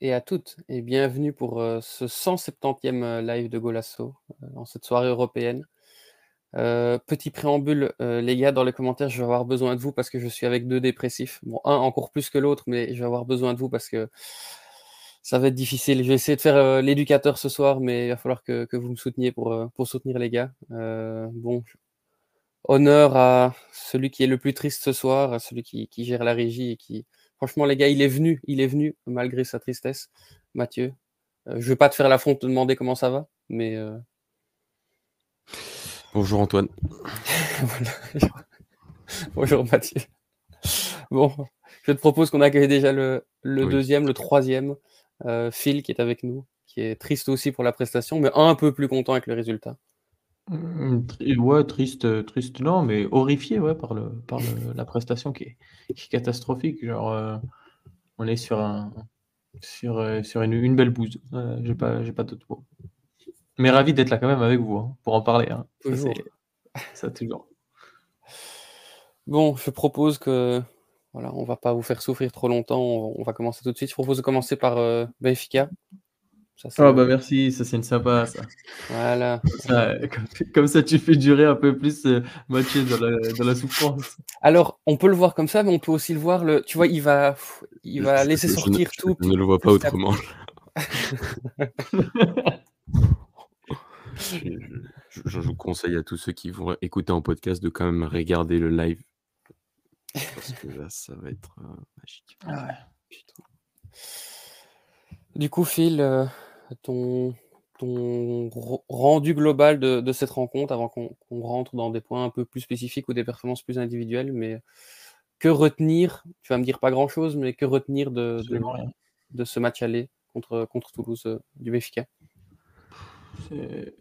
et à toutes et bienvenue pour, heu, ce 170e, heu, live de Golasso, heu, en cette soirée européenne. Heu, petit préambule, les gars, dans les commentaires, je vais avoir besoin de vous parce que je suis avec 2 dépressifs. Bon, un encore plus que l'autre, mais je vais avoir besoin de vous parce que ça va être difficile. Je vais essayer de faire, l'éducateur ce soir, mais il va falloir que vous me souteniez pour, soutenir les gars. Bon, honneur à celui qui est le plus triste ce soir, à celui qui gère la régie et qui franchement les gars, il est venu il est venu malgré sa tristesse, Mathieu. Heu, je vais pas te faire l'affront de te demander comment ça va, mais heu Bonjour Antoine. Bonjour Mathieu. Bon, je te propose qu'on accueille déjà le le Oui. 2e, le 3e, heu, Phil qui est avec nous, qui est triste aussi pour la prestation, mais un peu plus content avec le résultat. Mmh, tri ouais, triste, heu, triste non, mais horrifié, ouais, par le par le la prestation qui est qui est catastrophique. Genre, heu, on est sur un sur, heu, sur une une belle bouse. J'ai pas j'ai pas d'autres mots. Mais ravi d'être là quand même avec vous, hein, pour en parler, hein. Ça c'est ça toujours. Bon, je propose que voilà, on va pas vous faire souffrir trop longtemps, on on va commencer tout de suite. Je propose de commencer par, Benfica. Ça Ah le bah merci, ça c'est une sympa ça. voilà. Comme ça, heu, comme comme ça tu fais durer un peu plus, heu, Mathieu dans la dans la souffrance. Alors, on peut le voir comme ça, mais on peut aussi le voir le tu vois, il va il va Je- laisser je- je sortir je tout ne le vois pas autrement. Je, je- je vous conseille à tous ceux qui vont écouter en podcast de quand même regarder le live. Parce que là, ça va être euh, magique. Ah ouais. Putain. Du coup, Phil, heu, ton ton ren rendu global de de cette rencontre avant qu'on rentre dans des points un peu plus spécifiques ou des performances plus individuelles, mais que retenir? Tu vas me dire pas grand chose, mais que retenir de ce match aller contre contre Toulouse, heu, du Benfica? C'est,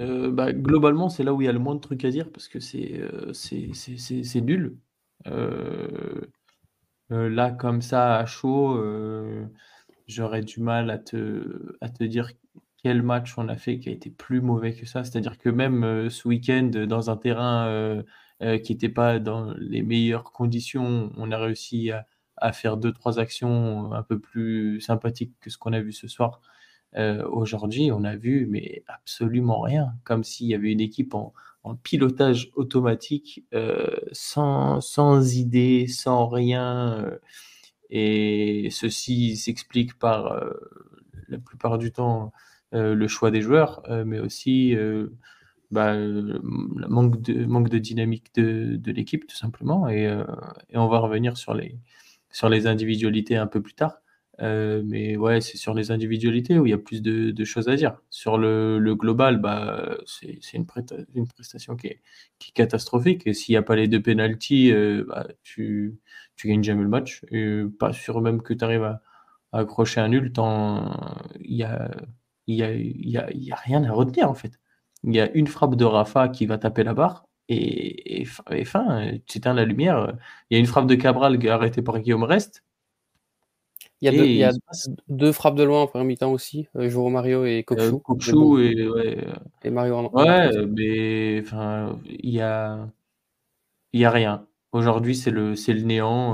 heu, bah, globalement, c'est là où il y a le moins de trucs à dire parce que c'est, c'est nul. Heu, là, comme ça, à chaud, j'aurais du mal à te à te dire quel match on a fait qui a été plus mauvais que ça. C'est-à-dire que même, heu, ce week-end, dans un terrain, heu, qui était pas dans les meilleures conditions, on a réussi à faire 2-3 actions un peu plus sympathiques que ce qu'on a vu ce soir. Aujourd'hui, on a vu, mais absolument rien, comme s'il y avait une équipe en en pilotage automatique, sans sans idée, sans rien, et ceci s'explique par, heu, la plupart du temps, heu, le choix des joueurs, heu, mais aussi, heu, bah, le manque de manque de dynamique de de l'équipe tout simplement et heu et on va revenir sur les sur les individualités un peu plus tard. Heu, mais ouais, c'est sur les individualités où il y a plus de choses à dire. Sur le global, bah, c'est une prestation qui est catastrophique et s'il y a pas les 2 pénaltys, heu, bah, tu tu gagnes jamais le match pas sûr même que tu arrives à accrocher un nul tant il y a y a rien à retenir, en fait. Il y a une frappe de Rafa qui va taper la barre et et fin tu éteins la lumière, il y a une frappe de Cabral arrêtée par Guillaume Rest Il y a 2 il et y a il se passe 2 frappes de loin en 1re mi-temps aussi, heu, João Mario et Kokshu, Kokshu et ouais, et Mario ouais, mais enfin, il y a il y a rien. Aujourd'hui, c'est le c'est le néant,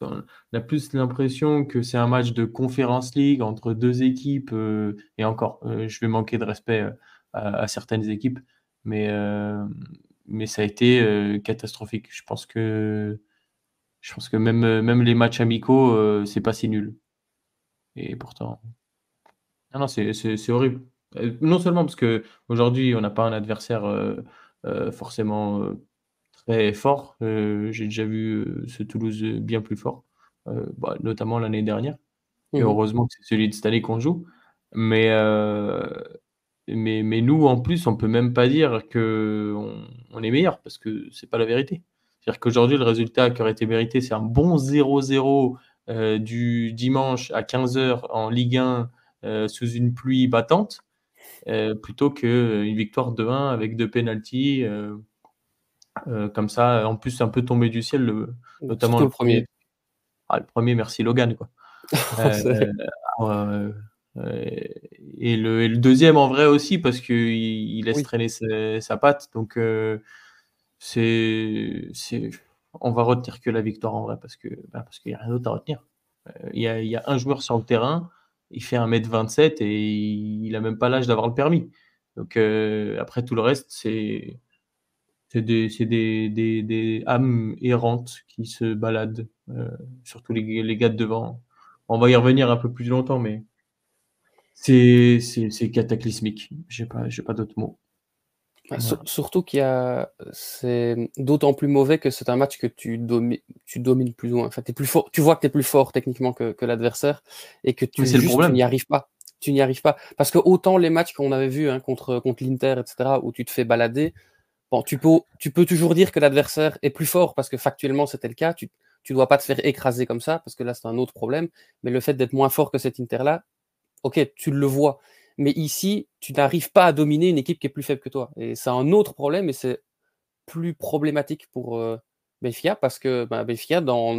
enfin, on a plus l'impression que c'est un match de Conference League entre 2 équipes, heu et encore, heu, je vais manquer de respect, à à certaines équipes, mais mais ça a été, catastrophique. Je pense que je pense que même, heu, même les matchs amicaux, heu, c'est pas si nul et pourtant non, non, c'est horrible. Heu, non seulement parce qu'aujourd'hui, on n'a pas un adversaire, forcément, très fort, j'ai déjà vu, ce Toulouse, bien plus fort, bah, notamment l'année dernière et Mmh mh. heureusement que c'est celui de cette année qu'on joue. Mais mais mais nous, en plus, on peut même pas dire qu'on on est meilleur parce que c'est pas la vérité. C'est-à-dire qu'aujourd'hui, le résultat qui aurait été mérité, c'est un bon 0-0, heu, du dimanche à 15:00 en Ligue 1, heu, sous une pluie battante, heu, plutôt qu'une victoire 2-1 avec 2 pénaltys, heu heu, comme ça, en plus un peu tombé du ciel, le notamment le le 1er. 1er. Ah, le 1er, merci Logan, quoi. Et le et le 2e en vrai aussi parce qu'il il laisse Oui. traîner ses sa patte donc c'est c'est on va retenir que la victoire en vrai parce que, bah, parce qu'il y a rien d'autre à retenir. Il y, a, il y, a, un joueur sur le terrain, il fait 1m27 et il n'a même pas l'âge d'avoir le permis. Donc après tout le reste, c'est c'est des, des, des, des, âmes errantes qui se baladent, euh, surtout les, les, gars de devant. On va y revenir un peu plus longtemps, mais c'est cataclysmique. Je n'ai pas, pas d'autres mots. Surtout qu'il y a, c'est d'autant plus mauvais que c'est un match que tu, domines, tu domines plus ou moins. Enfin, es plus fort, tu vois que tu es plus fort techniquement que, que l'adversaire et que tu n'y arrives pas. Tu n'y arrives pas. Parce que autant les matchs qu'on avait vus hein, contre, contre l'Inter, etc., où tu te fais balader, bon, tu peux, tu peux toujours dire que l'adversaire est plus fort parce que factuellement c'était le cas. Tu ne dois pas te faire écraser comme ça parce que là c'est un autre problème. Mais le fait d'être moins fort que cet Inter-là, ok, tu le vois. Mais ici, tu n'arrives pas à dominer une équipe qui est plus faible que toi. Et c'est un autre problème et c'est plus problématique pour euh, Benfica parce que bah, Benfica, dans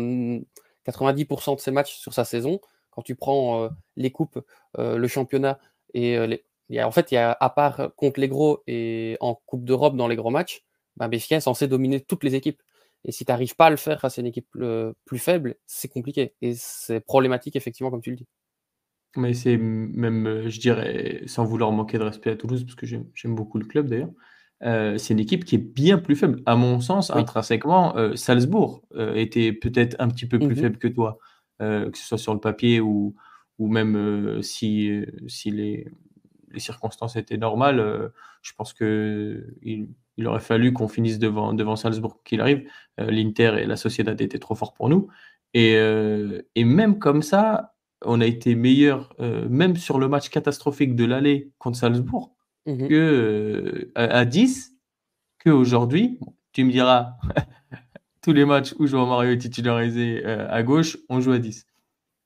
90% de ses matchs sur sa saison, quand tu prends euh, les coupes, euh, le championnat et les, en fait, il y a, à part contre les gros et en Coupe d'Europe dans les gros matchs, ben Béfica est censé dominer toutes les équipes. Et si tu n'arrives pas à le faire face à une équipe plus faible, c'est compliqué. Et c'est problématique, effectivement, comme tu le dis. Mais c'est même, je dirais, sans vouloir manquer de respect à Toulouse, parce que j'aime beaucoup le club d'ailleurs, euh, c'est une équipe qui est bien plus faible. À mon sens, intrinsèquement, euh, Salzbourg euh, était peut-être un petit peu plus mmh faible que toi, que ce soit sur le papier ou, ou même si, si les, les circonstances étaient normales, euh, je pense que il, aurait fallu qu'on finisse devant, devant Salzbourg qu'il arrive. Euh, L'Inter et la Sociedad étaient trop forts pour nous. Et, euh, et même comme ça, on a été meilleur, même sur le match catastrophique de l'aller contre Salzbourg, mmh que, à, 10 qu'aujourd'hui. Tu me diras, tous les matchs où João Mario est titularisé à gauche, on joue à 10.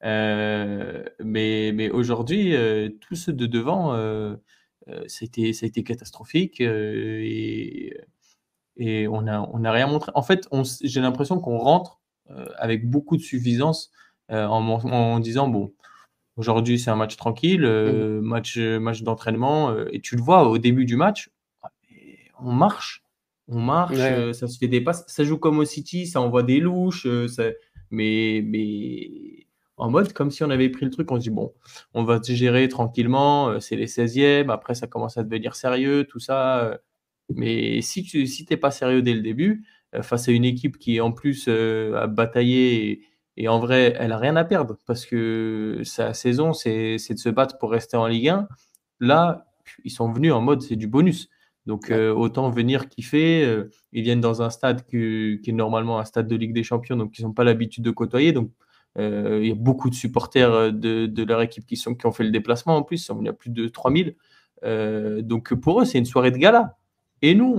Euh, mais mais aujourd'hui, euh, tous ceux de devant, euh, c'était, ça a été catastrophique et, et on n'a on a rien montré. En fait, j'ai l'impression qu'on rentre avec beaucoup de suffisance en, en, disant bon, aujourd'hui c'est un match tranquille, mmh. match, match d'entraînement, et tu le vois au début du match, on marche, on marche, ça se fait des passes, ça joue comme au City, ça envoie des louches, mais, mais en mode comme si on avait pris le truc, on se dit bon, on va se gérer tranquillement, euh, c'est les 16e, après ça commence à devenir sérieux, tout ça. Euh. mais si tu si pas sérieux dès le début, euh, face à une équipe qui en plus a bataillé et, en vrai, elle a rien à perdre parce que sa saison, c'est de se battre pour rester en Ligue 1. Là, ils sont venus en mode c'est du bonus. Donc autant venir kiffer. ils viennent dans un stade qui, qui, est normalement un stade de Ligue des Champions, donc ils n'ont pas l'habitude de côtoyer. Donc euh, il y a beaucoup de supporters euh, de, leur équipe qui, sont, qui ont fait le déplacement en plus. Il y a plus de 3000. Euh, donc pour eux, c'est une soirée de gala. Et nous,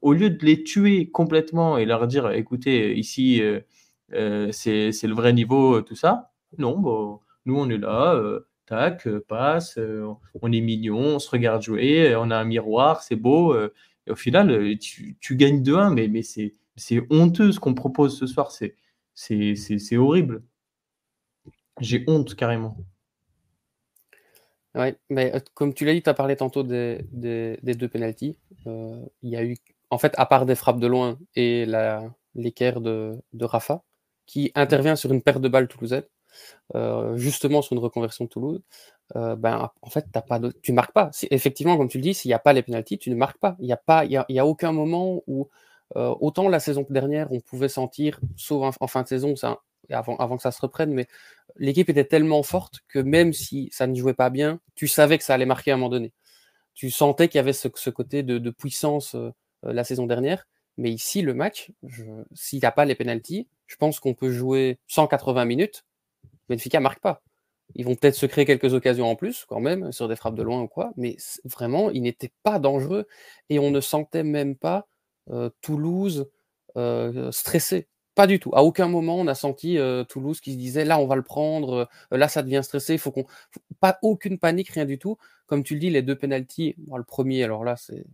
au lieu de les tuer complètement et leur dire écoutez, ici, c'est le vrai niveau, tout ça, non, bon, nous, on est là, tac, passe, on est mignon, on se regarde jouer, on a un miroir, c'est beau. au final, tu, tu gagnes 2-1, mais, mais c'est honteux ce qu'on propose ce soir. C'est horrible. J'ai honte carrément. Oui, mais euh, comme tu l'as dit, tu as parlé tantôt des, deux pénalties. Euh, il y a eu, en fait, à part des frappes de loin et l'équerre de, de, Rafa, qui intervient sur une perte de balles toulousaine, euh, justement sur une reconversion de Toulouse, ben, en fait, as pas tu marques pas. Effectivement, comme tu le dis, s'il n'y a pas les pénalties, tu ne marques pas. Il n'y a, pas, il y a aucun moment où euh, autant la saison dernière, on pouvait sentir, sauf en, fin de saison, avant, avant, que ça se reprenne, mais l'équipe était tellement forte que même si ça ne jouait pas bien, tu savais que ça allait marquer à un moment donné. Tu sentais qu'il y avait ce, côté de, puissance euh, euh, la saison dernière. Mais ici, le match, s'il n'y a pas les pénalties, je pense qu'on peut jouer 180 minutes. Benfica marque pas. Ils vont peut-être se créer quelques occasions en plus, quand même, sur des frappes de loin ou quoi, mais vraiment, il n'était pas dangereux et on ne sentait même pas euh, Toulouse euh, stressé. Pas du tout. À aucun moment on a senti euh, Toulouse qui se disait là on va le prendre, là ça devient stressé, il faut qu'on pas aucune panique, rien du tout. Comme tu le dis, les deux penalties, le premier alors là c'est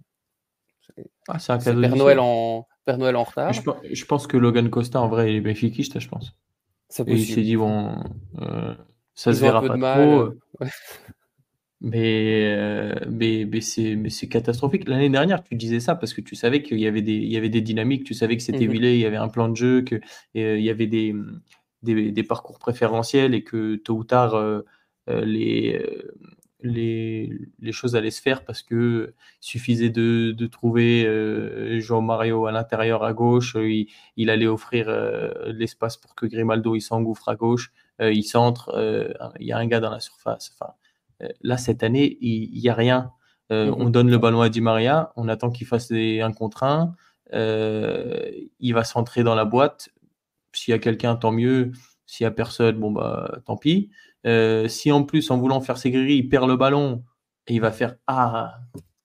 ah, Père Noël en Père Noël en retard. Je, pense que Logan Costa en vrai il est bénéfiquiste, je pense. Et il s'est dit bon ça se verra pas trop. Euh, mais, mais, c'est catastrophique. L'année dernière, tu disais ça parce que tu savais qu'il y, avait des, y avait des dynamiques, tu savais que c'était mmh il y avait un plan de jeu, qu'il euh, y avait des, des, parcours préférentiels et que tôt ou tard, les, les, choses allaient se faire parce que suffisait de, trouver euh, Jean Mario à l'intérieur à gauche, euh, il, allait offrir euh, l'espace pour que Grimaldo il s'engouffre à gauche, il centre, il y a un gars dans la surface. Enfin, là cette année il n'y a rien. Mhm. On donne le ballon à Di Maria, on attend qu'il fasse un contre un, il va centrer dans la boîte. S'il y a quelqu'un, tant mieux. S'il n'y a personne, bon bah tant pis. Euh, si en plus, en voulant faire ses grilles, il perd le ballon et il va faire Ah,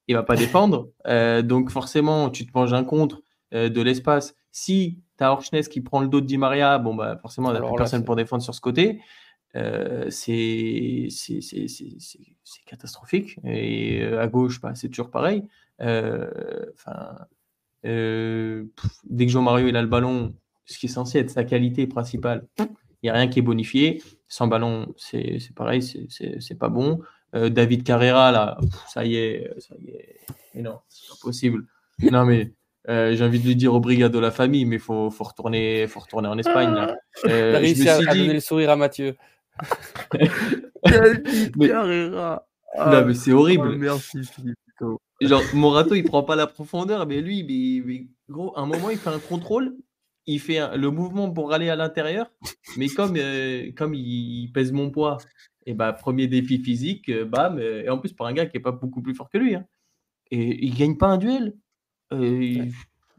il va pas défendre. Euh, donc forcément, tu te manges un contre euh, de l'espace. Si tu as Orchness qui prend le dos de Di Maria, bon, bah, forcément, il n'y a plus personne pour défendre sur ce côté. c'est catastrophique. Et à gauche, bah, c'est toujours pareil. Enfin, dès que Jean-Mario il a le ballon, ce qui est censé être sa qualité principale, il n'y a rien qui est bonifié. Sans ballon, c'est pareil, c'est pas bon. Euh, David Carrera, là, ça y est, ça y est. Mais non, c'est pas possible. Non, mais euh, j'ai envie de lui dire au brigades de la famille, mais il faut, faut, retourner, faut retourner en Espagne. Là. Euh, réussi à, dit... donner le sourire à Mathieu. David Carrera. non, mais c'est horrible. Oh, merci Philippe. Genre, Morato, il prend pas la profondeur, mais lui, mais, gros, à un moment, il fait un contrôle, il fait le mouvement pour aller à l'intérieur, mais comme, euh, comme il, pèse mon poids, et bah, premier défi physique, euh, bam, euh, et en plus pour un gars qui n'est pas beaucoup plus fort que lui. Hein. et il gagne pas un duel. Mais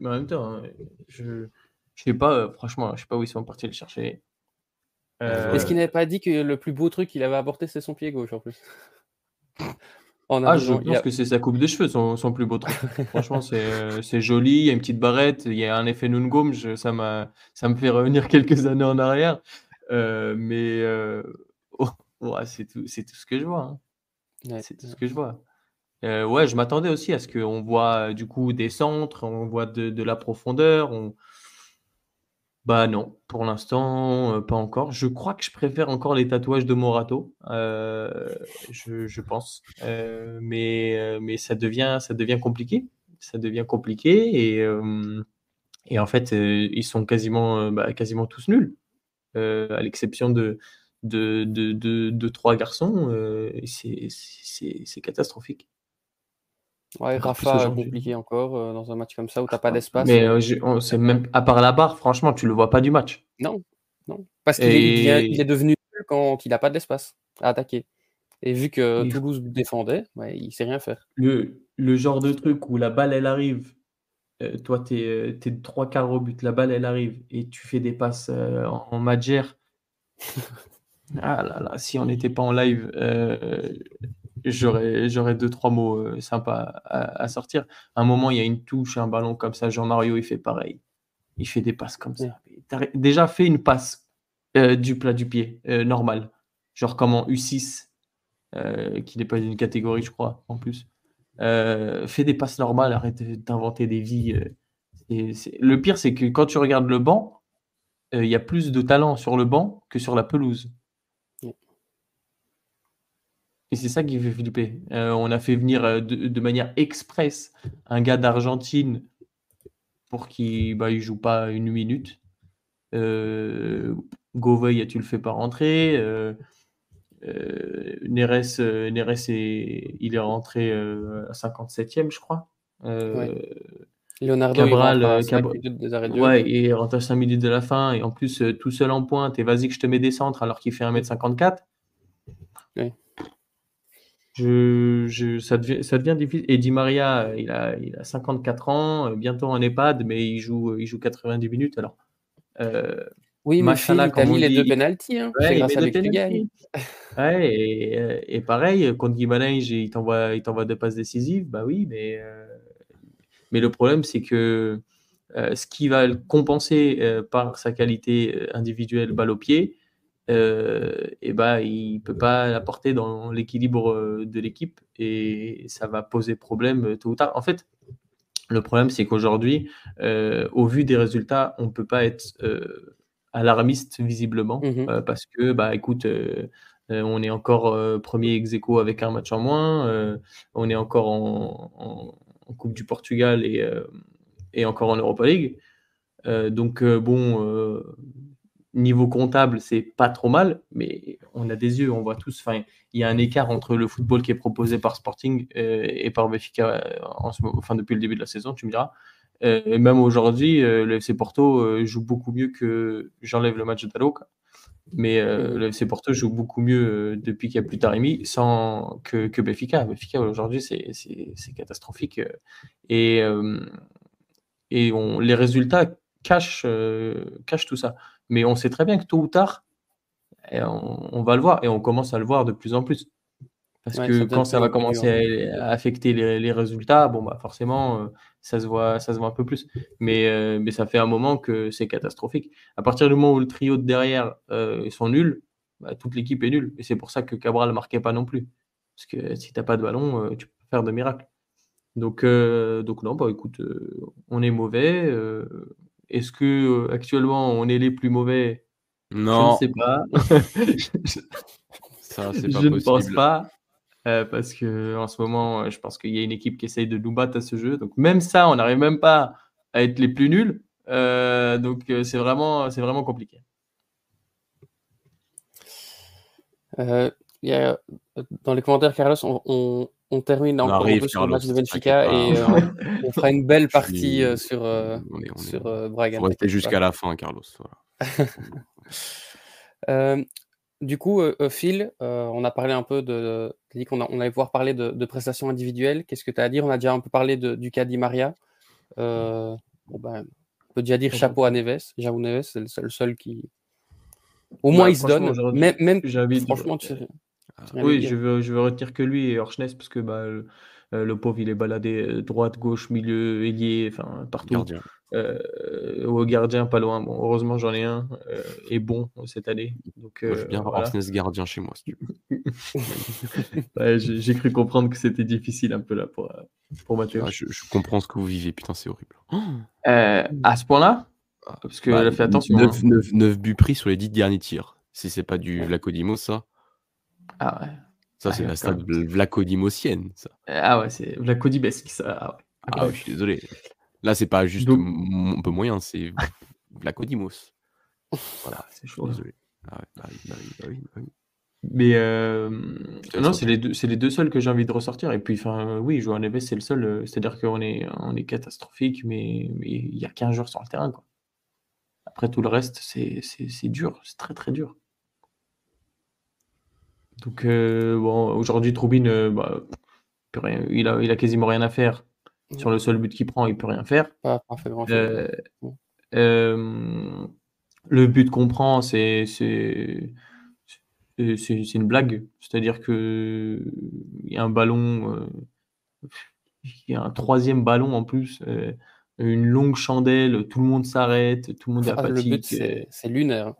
en même temps, hein, je ne sais pas, franchement, je sais pas où ils sont partis le chercher. Est-ce qu'il n'avait pas dit que le plus beau truc qu'il avait apporté, c'est son pied gauche en plus? Ah, je pense que c'est sa coupe de cheveux, son, plus beau truc. Franchement, euh, c'est joli, il y a une petite barrette, il y a un effet Nungom, ça, ça me fait revenir quelques années en arrière. Euh, mais euh, oh, c'est tout, tout, ce que je vois. Hein. c'est tout ce que je vois. ouais, je m'attendais aussi à ce qu'on voit du coup des centres, on voit de, de la profondeur, on, bah non, pour l'instant, euh, pas encore. Je crois que je préfère encore les tatouages de Morato, euh, je, pense. Euh, mais, mais ça devient, compliqué. Ça devient compliqué et, en fait, ils sont quasiment, bah, quasiment tous nuls, à l'exception de, trois garçons. c'est catastrophique. Ouais, Rafa, compliqué encore euh, dans un match comme ça où tu n'as pas d'espace. Mais euh, c'est même à part la barre, franchement, tu le vois pas du match. Non, non. Parce qu'il est, il est, devenu quand il n'a pas d'espace à attaquer. Et vu que Toulouse défendait, ouais, il sait rien faire. Le, le, genre de truc où la balle, elle arrive, euh, toi, tu es, es, trois quarts au but, la balle, elle arrive, et tu fais des passes en, en magère. ah là là, si on n'était pas en live, j'aurais, j'aurais deux, trois mots euh, sympas à, sortir. À un moment, il y a une touche, un ballon comme ça. Jean-Mario, il fait pareil. Il fait des passes comme ça. Déjà fait une passe euh, du plat du pied, euh, normal. Genre comme en U6, qui n'est pas une catégorie, je crois, en plus. fais des passes normales, arrête d'inventer des vies. Le pire, c'est que quand tu regardes le banc, il y a plus de talent sur le banc que sur la pelouse. Et c'est ça qui fait flipper. Euh, on a fait venir euh, de, manière express un gars d'Argentine pour qu'il bah, ne joue pas une minute. Euh, Govey, tu le fais pas rentrer? Euh, Neres, Neres il est rentré à 57e, je crois. Leonardo Cabral, il, ouais, il rentre à 5 minutes de la fin. Et en plus, tout seul en pointe, et vas-y que je te mets des centres alors qu'il fait 1m54. Je, ça, devient, ça devient difficile. Et Di Maria, il a, il a 54 ans, euh, bientôt en EHPAD, mais il joue, il joue 90 minutes. Alors, euh, oui, mais il a mis les deux pénalties. Hein. c'est grâce à que Ouais, et, euh, et, pareil, contre Guimarães, il t'envoie, il t'envoie deux passes décisives. Bah oui, mais, euh, mais le problème, c'est que ce qui va le compenser par sa qualité individuelle balle au pied, euh, et bah, il peut pas l'apporter dans l'équilibre euh, de l'équipe et ça va poser problème euh, tôt ou tard. En fait, le problème, c'est qu'aujourd'hui, au vu des résultats, on ne peut pas être alarmiste visiblement mmh parce que, bah, écoute, on est encore premier ex avec un match en moins, on est encore en, Coupe du Portugal et, et encore en Europa League. donc, bon niveau comptable, c'est pas trop mal, mais on a des yeux, on voit tous. Enfin, il y a un écart entre le football qui est proposé par Sporting euh, et par Benfica en ce, enfin, depuis le début de la saison, tu me diras. et même aujourd'hui, le FC Porto joue beaucoup mieux que. J'enlève le match de Talo, mais le FC Porto joue beaucoup mieux depuis qu'il y a plus Taremi sans que, que Benfica. Benfica aujourd'hui, c'est catastrophique. Et, et on, les résultats cachent, cachent tout ça. Mais on sait très bien que tôt ou tard, eh, on, va le voir et on commence à le voir de plus en plus. Parce que quand ça va commencer à, affecter les, résultats, bon bah forcément, euh, ça se voit, ça se voit un peu plus. Mais, euh, mais ça fait un moment que c'est catastrophique. À partir du moment où le trio de derrière euh, sont nuls, bah, toute l'équipe est nulle. Et c'est pour ça que Cabral ne marquait pas non plus. Parce que si tu n'as pas de ballon, tu peux faire de miracle. Donc, donc non, bah écoute, on est mauvais. Est-ce que euh, actuellement on est les plus mauvais? Non. Je ne sais pas. Ça, c'est pas je ne pense pas. Euh, parce que en ce moment, je pense qu'il y a une équipe qui essaye de nous battre à ce jeu. Donc même ça, on n'arrive même pas à être les plus nuls. Euh, donc c'est vraiment, c'est vraiment compliqué. il y a, dans les commentaires, Carlos, on, on termine encore un peu sur le match de Benfica et euh, on fera une belle partie euh, sur, euh, sur Braga. On rester jusqu'à la fin, Carlos. du coup, Phil, on a parlé un peu de. Tu dit qu'on on allait pouvoir parler de, prestations individuelles. Qu'est-ce que tu as à dire? On a déjà un peu parlé de, du cas d'Imaria. Bon, ben, on peut déjà dire chapeau à Neves. Jao Neves, c'est le seul, qui. Au moins, bah, il se donne. Même, même franchement, tu oui, je veux, je veux retenir que lui et Orchness parce que bah, le, euh, pauvre, il est baladé euh, droite, gauche, milieu, ailier, enfin partout. Gardien. Euh, au gardien, pas loin. Bon, heureusement, j'en ai un et bon cette année. Donc, je veux bien avoir gardien chez moi, si tu veux. J'ai cru comprendre que c'était difficile un peu là pour, pour Mathieu. Ah, je, comprends ce que vous vivez, putain, c'est horrible. à ce point-là? Parce que bah, fait attention. 9, 9, hein. buts pris sur les 10 derniers tirs. Si c'est pas du Lacodimo, ça. Ah ouais. Ça, ah, c'est la stade Vlacodimosienne, ça. Ah ouais, c'est Vlacodibesque, ça. Ah, ah ouais. je suis désolé. Là, c'est pas juste un peu moyen, c'est Vlacodimos. Voilà, c'est chaud. Désolé. Ah ouais, bah bah bah Mais euh... non, c'est les, deux, les deux seuls que j'ai envie de ressortir. Et puis, enfin, oui, jouer en c'est le seul. Euh, c'est-à-dire qu'on est, on est catastrophique, mais il y a 15 joueurs sur le terrain. Quoi. Après, tout le reste, c'est dur. C'est très, très dur. Donc, euh, bon, aujourd'hui, Troubine, euh, bah, il, a, il a quasiment rien à faire. Sur le seul but qu'il prend, il peut rien faire. Euh, le but qu'on prend, c'est c'est une blague. C'est-à-dire que il y a un ballon, il y a un troisième ballon en plus, une longue chandelle, tout le monde s'arrête, tout le monde est ah, apathique. c'est lunaire.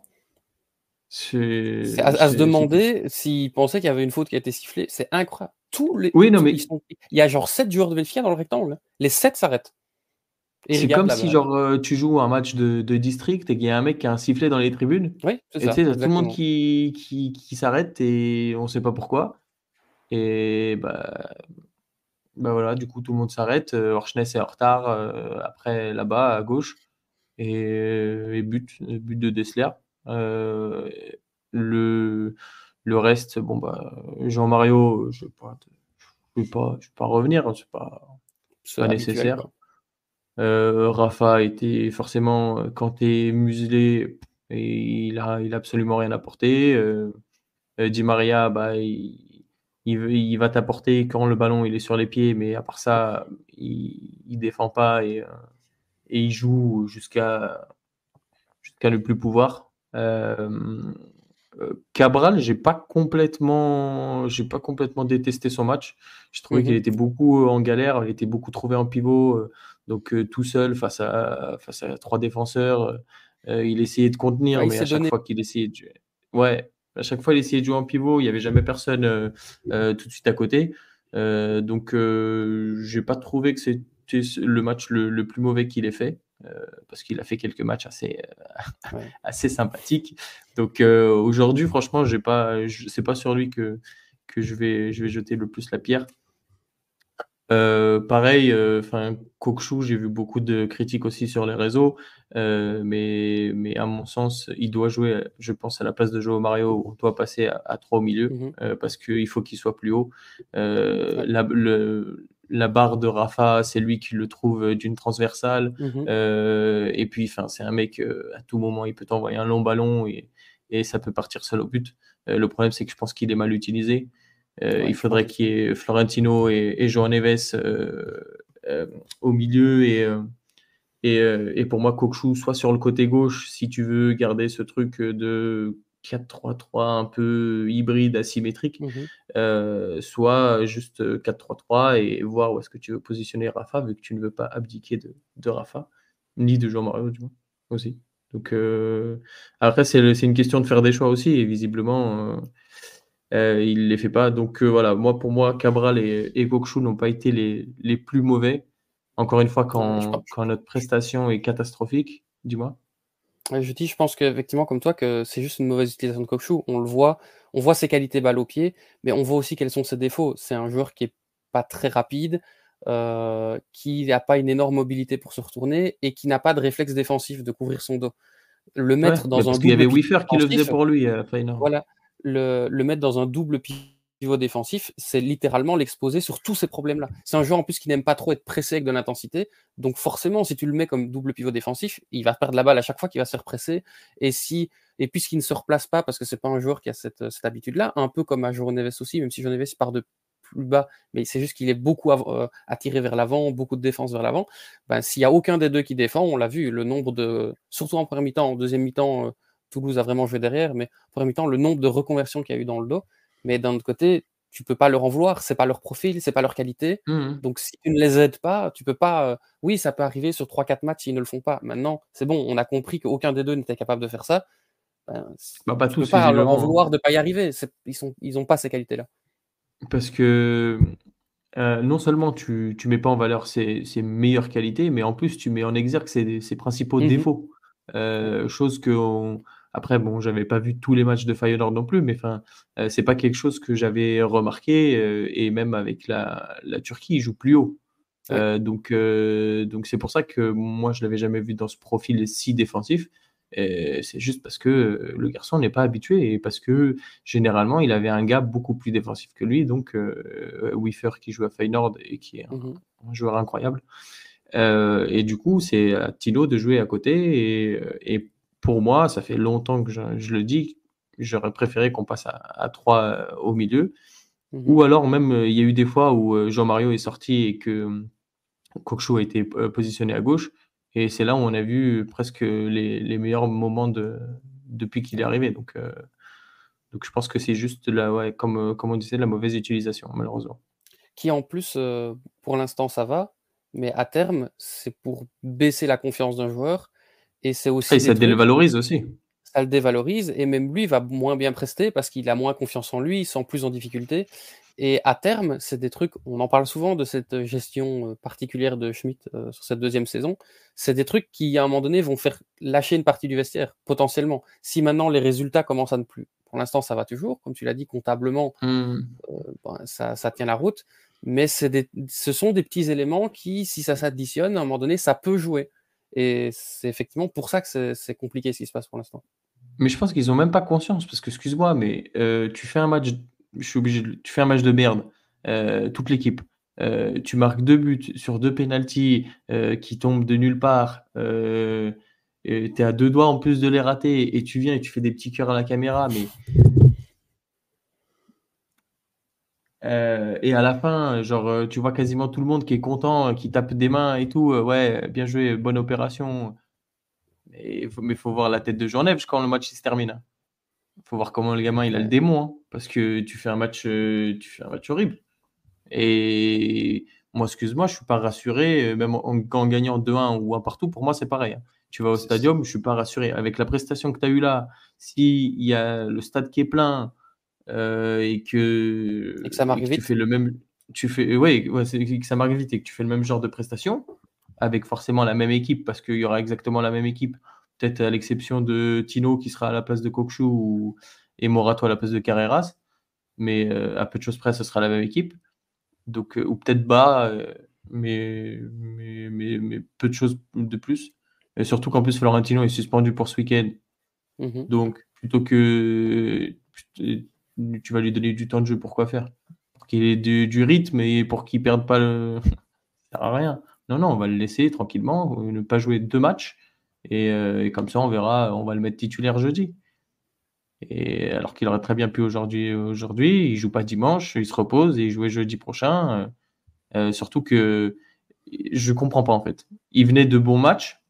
C'est à, se demander s'ils pensaient qu'il y avait une faute qui a été sifflée. C'est incroyable. Tous les, oui, non, mais... Il y a genre 7 joueurs de Benfica dans le rectangle. Les 7 s'arrêtent. C'est comme si genre euh, tu joues un match de, district et qu'il y a un mec qui a un sifflet dans les tribunes. Oui, c'est ça. tout le monde qui, qui, s'arrête et on ne sait pas pourquoi. Et bah, bah voilà, du coup tout le monde s'arrête. Euh, est en retard euh, après là-bas à gauche et, et but, but de Dessler. Euh, le, le reste, bon, bah, Jean-Mario, je ne vais, pas, je pas revenir, hein, c'est pas, pas nécessaire. Euh, Rafa était forcément, euh, quand tu es muselé, et il a, il a absolument rien apporté. Euh, Di Maria, bah, il, il, va t'apporter quand le ballon il est sur les pieds, mais à part ça, il, il défend pas et, et il joue jusqu'à jusqu'à ne plus pouvoir. Euh, euh, Cabral, j'ai pas complètement, j'ai pas complètement détesté son match. Je trouvais qu'il mhm. était beaucoup en galère, il était beaucoup trouvé en pivot, euh, donc tout seul face à face à trois défenseurs. il essayait de contenir, mais à chaque fois qu'il essayait de jouer, ouais, à chaque fois il essayait de jouer en pivot, il y avait jamais personne tout de suite à côté. donc j'ai pas trouvé que c'était le match le plus mauvais qu'il ait fait. Euh, parce qu'il a fait quelques matchs assez, euh, assez sympathiques. Donc euh, aujourd'hui, franchement, j'ai pas, c'est pas sur lui que, que je, vais, je vais jeter le plus la pierre. Euh, pareil, enfin, j'ai vu beaucoup de critiques aussi sur les réseaux, euh, mais, mais à mon sens, il doit jouer, je pense, à la place de Joao Mario, on doit passer à, à 3 au milieu, Mhm. parce qu'il faut qu'il soit plus haut. la, le, la barre de Rafa, c'est lui qui le trouve d'une transversale. Mhm. et puis, enfin, c'est un mec, à tout moment, il peut t'envoyer un long ballon et, et ça peut partir seul au but. le problème, c'est que je pense qu'il est mal utilisé. Euh, il faudrait qu'il y ait Florentino et, et João Neves euh, euh, au milieu et, et, et, pour moi, Kokshu soit sur le côté gauche si tu veux garder ce truc de 4-3-3 un peu hybride, asymétrique, Mhm. soit juste 4-3-3 et voir où est-ce que tu veux positionner Rafa, vu que tu ne veux pas abdiquer de, de Rafa, ni de Jean Mario, du moins, aussi. Donc, après, c'est une question de faire des choix aussi, et visiblement, euh, il ne les fait pas. Donc euh, voilà, moi pour moi, Cabral et, et n'ont pas été les, les, plus mauvais. Encore une fois, quand, quand notre prestation est catastrophique, dis-moi. Je dis, je pense qu'effectivement, comme toi, que c'est juste une mauvaise utilisation de Kokshu. On le voit, on voit ses qualités balle au pied, mais on voit aussi quels sont ses défauts. C'est un joueur qui est pas très rapide, euh, qui n'a pas une énorme mobilité pour se retourner et qui n'a pas de réflexe défensif de couvrir son dos. Le mettre ouais, dans un Il y avait Wiffer qui le faisait pour lui à Feyenoord. Voilà, le, le, mettre dans un double pivot défensif, c'est littéralement l'exposer sur tous ces problèmes-là. C'est un joueur en plus qui n'aime pas trop être pressé avec de l'intensité. Donc forcément, si tu le mets comme double pivot défensif, il va perdre la balle à chaque fois qu'il va se faire presser. Et si et puisqu'il ne se replace pas, parce que c'est pas un joueur qui a cette, habitude-là, un peu comme à Neves aussi, même si Neves part de plus bas, mais c'est juste qu'il est beaucoup euh, attiré vers l'avant, beaucoup de défense vers l'avant. Ben, S'il y a aucun des deux qui défend, on l'a vu, le nombre de, surtout en première mi-temps, en deuxième mi-temps, euh, Toulouse a vraiment joué derrière, mais en premier temps, le nombre de reconversions qu'il y a eu dans le dos. Mais d'un autre côté, tu peux pas leur en vouloir, c'est pas leur profil, c'est pas leur qualité. Mmh. Donc si tu ne les aides pas, tu peux pas. Euh, oui, ça peut arriver sur 3-4 matchs s'ils ne le font pas. Maintenant, c'est bon, on a compris qu'aucun des deux n'était capable de faire ça. Ben, bah, pas tu tous, peux pas leur en vouloir de pas y arriver. Ils sont, ils ont pas ces qualités-là. Parce que euh, non seulement tu, tu mets pas en valeur ses, ses, meilleures qualités, mais en plus tu mets en exergue ses, ses principaux Mhm. défauts. Euh, chose que on- après bon, j'avais pas vu tous les matchs de Feyenoord non plus, mais enfin euh, c'est pas quelque chose que j'avais remarqué euh, et même avec la, la Turquie, il joue plus haut. Ouais. Euh, donc euh, donc c'est pour ça que moi je l'avais jamais vu dans ce profil si défensif. C'est juste parce que le garçon n'est pas habitué et parce que généralement il avait un gars beaucoup plus défensif que lui, donc Wiffer qui joue à Feyenoord et qui est un, Mhm. un joueur incroyable. Et du coup, c'est à Tino de jouer à côté. Et, et pour moi, ça fait longtemps que je, je le dis, j'aurais préféré qu'on passe à, à 3 euh, au milieu. Mhm. Ou alors même, euh, il y a eu des fois où euh, Jean-Mario est sorti et que Kokshu a été positionné à gauche. Et c'est là où on a vu presque les, les meilleurs moments de, depuis qu'il est arrivé. Donc, euh, donc je pense que c'est juste, la, ouais, comme, comme on disait, la mauvaise utilisation, malheureusement. Qui en plus, euh, pour l'instant, ça va. Mais à terme, c'est pour baisser la confiance d'un joueur. Et c'est aussi. Et ça trucs- dévalorise aussi. ça le dévalorise et même lui va moins bien prester parce qu'il a moins confiance en lui, il se sent plus en difficulté. Et à terme, c'est des trucs, on en parle souvent de cette gestion euh, particulière de Schmidt euh, sur cette deuxième saison, c'est des trucs qui à un moment donné vont faire lâcher une partie du vestiaire, potentiellement. Si maintenant les résultats commencent à ne plus. Pour l'instant, ça va toujours, comme tu l'as dit, comptablement, Hmm. ben, ça, ça tient la route. Mais des, ce sont des petits éléments qui, si ça s'additionne, à un moment donné, ça peut jouer. Et c'est effectivement pour ça que c'est- compliqué ce qui se passe pour l'instant. Mais je pense qu'ils ont même pas conscience, parce que, excuse-moi, mais euh, tu fais un match, je suis obligé, de- tu fais un match de merde, euh, toute l'équipe. Euh, tu marques deux buts sur deux pénalties qui tombent de nulle part. Tu es à deux doigts en plus de les rater et tu viens et tu fais des petits cœurs à la caméra. Mais... Euh, et à la fin, genre, euh, tu vois quasiment tout le monde qui est content, qui tape des mains et tout. euh, ouais, bien joué, bonne opération. Mais il faut, mais faut voir la tête de Neves quand le match se termine. Il faut voir comment le gamin il a le démon. hein, parce que tu fais un match, tu fais un match horrible. Et moi, excuse-moi, je suis pas rassuré, même en, en gagnant 2-1 ou 1 partout, pour moi c'est pareil. hein. Tu vas au stadium, je suis pas rassuré. Avec la prestation que tu as eue là, s'il y a le stade qui est plein et que, Et que ça tu vite. fais le même, tu fais, ouais, ouais, que ça vite et que tu fais le même genre de prestation avec forcément la même équipe parce qu'il y aura exactement la même équipe, peut-être à l'exception de Tino qui sera à la place de Kokshu ou, et Morato à la place de Carreras, mais euh, à peu de choses près, ce sera la même équipe. Donc, ou peut-être bas, mais, mais, mais, peu de choses de plus. Et surtout qu'en plus, Florentino est suspendu pour ce week-end. Mmh Donc, plutôt que tu vas lui donner du temps de jeu, pourquoi faire? Pour qu'il ait du, rythme et pour qu'il perde pas le. ça sert à rien. Non, non, on va le laisser tranquillement, ne pas jouer deux matchs. Euh, et, comme ça, on verra, on va le mettre titulaire jeudi. Et alors qu'il aurait très bien pu aujourd'hui, aujourd'hui, il joue pas dimanche, il se repose et il jouait jeudi prochain. Euh, euh, surtout que je comprends pas en fait. Il venait de bons matchs,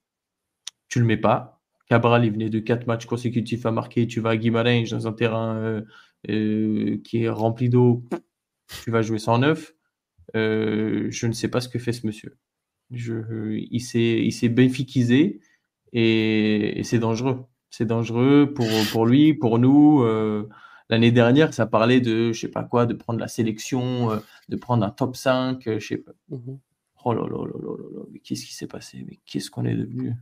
tu le mets pas. Cabral, il venait de quatre matchs consécutifs à marquer. Tu vas à Guimarães dans un terrain qui est rempli d'eau, tu vas jouer 109. je ne sais pas ce que fait ce monsieur. Je, il s'est bénéficisé et, c'est dangereux. C'est dangereux pour, pour lui, pour nous. Euh, l'année dernière, ça parlait de, je sais pas quoi, de prendre la sélection, euh, de prendre un top 5, euh, je sais pas. Mmh oh là là là là là mais qu'est-ce qui s'est passé? Mais qu'est-ce qu'on est devenu?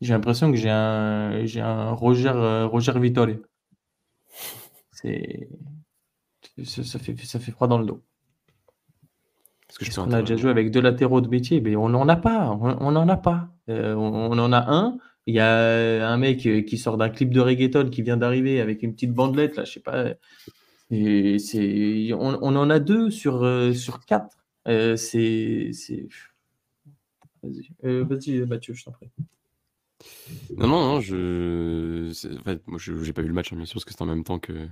J'ai l'impression que j'ai un, un Roger, Roger Vittori. C'est, ça, fait, ça fait froid dans le dos. Parce que on a déjà joué avec deux latéraux de métier, mais on n'en a pas. On n'en a pas. Euh, on, en a un. Il y a un mec euh, qui sort d'un clip de reggaeton qui vient d'arriver avec une petite bandelette, là, je sais pas. Et c'est, on, en a deux sur, euh, sur quatre. c'est, Vas-y, vas Mathieu, je t'en prie. Non, non, non, je. En fait, moi, je n'ai pas vu le match, hein, bien sûr, parce que c'était en même temps que.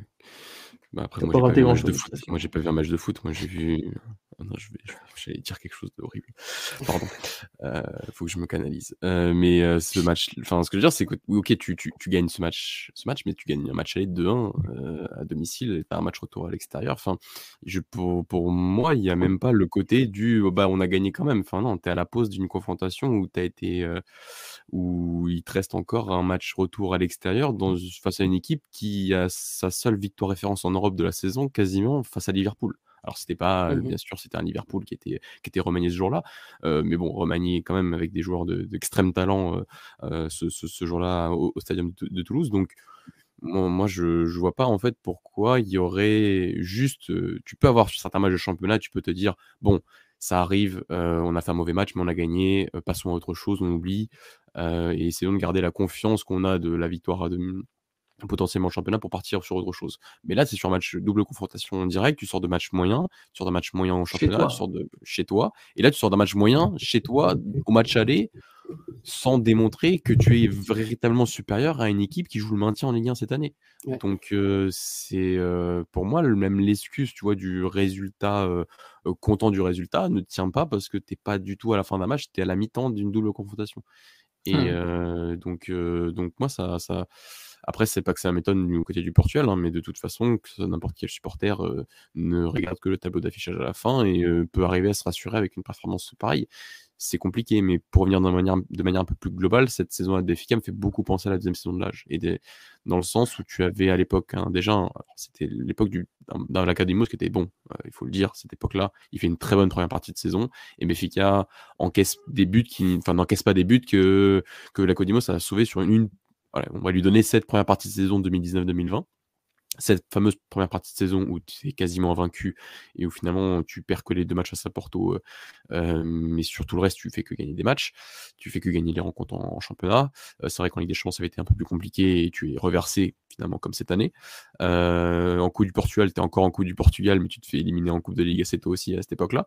Bah, après, moi, j'ai pas, vu un match de foot. Moi, j'ai pas vu un match de foot. Moi, j'ai vu. Oh non, je vais, j'allais dire quelque chose d'horrible. Pardon. Euh, faut que je me canalise. Euh, mais euh, ce match, enfin, ce que je veux dire, c'est que ok, tu, tu, tu, gagnes ce match, ce match, mais tu gagnes un match aller de 2-1 euh, à domicile et pas un match retour à l'extérieur. Enfin, je, pour, pour moi, il y a même pas le côté du, oh, bah, on a gagné quand même. Enfin, non, t'es à la pause d'une confrontation où t'as été, où il te reste encore un match retour à l'extérieur face à une équipe qui a sa seule victoire référence en Europe de la saison quasiment face à Liverpool. Alors c'était pas, mmh bien sûr, c'était un Liverpool qui était qui était remanié ce jour-là, euh, mais bon, remanié quand même avec des joueurs d'extrême talent euh, ce, ce, jour-là au, Stadium de, Toulouse. Donc moi, je, je vois pas en fait pourquoi il y aurait juste. tu peux avoir sur certains matchs de championnat, tu peux te dire bon, ça arrive, on a fait un mauvais match, mais on a gagné, passons à autre chose, on oublie et essayons de garder la confiance qu'on a de la victoire à demi potentiellement le championnat pour partir sur autre chose. Mais là, c'est sur un match double confrontation direct, tu sors de match moyen, tu sors d'un match moyen au championnat, tu sors de chez toi, et là tu sors d'un match moyen chez toi au match aller, sans démontrer que tu es véritablement supérieur à une équipe qui joue le maintien en Ligue 1 cette année. Donc euh, c'est euh, pour moi même l'excuse, tu vois, du résultat, euh, content du résultat, ne tient pas parce que tu n'es pas du tout à la fin d'un match, tu es à la mi-temps d'une double confrontation. Et mmh. donc, donc moi ça, ça après, c'est pas que ça m'étonne du côté du Portugal, hein, mais de toute façon, que n'importe quel supporter euh, ne regarde que le tableau d'affichage à la fin et euh, peut arriver à se rassurer avec une performance pareille. C'est compliqué, mais pour revenir de manière, un peu plus globale, cette saison à Benfica me fait beaucoup penser à la deuxième saison de l'âge. Et dans le sens où tu avais à l'époque, hein, déjà, c'était l'époque dans l'Académie qui était bon, euh, il faut le dire, cette époque-là, il fait une très bonne première partie de saison, et Benfica encaisse des buts qui, enfin, n'encaisse pas des buts que, que a sauvé sur une on va lui donner cette première partie de saison 2019-2020 cette fameuse première partie de saison où tu es quasiment vaincu et où finalement tu perds que les deux matchs à Saporto, euh, euh, mais sur tout le reste, tu fais que gagner des matchs, tu fais que gagner les rencontres en, championnat. Euh, c'est vrai qu'en Ligue des Champions, ça avait été un peu plus compliqué et tu es reversé finalement comme cette année. en Coupe du Portugal, tu es encore en Coupe du Portugal, mais tu te fais éliminer en Coupe de Ligue assez tôt aussi à cette époque-là.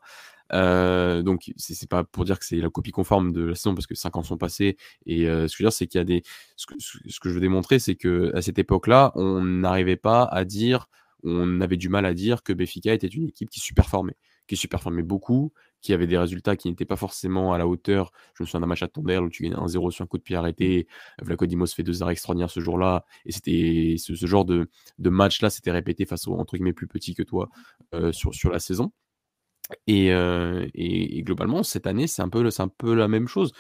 Donc c'est pas pour dire que c'est la copie conforme de la saison parce que cinq ans sont passés et ce que je veux dire c'est qu'il y a des ce que, je veux démontrer c'est que à cette époque-là on n'arrivait pas à dire, on avait du mal à dire que Béfica était une équipe qui superformait, qui superformait beaucoup, qui avait des résultats qui n'étaient pas forcément à la hauteur. Je me souviens d'un match à Tondel où tu gagnes 1-0 sur un coup de pied arrêté. Vlaco Dimos fait deux arrêts extraordinaires ce jour-là. Et c'était ce, genre de, match-là s'était répété face aux entre guillemets plus petits que toi euh, sur la saison. Euh, et, et, globalement, cette année, c'est un, peu, un peu la même chose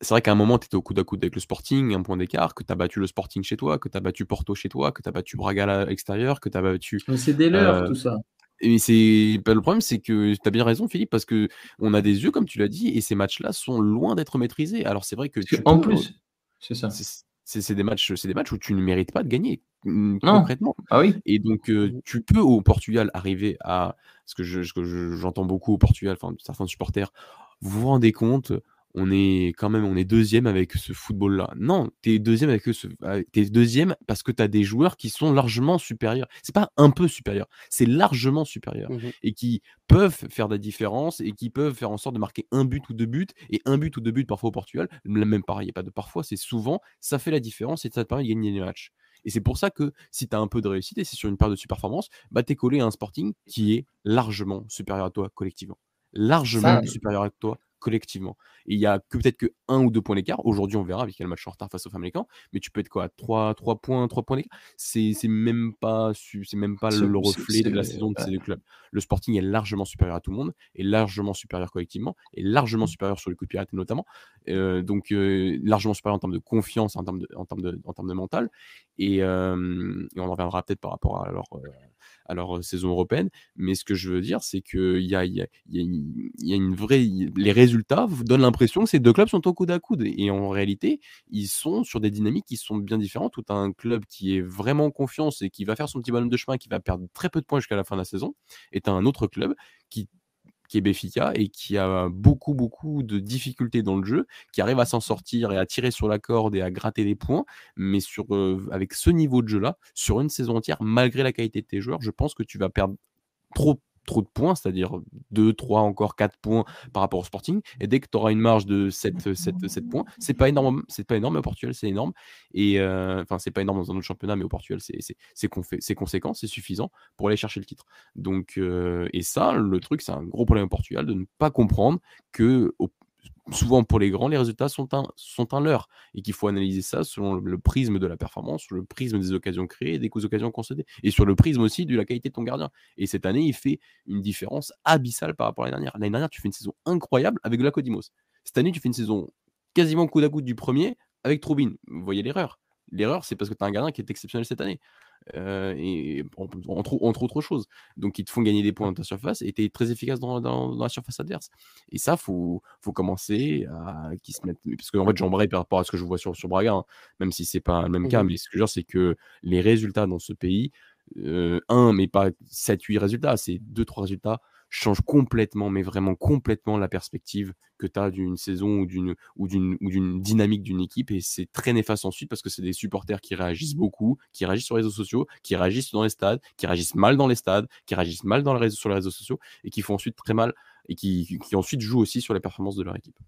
c'est vrai qu'à un moment, tu étais au coude à coude avec le Sporting, un point d'écart, que tu as battu le Sporting chez toi, que tu as battu Porto chez toi, que tu as battu Braga à l'extérieur, que tu as battu. c'est des leurs, euh, tout ça. Et c'est bah, le problème, c'est que tu as bien raison, Philippe, parce que on a des yeux, comme tu l'as dit, et ces matchs-là sont loin d'être maîtrisés. Alors c'est vrai que. en plus, c'est ça. C'est des matchs, c'est des matchs où tu ne mérites pas de gagner mmh, concrètement. Ah oui. Et donc mmh tu peux au Portugal arriver à ce que j'entends beaucoup au Portugal, enfin certains supporters. Vous vous rendez compte on est quand même on est deuxième avec ce football-là. Non, tu es deuxième avec ce es deuxième parce que tu as des joueurs qui sont largement supérieurs. C'est pas un peu supérieur, c'est largement supérieur mmh et qui peuvent faire la différence et qui peuvent faire en sorte de marquer un but ou deux buts et un but ou deux buts parfois au Portugal, même pareil, il n'y a pas de parfois, c'est souvent, ça fait la différence et ça te permet de gagner les matchs. Et c'est pour ça que si tu as un peu de réussite et c'est sur une période de super-performance, bah, tu es collé à un Sporting qui est largement supérieur à toi collectivement. Largement supérieur à toi collectivement. Et il y a que peut-être que un ou deux points d'écart. Aujourd'hui, on verra avec le match en retard face aux Famalicans, mais tu peux être quoi? À 3, 3 points, 3 points d'écart? C'est même pas, c'est même pas le, reflet de la saison de ces deux clubs. Le Sporting est largement supérieur à tout le monde, est largement supérieur collectivement, est largement mmh. supérieur sur le coup de pied notamment. Euh, donc euh, largement supérieur en termes de confiance, en termes de, en termes de, en termes de mental. Et, euh, et on en reviendra peut-être par rapport à leur à leur saison européenne. Mais ce que je veux dire, c'est qu'il y y a, une vraie. Les résultats vous donnent l'impression que ces deux clubs sont au coude à coude. Et en réalité, ils sont sur des dynamiques qui sont bien différentes. Tout un club qui est vraiment en confiance et qui va faire son petit bonhomme de chemin, qui va perdre très peu de points jusqu'à la fin de la saison, est un autre club qui qui est Béfica et qui a beaucoup, beaucoup de difficultés dans le jeu, qui arrive à s'en sortir et à tirer sur la corde et à gratter des points. Mais sur, euh, avec ce niveau de jeu-là, sur une saison entière, malgré la qualité de tes joueurs, je pense que tu vas perdre trop trop de points, c'est-à-dire 2, 3, encore 4 points par rapport au Sporting. Et dès que tu auras une marge de 7, 7, 7 points, c'est pas énorme, c'est pas énorme, au Portugal, c'est énorme. Et euh, enfin, c'est pas énorme dans un autre championnat, mais au Portugal, c'est conséquent, c'est suffisant pour aller chercher le titre. Donc, euh, et ça, le truc, c'est un gros problème au Portugal de ne pas comprendre que au, souvent pour les grands, les résultats sont un, sont leurre et qu'il faut analyser ça selon le, prisme de la performance, le prisme des occasions créées des occasions concédées et sur le prisme aussi de la qualité de ton gardien. Et cette année, il fait une différence abyssale par rapport à l'année dernière. L'année dernière, tu fais une saison incroyable avec la Codimos. Cette année, tu fais une saison quasiment coup à coup du premier avec Troubin. Vous voyez l'erreur. L'erreur, c'est parce que tu as un gardien qui est exceptionnel cette année. Euh, et entre, entre, autres choses. Donc, ils te font gagner des points dans ta surface et tu es très efficace dans, dans, la surface adverse. Et ça, il faut, faut commencer à qu'ils se mettent. Parce qu'en fait, j'embraye par rapport à ce que je vois sur, sur Braga, hein, même si c'est pas le même cas. Mmh mais ce que je veux dire, c'est que les résultats dans ce pays, euh, un, mais pas 7-8 résultats, c'est 2-3 résultats change complètement, mais vraiment complètement la perspective que tu as d'une saison ou d'une ou d'une dynamique d'une équipe et c'est très néfaste ensuite parce que c'est des supporters qui réagissent beaucoup, qui réagissent sur les réseaux sociaux, qui réagissent dans les stades, qui réagissent mal dans les stades, qui réagissent mal sur les réseaux sociaux et qui font ensuite très mal et qui, ensuite jouent aussi sur les performances de leur équipe.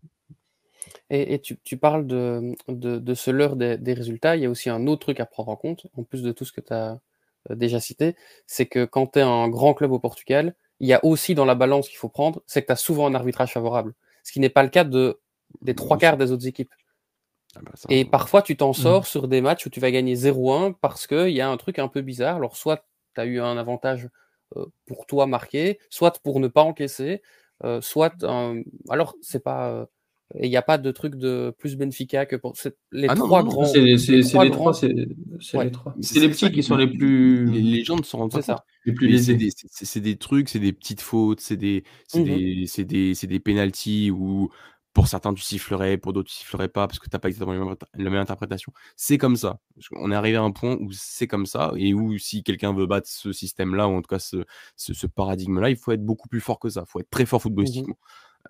Et, tu, parles de ce leurre des, des, résultats. Il y a aussi un autre truc à prendre en compte, en plus de tout ce que tu as euh, déjà cité, c'est que quand tu es un grand club au Portugal, il y a aussi dans la balance qu'il faut prendre, c'est que tu as souvent un arbitrage favorable. Ce qui n'est pas le cas de, des trois quarts des autres équipes. Ah bah et parfois, tu t'en mmh. sors sur des matchs où tu vas gagner 0-1 parce qu'il y a un truc un peu bizarre. Alors, soit tu as eu un avantage euh, pour toi marqué, soit pour ne pas encaisser, euh, soit. alors, c'est pas. Et il n'y a pas de truc de plus Benfica que pour les ah trois grands. C'est les, trois, c'est les trois. C'est les petits qui sont les plus. Les, gens ne s'en rendent pas compte. Les plus C'est des, trucs, c'est des petites fautes, c'est des, c'est mmh des, des, des pénalties où pour certains tu sifflerais, pour d'autres tu sifflerais pas parce que tu n'as pas exactement la même, interprétation. C'est comme ça. On est arrivé à un point où c'est comme ça et où si quelqu'un veut battre ce système-là ou en tout cas ce, ce, paradigme-là, il faut être beaucoup plus fort que ça. Il faut être très fort mmh footballistiquement.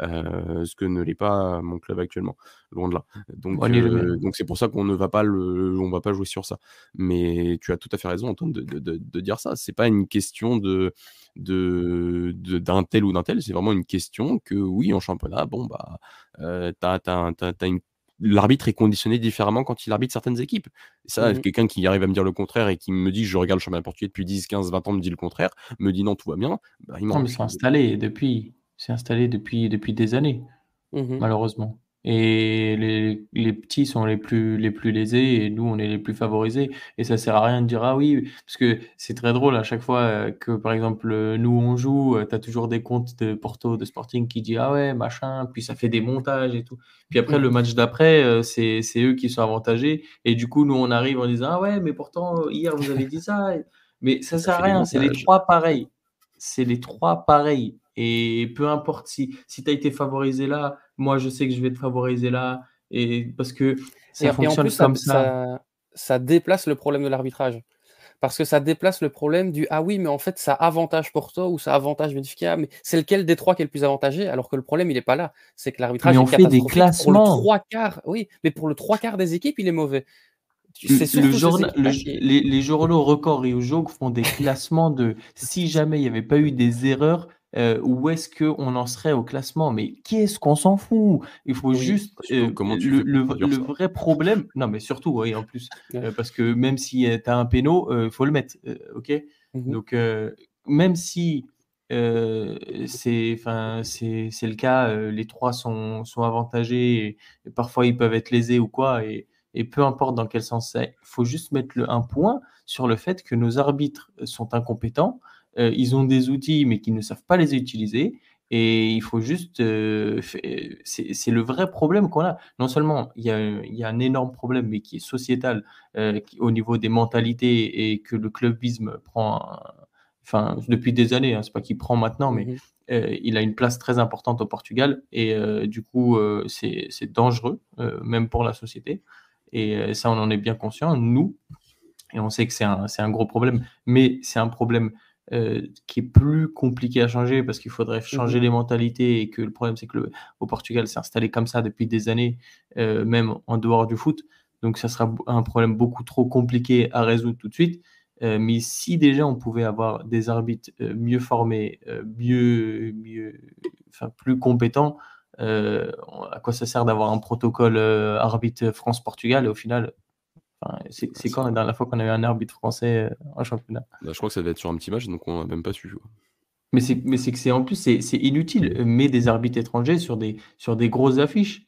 Euh, ce que ne l'est pas mon club actuellement, loin de là. Donc, euh, donc c'est pour ça qu'on ne va pas le, on va pas jouer sur ça. Mais tu as tout à fait raison, Antoine, de, de, de, dire ça. C'est pas une question de de d'un tel ou d'un tel, c'est vraiment une question que oui, en championnat, bon bah, euh, l'arbitre est conditionné différemment quand il arbitre certaines équipes. ça, mmh quelqu'un qui arrive à me dire le contraire et qui me dit je regarde le championnat portugais depuis 10, 15, 20 ans, me dit le contraire, me dit non, tout va bien. Bah, il installé depuis. C'est installé depuis, depuis des années, mmh malheureusement. Et les, les, petits sont les plus, les plus lésés et nous, on est les plus favorisés. Et ça sert à rien de dire ah oui, parce que c'est très drôle à chaque fois euh, que, par exemple, nous, on joue, euh, tu as toujours des comptes de Porto, de Sporting qui disent ah ouais, machin, puis ça fait des montages et tout. Puis après, le mmh. match d'après, euh, c'est eux qui sont avantagés. Et du coup, nous, on arrive en disant ah ouais, mais pourtant, hier, vous avez dit ça. Mais ça sert à rien, c'est les trois pareils. C'est les trois pareils. Et peu importe si, si tu as été favorisé là, moi je sais que je vais te favoriser là. Et parce que ça fonctionne comme ça, ça. déplace le problème de l'arbitrage. Parce que ça déplace le problème du ah oui, mais en fait, ça avantage Porto ou ça avantage Benfica, mais c'est lequel des trois qui est le plus avantagé? Alors que le problème, il n'est pas là. C'est que l'arbitrage est on fait des classements. Pour le trois quarts, oui, mais pour le trois quarts des équipes, il est mauvais. Le journal, les, journaux Record et Ojog font des classements de si jamais il n'y avait pas eu des erreurs, euh, où est-ce qu'on en serait au classement? Mais qu'est-ce qu'on s'en fout? Il faut juste. Euh, le, vrai problème. Non, mais surtout, oui, en plus. Euh, parce que même si tu as un péno, il faut le mettre. OK? Mmh Donc, même si c'est le cas, les trois sont, sont avantagés et, parfois ils peuvent être lésés ou quoi. Et, et peu importe dans quel sens c'est, il faut juste mettre le, un point sur le fait que nos arbitres sont incompétents, euh, ils ont des outils mais qu'ils ne savent pas les utiliser. Et il faut juste. Euh, c'est le vrai problème qu'on a. Non seulement il y, a, il y, a, un énorme problème, mais qui est sociétal euh, au niveau des mentalités et que le clubisme prend. Enfin, depuis des années, hein, c'est pas qu'il prend maintenant, mais mmh il a une place très importante au Portugal. Et du coup, c'est dangereux, même pour la société. Et ça, on en est bien conscient, nous. Et on sait que c'est un, un, gros problème. Mais c'est un problème euh, qui est plus compliqué à changer parce qu'il faudrait changer mmh les mentalités et que le problème c'est que le, au Portugal c'est installé comme ça depuis des années, euh, même en dehors du foot. Donc ça sera un problème beaucoup trop compliqué à résoudre tout de suite. Euh, mais si déjà on pouvait avoir des arbitres mieux formés, mieux, mieux, enfin plus compétents, à quoi ça sert d'avoir un protocole arbitre France-Portugal et au final c'est quand la dernière fois qu'on a eu un arbitre français euh, en championnat bah, Je crois que ça devait être sur un petit match, donc on n'a même pas su. Mais c'est que c'est en plus c'est inutile. Mais des arbitres étrangers sur des sur des grosses affiches.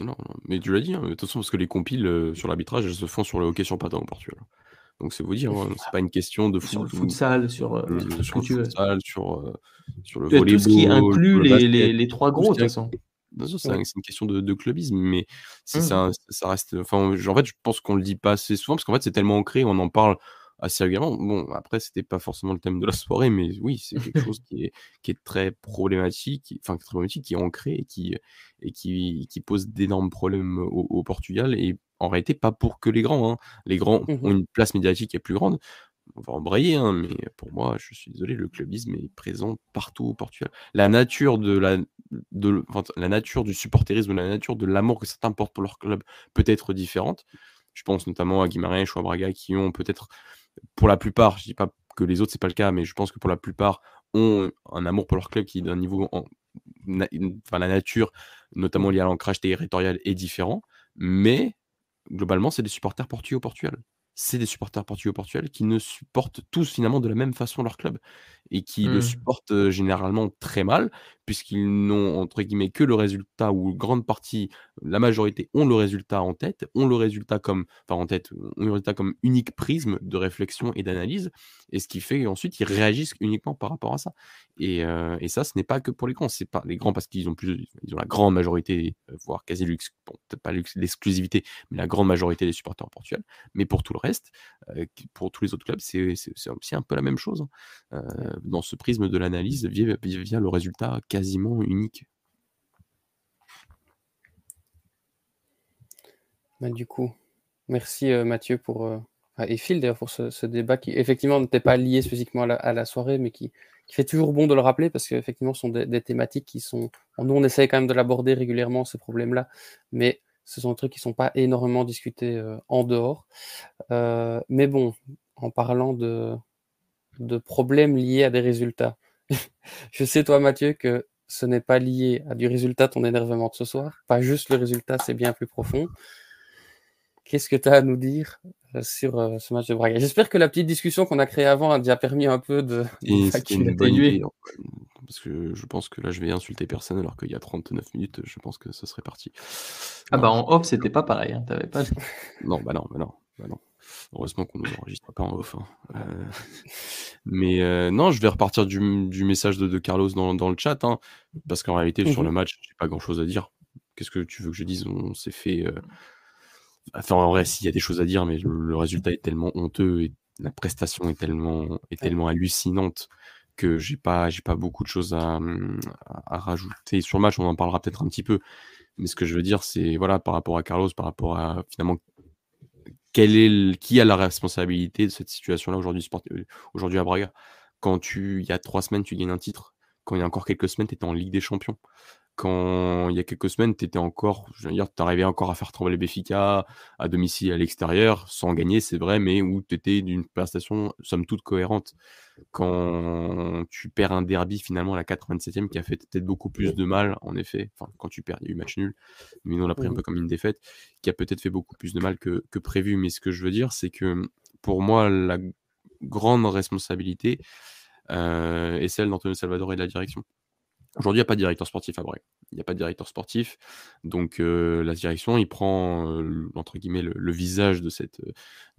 Non, mais tu l'as dit, hein, de toute façon, parce que les compiles euh, sur l'arbitrage, elles se font sur le hockey sur patin au Portugal. Donc c'est vous dire, hein, c'est pas une question de foot, sur le futsal, sur, euh, le, sur, le futsal, sur, sur le volleyball. Tout ce qui inclut les, les, les, trois gros, de toute façon c'est une question de, clubisme, mais si mmh. ça, reste. Enfin, en fait, je pense qu'on le dit pas assez souvent parce qu'en fait, c'est tellement ancré, on en parle assez régulièrement. Bon, après, c'était pas forcément le thème de la soirée, mais oui, c'est quelque chose qui est, qui est très problématique, enfin, très problématique, qui est ancré et qui, et qui, qui pose d'énormes problèmes au, Portugal. Et en réalité, pas pour que les grands. Hein. Les grands mmh ont une place médiatique qui est plus grande, on va embrayer, hein, mais pour moi, je suis désolé, le clubisme est présent partout au Portugal. La nature de la, de, la nature du supporterisme, la nature de l'amour que certains portent pour leur club peut être différente. Je pense notamment à Guimarães ou à Braga qui ont peut-être, pour la plupart, je dis pas que les autres c'est pas le cas, mais je pense que pour la plupart ont un amour pour leur club qui d'un niveau, en, enfin la nature, notamment liée à l'ancrage territorial, est différent. Mais globalement, c'est des supporters portugais au Portugal c'est des supporters portugais au qui ne supportent tous finalement de la même façon leur club et qui le mmh. supportent généralement très mal puisqu'ils n'ont entre guillemets que le résultat ou grande partie, la majorité ont le résultat en tête, ont le résultat comme, enfin en tête, ont le résultat comme unique prisme de réflexion et d'analyse, et ce qui fait qu'ensuite ils réagissent uniquement par rapport à ça. Et, et ça, ce n'est pas que pour les grands, c'est pas les grands parce qu'ils ont plus, ils ont la grande majorité, voire quasi luxe, bon, peut-être pas l'exclusivité, mais la grande majorité des supporters en Portugal. Mais pour tout le reste, pour tous les autres clubs, c'est aussi un peu la même chose. Hein. Dans ce prisme de l'analyse via, le résultat quasiment unique. Bah, du coup, merci euh, Mathieu pour, euh, et Phil d'ailleurs pour ce, débat qui effectivement n'était pas lié physiquement à la, soirée, mais qui, fait toujours bon de le rappeler parce qu'effectivement ce sont des, thématiques qui sont. Nous on essaye quand même de l'aborder régulièrement ces problèmes-là, mais ce sont des trucs qui ne sont pas énormément discutés euh, en dehors. mais bon, en parlant de, de problèmes liés à des résultats, je sais, toi, Mathieu, que ce n'est pas lié à du résultat ton énervement de ce soir. Pas juste le résultat, c'est bien plus profond. Qu'est-ce que tu as à nous dire euh, sur euh, ce match de Braga? J'espère que la petite discussion qu'on a créée avant a déjà permis un peu de. Parce que je pense que là, je vais insulter personne alors qu'il y a 39 minutes, je pense que ce serait parti. Ah bah en off, c'était pas pareil. Hein. pas... non, bah non, bah non, bah non. Heureusement qu'on ne enregistre pas en off. Hein. Euh, mais euh, non, je vais repartir du, message de, Carlos dans, le chat, hein, parce qu'en réalité, sur le mmh match, j'ai pas grand-chose à dire. Qu'est-ce que tu veux que je dise? On s'est fait. Euh, enfin, en vrai, s'il y a des choses à dire, mais le, résultat est tellement honteux et la prestation est tellement, est tellement hallucinante que j'ai pas, j'ai pas beaucoup de choses à, à, rajouter sur le match. On en parlera peut-être un petit peu. Mais ce que je veux dire, c'est voilà, par rapport à Carlos, par rapport à finalement qui a la responsabilité de cette situation-là aujourd'hui euh, aujourd'hui à Braga? Quand tu il y a trois semaines, tu gagnes un titre. Quand il y a encore quelques semaines, tu étais en Ligue des Champions quand il y a quelques semaines, tu étais encore, je veux dire, tu arrivais encore à faire trembler Béfica à domicile à l'extérieur, sans gagner, c'est vrai, mais où tu étais d'une prestation somme toute cohérente. Quand tu perds un derby finalement à la 87e qui a fait peut-être beaucoup plus de mal, en effet, enfin, quand tu perds, il y a eu match nul, mais on l'a pris un peu comme une défaite, qui a peut-être fait beaucoup plus de mal que, que prévu. Mais ce que je veux dire, c'est que pour moi, la grande responsabilité euh, est celle d'Antonio Salvador et de la direction. Aujourd'hui, il n'y a pas de directeur sportif à Brest. Il n'y a pas de directeur sportif. Donc, euh, la direction, il prend, euh, entre guillemets, le, visage de cette,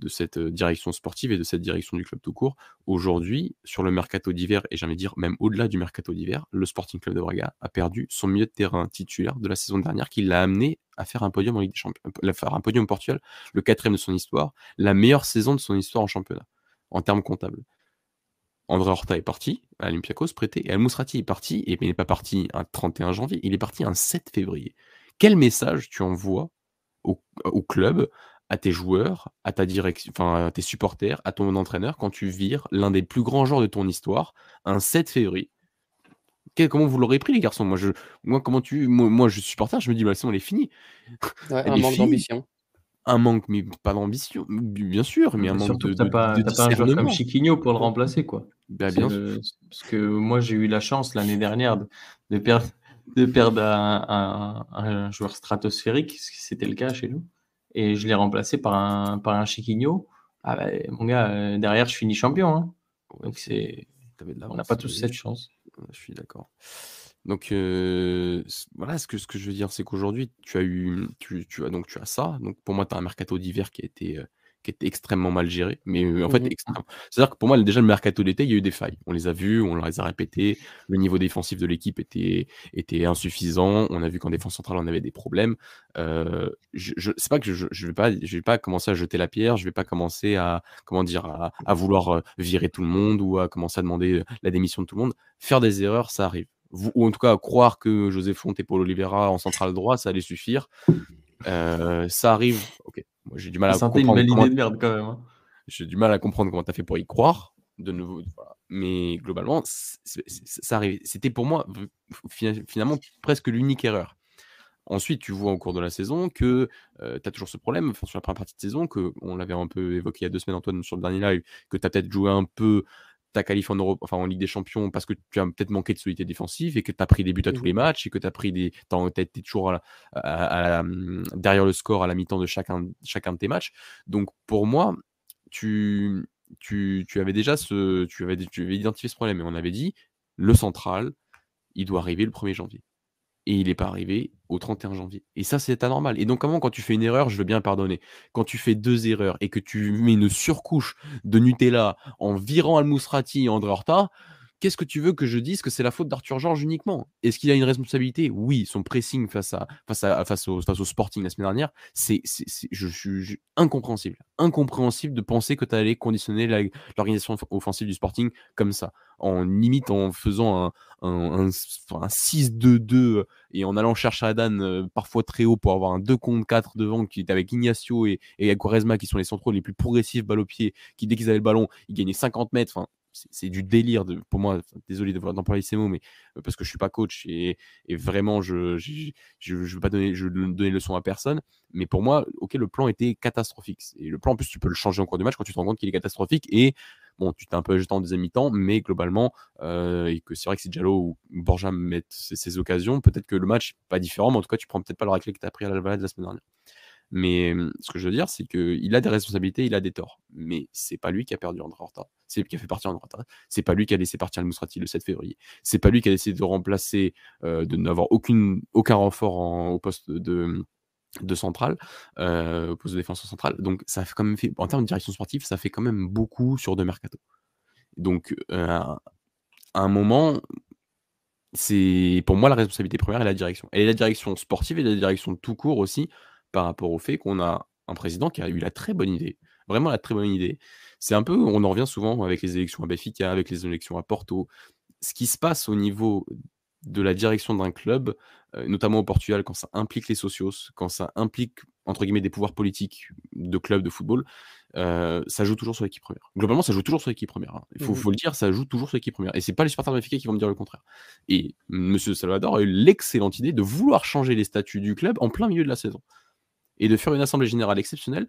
cette direction sportive et de cette direction du club tout court. Aujourd'hui, sur le mercato d'hiver, et j'allais dire même au-delà du mercato d'hiver, le Sporting Club de Braga a perdu son milieu de terrain titulaire de la saison dernière qui l'a amené à faire un podium en Ligue des Champions, le quatrième de son histoire, la meilleure saison de son histoire en championnat, en termes comptables. André Horta est parti à Olympiakos, prêté, et Al Mousrati est parti, et il n'est pas parti un 31 janvier, il est parti un 7 février. Quel message tu envoies au, club, à tes joueurs, à ta direction, enfin à tes supporters, à ton entraîneur quand tu vires l'un des plus grands joueurs de ton histoire un 7 février? Comment vous l'aurez pris les garçons? Moi je moi comment tu moi, je suis supporter, je me dis bah c'est on est fini. un manque d'ambition un manque, mais pas d'ambition, bien sûr, mais un manque de, t'as pas, pas un joueur comme Chiquinho pour le remplacer, quoi. Bah, bien parce que moi, j'ai eu la chance l'année dernière de, perdre, de perdre un, joueur stratosphérique, ce qui c'était le cas chez nous, et je l'ai remplacé par un, par un Chiquinho. Ah bah, mon gars, euh, derrière, je finis champion. Hein. Donc c'est, on n'a pas tous cette chance. Je suis d'accord. Donc voilà, ce que, ce que je veux dire, c'est qu'aujourd'hui, tu as eu, tu, tu, as donc tu as ça. Donc pour moi, tu as un mercato d'hiver qui a été qui extrêmement mal géré. Mais en fait, mmh c'est-à-dire que pour moi, déjà le mercato d'été, il y a eu des failles. On les a vus, on les a répétées. Le niveau défensif de l'équipe était, était insuffisant. On a vu qu'en défense centrale, on avait des problèmes. Je, pas que je, je vais pas, je vais pas commencer à jeter la pierre. Je vais pas commencer à, comment dire, à, à vouloir virer tout le monde ou à commencer à demander la démission de tout le monde. Faire des erreurs, ça arrive ou en tout cas croire que José Fonte et Paul Oliveira en central droit, ça allait suffire. Euh, ça arrive. Ok, moi j'ai du mal à comprendre. Une idée de merde quand même. Hein. J'ai du mal à comprendre comment tu as fait pour y croire. De nouveau, mais globalement, ça arrive. C'était pour moi finalement presque l'unique erreur. Ensuite, tu vois au cours de la saison que euh, tu as toujours ce problème, enfin, sur la première partie de saison, que on l'avait un peu évoqué il y a deux semaines, Antoine, sur le dernier live, que tu as peut-être joué un peu ta qualif en Europe, enfin en Ligue des Champions parce que tu as peut-être manqué de solidité défensive et que tu as pris des buts à tous les matchs et que tu as pris des. Tu été toujours hum, derrière le score à la mi-temps de chacun, chacun de tes matchs. Donc pour moi, tu, tu, tu avais déjà ce. Tu avais, tu avais identifié ce problème et on avait dit le central, il doit arriver le 1er janvier et il n'est pas arrivé au 31 janvier. Et ça, c'est anormal. Et donc, comment, quand tu fais une erreur, je veux bien pardonner. Quand tu fais deux erreurs et que tu mets une surcouche de Nutella en virant Al-Mousrati et André Horta, Qu'est-ce que tu veux que je dise que c'est la faute d'Arthur Georges uniquement? Est-ce qu'il a une responsabilité? Oui, son pressing face, à, face, à, face, au, face au Sporting la semaine dernière, c'est, je, suis incompréhensible. Incompréhensible de penser que tu allais conditionner l'organisation offensive du Sporting comme ça, en limite en faisant un, un, 6-2-2 et en allant chercher Adan euh, parfois très haut pour avoir un 2 contre 4 devant qui est avec Ignacio et, et Quaresma qui sont les centraux les plus progressifs balle au pied, qui dès qu'ils avaient le ballon, ils gagnaient 50 mètres. C'est du délire de, pour moi. Désolé d'employer ces mots, mais euh, parce que je suis pas coach et, vraiment je je veux pas donner je donner leçon à personne. Mais pour moi, ok, le plan était catastrophique. Et le plan, en plus, tu peux le changer en cours du match quand tu te rends compte qu'il est catastrophique. Et bon, tu t'es un peu ajusté en deuxième mi-temps, mais globalement, euh, et que c'est vrai que si Diallo ou Borja mettent ces, occasions, peut-être que le match pas différent, mais en tout cas, tu prends peut-être pas le raclé que tu as pris à la balade la semaine dernière. Mais ce que je veux dire, c'est qu'il a des responsabilités, il a des torts. Mais c'est pas lui qui a perdu André Horta. C'est lui qui a fait partir André Horta. C'est pas lui qui a laissé partir le Moustrati le 7 février. C'est pas lui qui a décidé de remplacer, de n'avoir aucun renfort au poste de, de centrale, au poste de défense centrale. Donc ça fait quand même fait, en termes de direction sportive, ça fait quand même beaucoup sur deux mercato. Donc à un moment, c'est pour moi la responsabilité première est la direction. Est la direction sportive et la direction tout court aussi par rapport au fait qu'on a un président qui a eu la très bonne idée, vraiment la très bonne idée. C'est un peu, on en revient souvent avec les élections à Béfica, avec les élections à Porto. Ce qui se passe au niveau de la direction d'un club, notamment au Portugal, quand ça implique les socios, quand ça implique entre guillemets des pouvoirs politiques de clubs de football, ça joue toujours sur l'équipe première. Globalement, ça joue toujours sur l'équipe première. Hein. Il faut, mmh faut, le dire, ça joue toujours sur l'équipe première. Et c'est pas les supporters de qui vont me dire le contraire. Et Monsieur Salvador a eu l'excellente idée de vouloir changer les statuts du club en plein milieu de la saison et de faire une assemblée générale exceptionnelle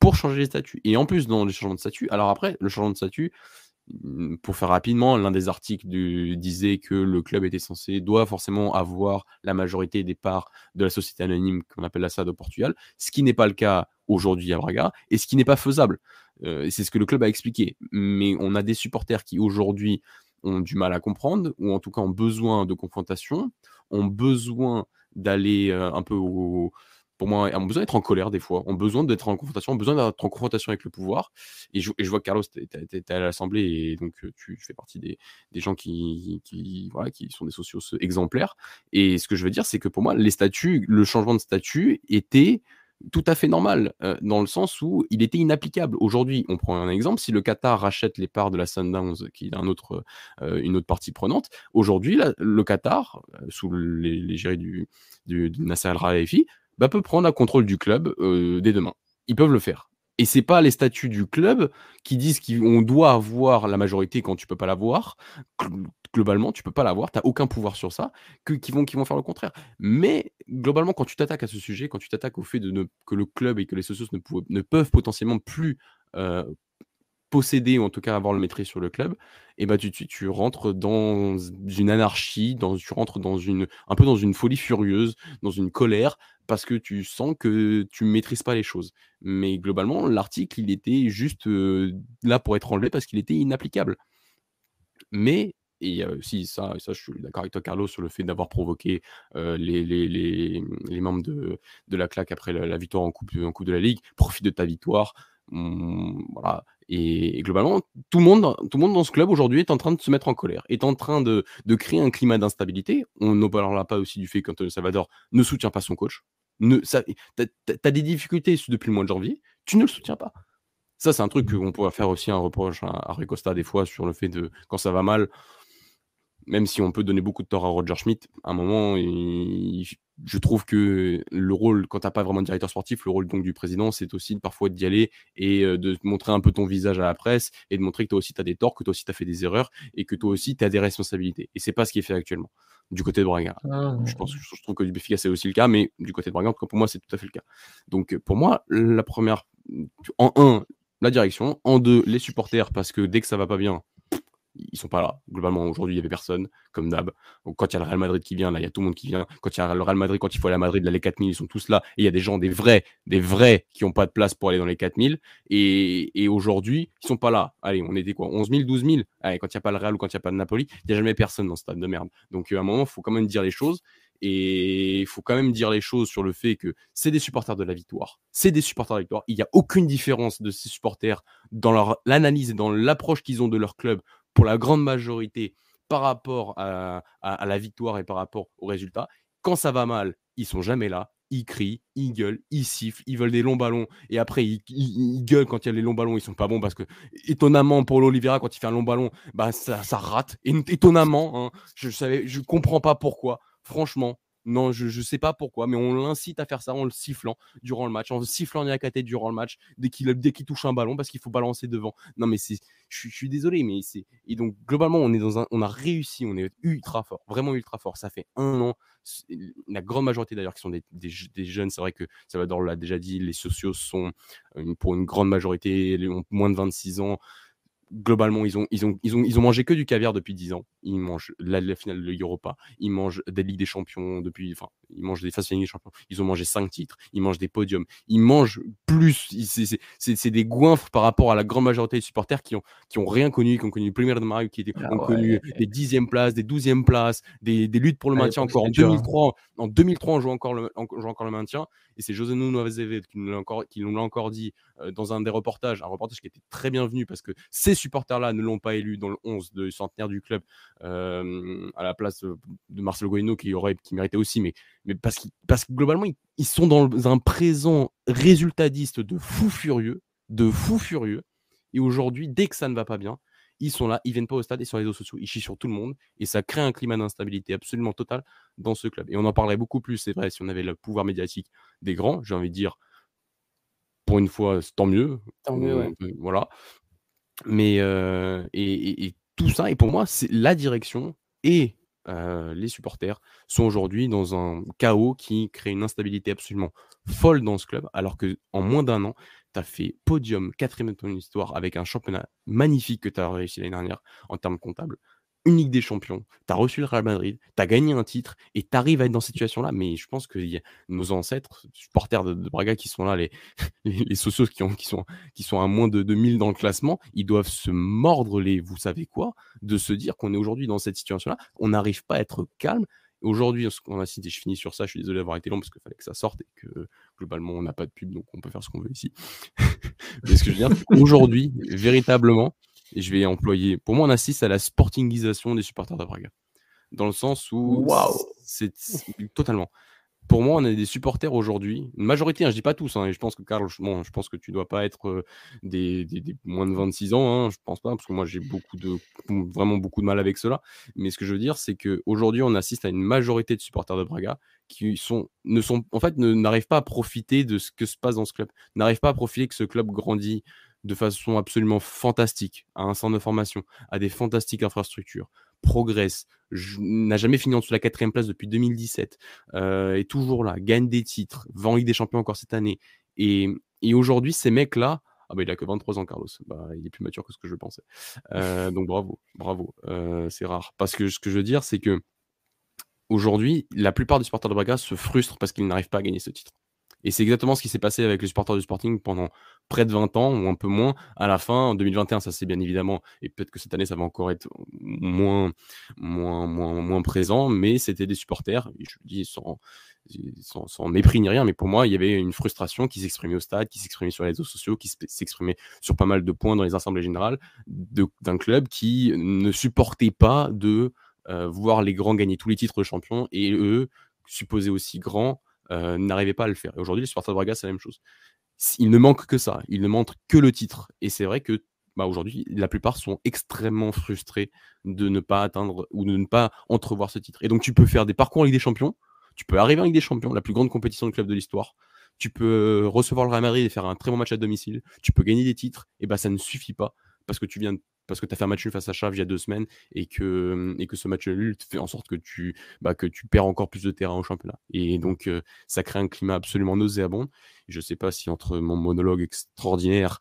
pour changer les statuts. Et en plus, dans les changements de statut, alors après, le changement de statut, Mmh, pour faire rapidement, l'un des articles disait que le club était censé, doit forcément avoir la majorité des parts de la société anonyme qu'on appelle la SAD au Portugal, ce qui n'est pas le cas aujourd'hui à Braga et ce qui n'est pas faisable. Euh, c'est ce que le club a expliqué. Mais on a des supporters qui aujourd'hui ont du mal à comprendre ou en tout cas ont besoin de confrontation, ont besoin d'aller euh, un peu au, pour moi, ont besoin d'être en colère des fois, ont besoin d'être en confrontation, ont besoin d'être en confrontation avec le pouvoir. Et je, vois que Carlos, tu es, à l'Assemblée et donc tu fais partie des, gens qui, qui, voilà, qui sont des socios exemplaires. Et ce que je veux dire, c'est que pour moi, les statuts, le changement de statut était tout à fait normal, dans le sens où il était inapplicable. Aujourd'hui, on prend un exemple, si le Qatar rachète les parts de la Sundowns, qui est un autre, une autre partie prenante, aujourd'hui, le Qatar, sous l'égérie du, du, du Nasser Al-Raifi, bah, peut prendre un contrôle du club euh, dès demain. Ils peuvent le faire. Et c'est pas les statuts du club qui disent qu'on doit avoir la majorité quand tu peux pas l'avoir. Globalement, tu peux pas l'avoir, tu n'as aucun pouvoir sur ça, qui, vont, vont faire le contraire. Mais globalement, quand tu t'attaques à ce sujet, quand tu t'attaques au fait de ne, que le club et que les socios ne, ne peuvent potentiellement plus euh, posséder ou en tout cas avoir le maîtrise sur le club, et bah tu, tu, tu, rentres dans une anarchie, dans, tu rentres dans une, un peu dans une folie furieuse, dans une colère, parce que tu sens que tu ne maîtrises pas les choses. Mais globalement, l'article, il était juste là pour être enlevé parce qu'il était inapplicable. Mais, et si ça, ça, je suis d'accord avec toi, Carlos, sur le fait d'avoir provoqué les, membres de, la claque après la, victoire en coupe, de la Ligue, profite de ta victoire. Mmh, voilà. Et, globalement, tout le, monde, tout le monde dans ce club aujourd'hui est en train de se mettre en colère, est en train de, de créer un climat d'instabilité. On ne parlera pas aussi du fait qu'Antonio Salvador ne soutient pas son coach ne, ça, t'as, as des difficultés depuis le mois de janvier, tu ne le soutiens pas. Ça, c'est un truc qu'on pourrait faire aussi un reproche à, à Costa des fois sur le fait de quand ça va mal, même si on peut donner beaucoup de tort à Roger Schmidt, à un moment, je trouve que le rôle, quand tu n'as pas vraiment de directeur sportif, le rôle donc du président, c'est aussi parfois d'y aller et euh, de montrer un peu ton visage à la presse et de montrer que toi aussi tu as des torts, que toi aussi tu as fait des erreurs et que toi aussi tu as des responsabilités. Et c'est pas ce qui est fait actuellement du côté de Braga. Ah, je, pense, je trouve que du Béfica c'est aussi le cas, mais du côté de Braga, pour moi, c'est tout à fait le cas. Donc pour moi, la première, en un, la direction, en deux, les supporters, parce que dès que ça va pas bien, ils sont pas là. Globalement, aujourd'hui, il y avait personne, comme d'hab. Quand il y a le Real Madrid qui vient, là, il y a tout le monde qui vient. Quand il y a le Real Madrid, quand il faut aller à Madrid, là, les 4000, ils sont tous là. Et il y a des gens, des vrais, des vrais, qui n'ont pas de place pour aller dans les 4000. Et, et aujourd'hui, ils sont pas là. Allez, on était quoi 11 000, 12 000 Allez, quand il n'y a pas le Real ou quand il n'y a pas de Napoli, il n'y a jamais personne dans ce stade de merde. Donc, à un moment, il faut quand même dire les choses. Et il faut quand même dire les choses sur le fait que c'est des supporters de la victoire. C'est des supporters de la victoire. Il n'y a aucune différence de ces supporters dans l'analyse et dans l'approche qu'ils ont de leur club pour la grande majorité par rapport à, la victoire et par rapport au résultat. Quand ça va mal, ils sont jamais là. Ils crient, ils gueulent, ils sifflent, ils veulent des longs ballons et après ils, gueulent quand il y a les longs ballons, ils sont pas bons parce que étonnamment pour l'Olivera quand il fait un long ballon, bah ça, rate. Étonnamment, hein, je je comprends pas pourquoi. Franchement, non, je ne sais pas pourquoi, mais on l'incite à faire ça en le sifflant durant le match, en sifflant Niakate durant le match, dès qu'il touche un ballon, parce qu'il faut balancer devant. Non, mais c'est, je, suis désolé, mais c'est. Et donc, globalement, on, est dans un, on a réussi, on est ultra fort, vraiment ultra fort. Ça fait un an. La grande majorité d'ailleurs qui sont des, des, jeunes, c'est vrai que Salvador l'a déjà dit, les sociaux sont pour une grande majorité, ont moins de 26 ans globalement, ils ont, ils, ont, ils, ont, ils ont mangé que du caviar depuis 10 ans. Ils mangent la, finale de l'Europa. Ils mangent des Ligues des Champions depuis. Enfin, ils mangent des phases des Champions. Ils ont mangé 5 titres. Ils mangent des podiums. Ils mangent plus. C'est des goinfres par rapport à la grande majorité des supporters qui ont, qui ont rien connu, qui ont connu le premier de Mario, qui ah ont connu des 10e places, des 12e places, des, des luttes pour le maintien encore en 2003. En 2003, on joue encore le, on joue encore le maintien. Et c'est José Nuno qui nous l'a encore, qui nous l'a encore dit euh, dans un des reportages, un reportage qui était très bienvenu parce que ces supporters-là ne l'ont pas élu dans le 11 de centenaire du club euh, à la place de Marcelo Goino qui aurait, qui méritait aussi, mais, mais parce, qu parce que globalement ils, sont dans un présent résultatiste de fou furieux, de fou furieux. Et aujourd'hui, dès que ça ne va pas bien, ils sont là, ils viennent pas au stade et sur les réseaux sociaux, ils chient sur tout le monde et ça crée un climat d'instabilité absolument total dans ce club. Et on en parlerait beaucoup plus, c'est vrai, si on avait le pouvoir médiatique des grands, j'ai envie de dire, pour une fois, tant mieux. Tant mieux, Voilà. Mais et, tout ça, et pour moi, c'est la direction et les supporters sont aujourd'hui dans un chaos qui crée une instabilité absolument folle dans ce club, alors que en moins d'un an, tu as fait podium, quatrième de ton histoire, avec un championnat magnifique que tu as réussi l'année dernière en termes comptables unique des Champions, tu as reçu le Real Madrid, tu as gagné un titre et tu arrives à être dans cette situation-là. Mais je pense que nos ancêtres, supporters de, Braga qui sont là, les, les, socios qui, ont, qui, sont, qui sont à moins de 2000 dans le classement, ils doivent se mordre les vous savez quoi de se dire qu'on est aujourd'hui dans cette situation-là. On n'arrive pas à être calme. Aujourd'hui, ce a cité, je finis sur ça, je suis désolé d'avoir été long parce qu'il fallait que ça sorte et que globalement on n'a pas de pub donc on peut faire ce qu'on veut ici. Mais ce que je veux dire, aujourd'hui, véritablement, et je vais employer. Pour moi, on assiste à la sportingisation des supporters de Braga. Dans le sens où. Waouh C'est totalement. Pour moi, on a des supporters aujourd'hui, une majorité, hein, je dis pas tous, hein, et je pense que Karl, bon, je pense que tu dois pas être euh, des, des, moins de 26 ans, hein, je pense pas, parce que moi j'ai beaucoup de, vraiment beaucoup de mal avec cela. Mais ce que je veux dire, c'est qu'aujourd'hui, on assiste à une majorité de supporters de Braga qui sont, ne sont, en fait, n'arrivent pas à profiter de ce que se passe dans ce club, n'arrivent pas à profiter que ce club grandit, de façon absolument fantastique à un centre de formation, à des fantastiques infrastructures, progresse, n'a jamais fini en dessous de la quatrième place depuis 2017, euh, est toujours là, gagne des titres, vend Ligue des Champions encore cette année. Et, aujourd'hui, ces mecs-là, ah bah il a que 23 ans, Carlos. Bah, il est plus mature que ce que je pensais. Euh, donc bravo, bravo. Euh, c'est rare. Parce que ce que je veux dire, c'est que aujourd'hui, la plupart des supporters de Braga se frustrent parce qu'ils n'arrivent pas à gagner ce titre. Et c'est exactement ce qui s'est passé avec les supporters du Sporting pendant près de 20 ans ou un peu moins. À la fin, en 2021, ça c'est bien évidemment, et peut-être que cette année ça va encore être moins, moins, moins, présent, mais c'était des supporters, je le dis sans, sans, mépris ni rien, mais pour moi, il y avait une frustration qui s'exprimait au stade, qui s'exprimait sur les réseaux sociaux, qui s'exprimait sur pas mal de points dans les assemblées générales d'un club qui ne supportait pas de euh, voir les grands gagner tous les titres de champion et eux, supposés aussi grands, euh, n'arrivait pas à le faire. Et aujourd'hui, les supporters de Braga, c'est la même chose. Il ne manque que ça. Il ne manque que le titre. Et c'est vrai que bah, aujourd'hui, la plupart sont extrêmement frustrés de ne pas atteindre ou de ne pas entrevoir ce titre. Et donc, tu peux faire des parcours Ligue des Champions. Tu peux arriver Ligue des Champions, la plus grande compétition de club de l'histoire. Tu peux recevoir le Real Madrid et faire un très bon match à domicile. Tu peux gagner des titres. Et bah, ça ne suffit pas parce que tu viens parce que tu as fait un match nul face à Chaves il y a deux semaines et que, et que ce match nul fait en sorte que tu, bah, que tu perds encore plus de terrain au championnat. Et donc, euh, ça crée un climat absolument nauséabond. Je ne sais pas si entre mon monologue extraordinaire,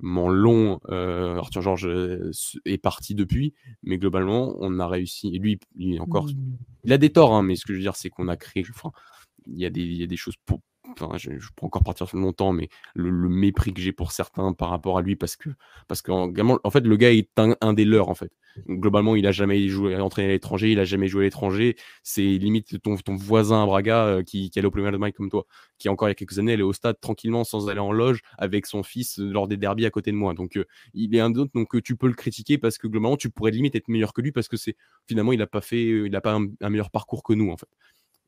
mon long, euh, Arthur Georges euh, est parti depuis, mais globalement, on a réussi. Et lui, il, encore, mmh. il a des torts, hein, mais ce que je veux dire, c'est qu'on a créé. Enfin, il y, a des, il y a des choses pour, je, peux encore partir sur longtemps, mais le, mépris que j'ai pour certains par rapport à lui, parce que, en fait, le gars est un, des leurs, en fait. Globalement, il a jamais joué, entraîné à l'étranger, il a jamais joué à l'étranger. C'est limite ton, voisin Braga euh, qui, qui allait au premier de comme toi, qui encore il y a quelques années, allait au stade tranquillement sans aller en loge avec son fils euh, lors des derbies à côté de moi. Donc, euh, il est un d'autre, donc tu peux le critiquer parce que globalement, tu pourrais limite être meilleur que lui parce que c'est finalement, il n'a pas fait, il a pas un meilleur parcours que nous, en fait.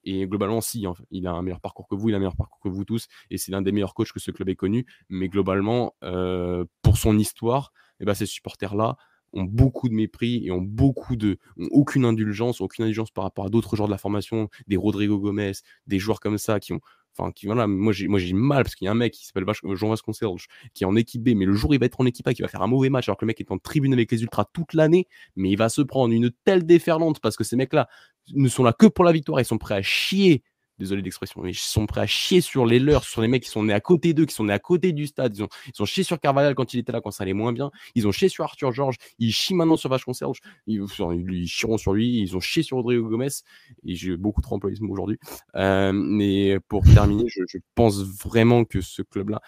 Et globalement, si, il a un meilleur parcours que vous, il a un meilleur parcours que vous tous, et c'est l'un des meilleurs coachs que ce club ait connu. Mais globalement, euh, pour son histoire, eh ben, ces supporters-là ont beaucoup de mépris et ont beaucoup de, ont aucune indulgence, aucune indulgence par rapport à d'autres joueurs de la formation, des Rodrigo Gomez, des joueurs comme ça qui ont, enfin, qui voilà, moi j'ai, moi j'ai mal parce qu'il y a un mec qui s'appelle Jean Vasconcelos qui est en équipe B, mais le jour il va être en équipe A, qui va faire un mauvais match alors que le mec est en tribune avec les ultras toute l'année, mais il va se prendre une telle déferlante parce que ces mecs-là ne sont là que pour la victoire, ils sont prêts à chier désolé d'expression, mais ils sont prêts à chier sur les leurs, sur les mecs qui sont nés à côté d'eux, qui sont nés à côté du stade. Ils ont, ils sur Carvalhal quand il était là, quand ça allait moins bien. Ils ont chié sur Arthur Georges. Ils chient maintenant sur Vache Serge. Ils, ils chieront sur lui. Ils ont chié sur Rodrigo Gomez. Et j'ai beaucoup trop employé aujourd'hui. Euh, mais pour terminer, je, je pense vraiment que ce club-là,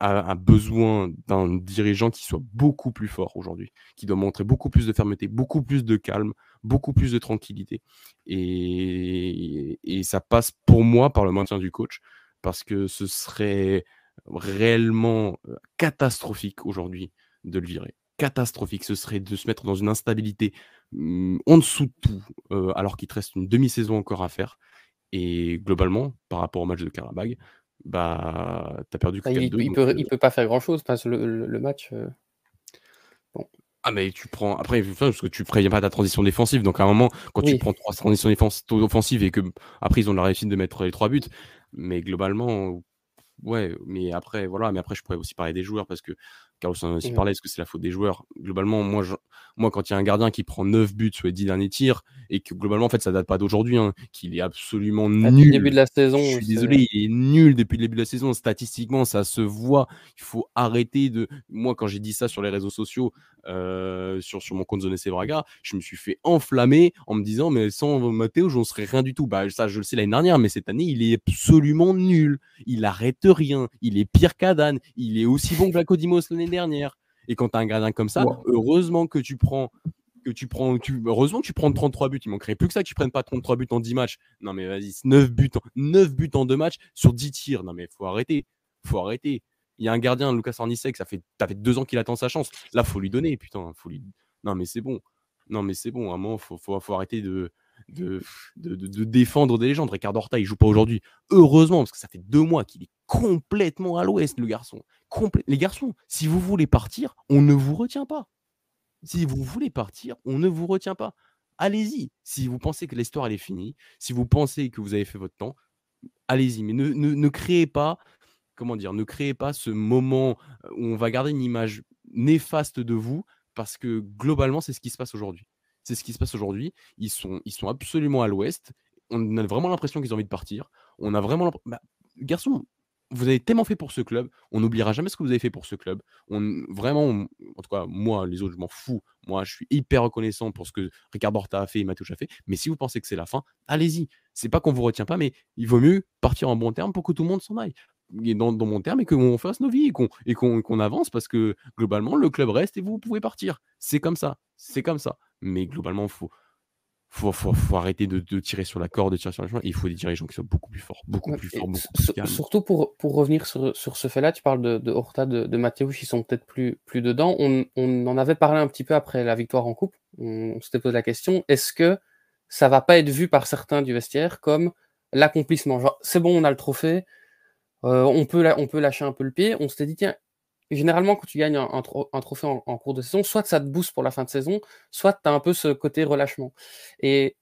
a, besoin d'un dirigeant qui soit beaucoup plus fort aujourd'hui, qui doit montrer beaucoup plus de fermeté, beaucoup plus de calme, beaucoup plus de tranquillité. Et, et ça passe pour moi par le maintien du coach, parce que ce serait réellement euh, catastrophique aujourd'hui de le virer. Catastrophique, ce serait de se mettre dans une instabilité mmh, en dessous de tout, euh, alors qu'il te reste une demi-saison encore à faire. Et globalement, par rapport au match de Karabag, bah, t'as perdu que il, il, peut, il peut pas faire grand chose parce que le, le, match. Euh, bon. Ah, mais tu prends. Après, parce que tu préviens pas ta transition défensive. Donc, à un moment, quand tu prends trois transitions offensives et que après, ils ont la réussite de mettre les trois buts. Mais globalement, ouais, mais après, voilà. Mais après, je pourrais aussi parler des joueurs parce que Carlos en a aussi parlé, est-ce que c'est la faute des joueurs? Globalement, moi, moi quand il y a un gardien qui prend 9 buts sur les 10 derniers tirs, et que globalement, en fait, ça date pas d'aujourd'hui, hein, qu'il est absolument nul. Depuis le début de la saison. Je suis désolé, il est nul depuis le début de la saison. Statistiquement, ça se voit. Il faut arrêter de. Moi, quand j'ai dit ça sur les réseaux sociaux, euh, sur, sur mon compte Zone Braga, je me suis fait enflammer en me disant, mais sans Mathéo, j'en serais rien du tout. Bah, ça, je le sais l'année dernière, mais cette année, il est absolument nul. Il arrête rien. Il est pire qu'Adan. Il est aussi bon que Vlacodimos l'année dernière. Et quand tu as un gardien comme ça, heureusement que tu prends que tu prends tu, heureusement que tu prends 33 buts, il manquerait plus que ça que tu prennes pas 33 buts en 10 matchs. Non mais vas-y, 9 buts en 9 buts en 2 matchs sur 10 tirs. Non mais faut arrêter. Faut arrêter. Il y a un gardien Lucas Arnisek, ça fait ça fait 2 ans qu'il attend sa chance. Là, faut lui donner putain, faut lui Non mais c'est bon. Non mais c'est bon, à un moment faut, faut, faut arrêter de de, de, défendre des légendes. Ricardo Horta, il joue pas aujourd'hui. Heureusement, parce que ça fait deux mois qu'il est complètement à l'ouest, le garçon. Les garçons, si vous voulez partir, on ne vous retient pas. Si vous voulez partir, on ne vous retient pas. Allez-y. Si vous pensez que l'histoire est finie, si vous pensez que vous avez fait votre temps, allez-y. Mais ne, ne, créez pas, comment dire, ne créez pas ce moment où on va garder une image néfaste de vous, parce que globalement, c'est ce qui se passe aujourd'hui. C'est ce qui se passe aujourd'hui. Ils sont, ils sont absolument à l'ouest. On a vraiment l'impression qu'ils ont envie de partir. On a vraiment bah, garçon, vous avez tellement fait pour ce club, on n'oubliera jamais ce que vous avez fait pour ce club. On, vraiment, en tout cas, moi, les autres, je m'en fous. Moi, je suis hyper reconnaissant pour ce que Ricard Borta a fait et Matouche a fait. Mais si vous pensez que c'est la fin, allez-y. C'est pas qu'on vous retient pas, mais il vaut mieux partir en bon terme pour que tout le monde s'en aille. dans, dans, mon terme et qu'on fasse nos vies et qu'on avance parce que globalement, le club reste et vous pouvez partir. C'est comme ça. C'est comme ça. Mais globalement, il faut, faut, faut, arrêter de, tirer sur la corde, de tirer sur le chemin. Il faut des dirigeants qui soient beaucoup plus forts, beaucoup plus forts, beaucoup plus calmes. Surtout pour, pour revenir sur, sur ce fait-là, tu parles de, de Horta, de, de Mathéus, ils sont peut-être plus, plus dedans. On, on, en avait parlé un petit peu après la victoire en coupe. On, s'était posé la question est-ce que ça va pas être vu par certains du vestiaire comme l'accomplissement? Genre, c'est bon, on a le trophée, euh, on, peut on peut lâcher un peu le pied. On s'était dit tiens, généralement, quand tu gagnes un, trophée en, cours de saison, soit ça te booste pour la fin de saison, soit tu as un peu ce côté relâchement. Et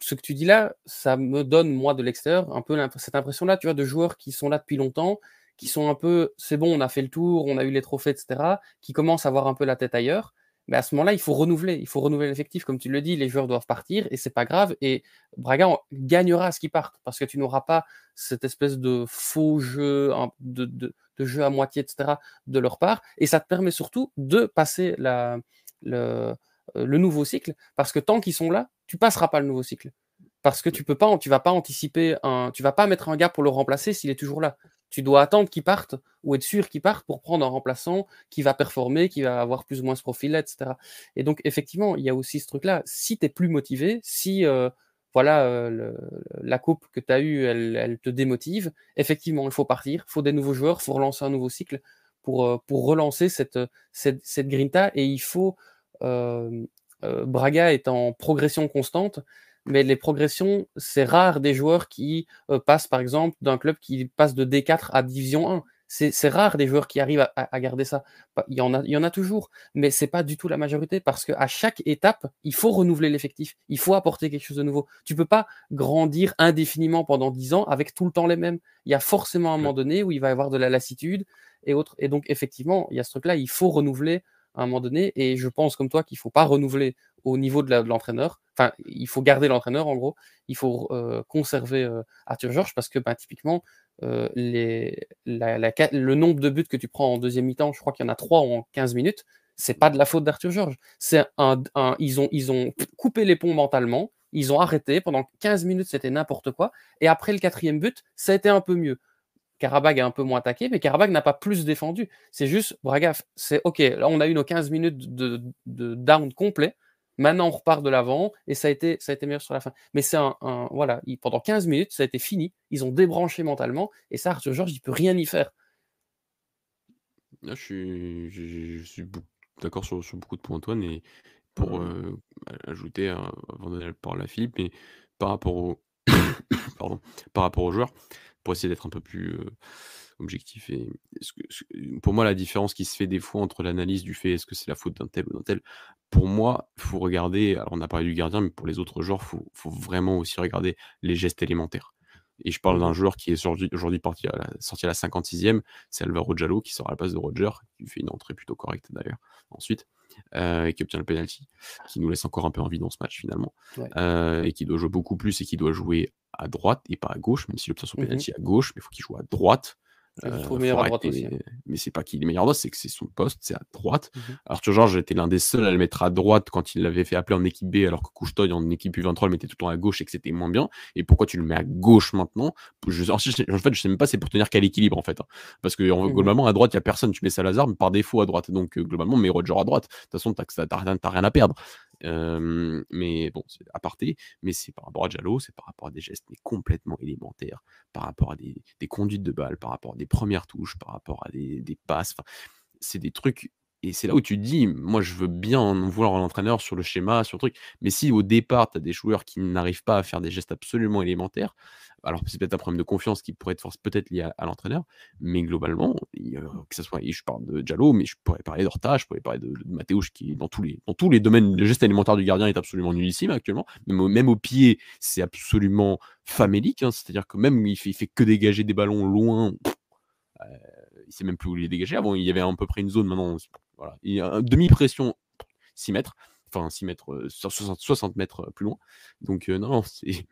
ce que tu dis là, ça me donne, moi, de l'extérieur, un peu cette impression-là, tu vois, de joueurs qui sont là depuis longtemps, qui sont un peu, c'est bon, on a fait le tour, on a eu les trophées, etc., qui commencent à avoir un peu la tête ailleurs mais à ce moment-là, il faut renouveler, il faut renouveler l'effectif, comme tu le dis, les joueurs doivent partir et c'est pas grave. Et Braga gagnera à ce qu'ils partent parce que tu n'auras pas cette espèce de faux jeu, de, jeu à moitié, etc. de leur part. Et ça te permet surtout de passer le, euh, le nouveau cycle parce que tant qu'ils sont là, tu passeras pas le nouveau cycle parce que tu peux pas, tu vas pas anticiper un, tu vas pas mettre un gars pour le remplacer s'il est toujours là tu dois attendre qu'il parte ou être sûr qu'il parte pour prendre un remplaçant qui va performer, qui va avoir plus ou moins ce profil-là, etc. Et donc, effectivement, il y a aussi ce truc-là. Si tu es plus motivé, si euh, voilà, euh, la coupe que tu as eue, elle, te démotive, effectivement, il faut partir, il faut des nouveaux joueurs, il faut relancer un nouveau cycle pour, euh, pour relancer cette, cette, cette grinta. Et il faut. Braga est en progression constante mais les progressions, c'est rare des joueurs qui euh, passent, par exemple, d'un club qui passe de D4 à Division 1. C'est rare des joueurs qui arrivent à, garder ça. Il y, en a, il y en a toujours, mais c'est pas du tout la majorité parce qu'à chaque étape, il faut renouveler l'effectif. Il faut apporter quelque chose de nouveau. Tu peux pas grandir indéfiniment pendant 10 ans avec tout le temps les mêmes. Il y a forcément un moment donné où il va y avoir de la lassitude et autres. Et donc, effectivement, il y a ce truc-là, il faut renouveler à un moment donné. Et je pense, comme toi, qu'il faut pas renouveler au niveau de l'entraîneur. Enfin, il faut garder l'entraîneur en gros. Il faut euh, conserver euh, Arthur Georges parce que bah, typiquement, euh, le nombre de buts que tu prends en deuxième mi-temps, je crois qu'il y en a trois en 15 minutes, c'est pas de la faute d'Arthur Georges. C'est un, ils, ont, ils ont coupé les ponts mentalement, ils ont arrêté. Pendant 15 minutes, c'était n'importe quoi. Et après le quatrième but, ça a été un peu mieux. Karabag a un peu moins attaqué, mais Karabag n'a pas plus défendu. C'est juste, Braga, c'est OK, là on a eu nos 15 minutes de, de down complet. Maintenant, on repart de l'avant et ça a été, ça a été meilleur sur la fin. Mais c'est un, voilà, pendant 15 minutes, ça a été fini. Ils ont débranché mentalement et ça, Arthur Georges, il peut rien y faire. je suis, je, suis d'accord sur, beaucoup de points, Antoine, et pour euh, ajouter, avant d'aller par la Philippe, mais par rapport au, pardon, par rapport aux joueurs, pour essayer d'être un peu plus objectif. Et pour moi, la différence qui se fait des fois entre l'analyse du fait est-ce que c'est la faute d'un tel ou d'un tel, pour moi, il faut regarder, alors on a parlé du gardien, mais pour les autres joueurs, il faut, faut, vraiment aussi regarder les gestes élémentaires. Et je parle d'un mmh joueur qui est aujourd'hui sorti à, la, sorti à la 56e, c'est Alvaro Jallo qui sort à la place de Roger, qui fait une entrée plutôt correcte d'ailleurs ensuite, euh, et qui obtient le penalty, qui nous laisse encore un peu envie dans ce match finalement, euh, et qui doit jouer beaucoup plus et qui doit jouer à droite et pas à gauche, même s'il obtient son mmh penalty à gauche, mais il faut qu'il joue à droite euh, meilleur à droite aussi. Hein. Mais c'est pas qu'il est meilleur à droite, c'est que c'est son poste, c'est à droite. Mmh Arthur Georges était l'un des seuls à le mettre à droite quand il l'avait fait appeler en équipe B, alors que Couchetoy en équipe U23 le mettait tout le temps à gauche et que c'était moins bien. Et pourquoi tu le mets à gauche maintenant? Je, en, fait, je sais même pas, c'est pour tenir quel équilibre en fait. Hein. Parce que mmh globalement, à droite, il y a personne. Tu mets Salazar, mais par défaut à droite. Donc euh, globalement, mais Roger à droite. De toute façon, t'as rien à perdre mais bon, c'est aparté, mais c'est par rapport à Jallo, c'est par rapport à des gestes mais complètement élémentaires, par rapport à des, conduites de balles, par rapport à des premières touches, par rapport à des, des passes. c'est des trucs. Et c'est là où tu dis, moi je veux bien vouloir l'entraîneur sur le schéma, sur le truc, mais si au départ tu as des joueurs qui n'arrivent pas à faire des gestes absolument élémentaires, alors c'est peut-être un problème de confiance qui pourrait être peut-être lié à, l'entraîneur, mais globalement, que ce soit, je parle de Diallo, mais je pourrais parler d'Horta, je pourrais parler de, de Mathéouche qui dans tous les dans tous les domaines, le geste alimentaire du gardien est absolument nullissime actuellement, même au, même au pied, c'est absolument famélique, hein. c'est-à-dire que même il fait, fait que dégager des ballons loin, euh, il sait même plus où les dégager. Avant, il y avait à peu près une zone, maintenant, voilà, il y a demi-pression 6 mètres, enfin 6 mètres, 60, euh, 60 mètres plus loin. Donc euh, non, c'est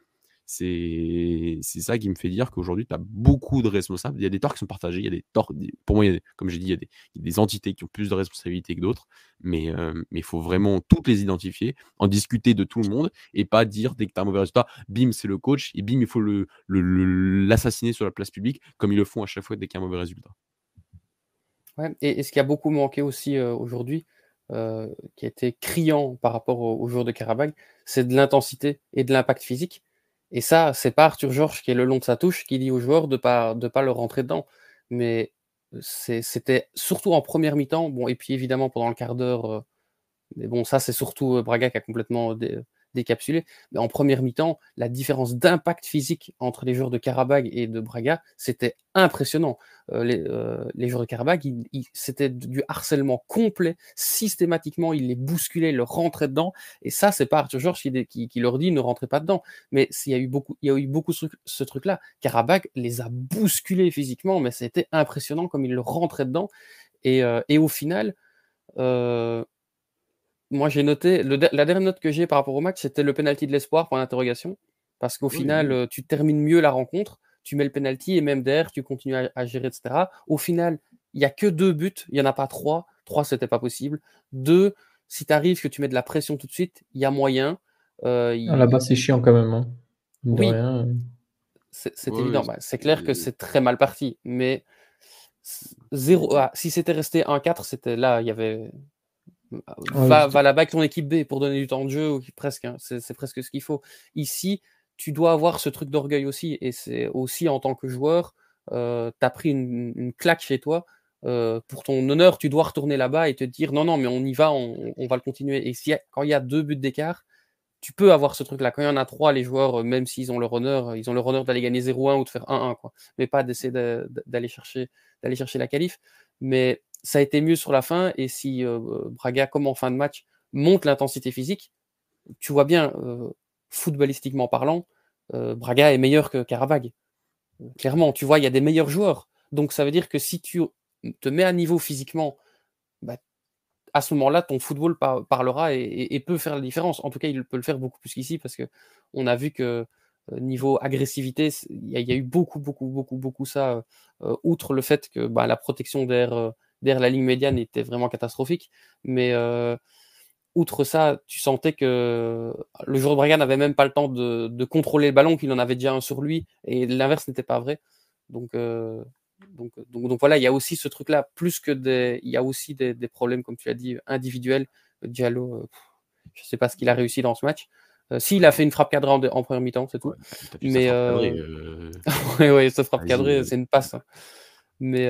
c'est ça qui me fait dire qu'aujourd'hui, tu as beaucoup de responsables. Il y a des torts qui sont partagés. Il y a des torts. Pour moi, comme j'ai dit, il y, a des, entités qui ont plus de responsabilités que d'autres. Mais euh, il faut vraiment toutes les identifier, en discuter de tout le monde et pas dire dès que tu as un mauvais résultat, bim, c'est le coach et bim, il faut l'assassiner le, sur la place publique comme ils le font à chaque fois dès qu'il y a un mauvais résultat. Et, ce qui a beaucoup manqué aussi euh, aujourd'hui, euh, qui été criant par rapport aux, joueurs de Karabakh, c'est de l'intensité et de l'impact physique. Et ça, c'est pas Arthur Georges qui est le long de sa touche qui dit aux joueurs de pas de pas le rentrer dedans. Mais c'était surtout en première mi-temps, et puis évidemment pendant le quart d'heure. Euh, mais bon, ça c'est surtout euh, Braga qui a complètement décapsulé. Mais en première mi-temps, la différence d'impact physique entre les joueurs de Karabag et de Braga, c'était impressionnant. Euh, les, euh, les, joueurs de Karabag, c'était du harcèlement complet. Systématiquement, ils les bousculaient, ils leur rentraient dedans. Et ça, c'est pas Arthur Georges qui, leur dit ne rentrez pas dedans. Mais il y a eu beaucoup, il y a eu beaucoup ce, truc-là. Karabag les a bousculés physiquement, mais c'était impressionnant comme ils leur rentraient dedans. Et, euh, et au final, moi j'ai noté, la dernière note que j'ai par rapport au match, c'était le penalty de l'espoir, pour l'interrogation. Parce qu'au final, euh, tu termines mieux la rencontre, tu mets le penalty et même derrière, tu continues à, gérer, etc. Au final, il n'y a que deux buts, il n'y en a pas trois. Trois, c'était pas possible. Deux, si tu arrives que tu mets de la pression tout de suite, il y a moyen. Euh, ah, là-bas, c'est chiant quand même. Hein. Oui. C'est évident. Bah, c'est clair que c'est très mal parti. Mais zéro, ah, si c'était resté 1-4, c'était là, il y avait va, là-bas avec ton équipe B pour donner du temps de jeu, presque, hein, c'est presque ce qu'il faut. Ici, tu dois avoir ce truc d'orgueil aussi, et c'est aussi en tant que joueur, euh, tu as pris une, claque chez toi. Euh, pour ton honneur, tu dois retourner là-bas et te dire non, non, mais on y va, on, va le continuer. Et si, quand il y a deux buts d'écart, tu peux avoir ce truc-là. Quand il y en a trois, les joueurs, même s'ils ont leur honneur, ils ont leur honneur d'aller gagner 0-1 ou de faire 1-1, quoi. Mais pas d'essayer d'aller chercher, chercher la qualif. Mais ça a été mieux sur la fin. Et si euh, Braga, comme en fin de match, monte l'intensité physique, tu vois bien, euh, footballistiquement parlant, euh, Braga est meilleur que Carabag. Clairement, tu vois, il y a des meilleurs joueurs. Donc ça veut dire que si tu te mets à niveau physiquement, bah, à ce moment-là, ton football parlera et, peut faire la différence. En tout cas, il peut le faire beaucoup plus qu'ici parce que on a vu que niveau agressivité, il y, a eu beaucoup, beaucoup, beaucoup, beaucoup ça. outre le fait que bah, la protection d'air derrière la ligne médiane était vraiment catastrophique. Mais euh, outre ça, tu sentais que le joueur de Braga n'avait même pas le temps de, contrôler le ballon, qu'il en avait déjà un sur lui, et l'inverse n'était pas vrai. Donc, euh, donc, donc, voilà, il y a aussi ce truc-là, plus que des. Il y a aussi des, problèmes, comme tu as dit, individuels. Diallo, euh, je ne sais pas ce qu'il a réussi dans ce match. S'il a fait une frappe cadrée en, première mi-temps, c'est tout. mais oui, ouais, ce frappe cadrée, c'est une passe. Hein. Mais,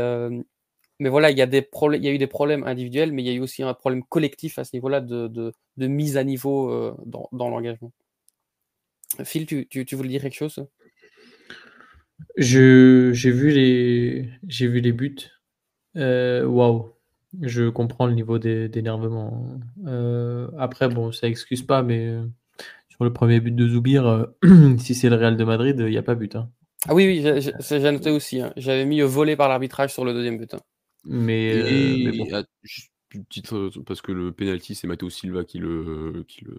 mais voilà, il y, a des il y a eu des problèmes individuels, mais il y a eu aussi un problème collectif à ce niveau-là de, de, mise à niveau euh, dans, dans l'engagement. Phil, tu, tu, tu, voulais dire quelque chose? Je, j'ai vu les, j'ai vu les buts. Euh, waouh, je comprends le niveau d'énervement. Euh, après, bon, ça excuse pas, mais euh, sur le premier but de Zoubir, si c'est le Real de Madrid, il n'y a pas but. Hein. Ah oui, oui, j'ai noté aussi. Hein. J'avais mis volé par l'arbitrage sur le deuxième but. Hein. Mais, bon. titre parce que le penalty c'est Matteo Silva qui le qui le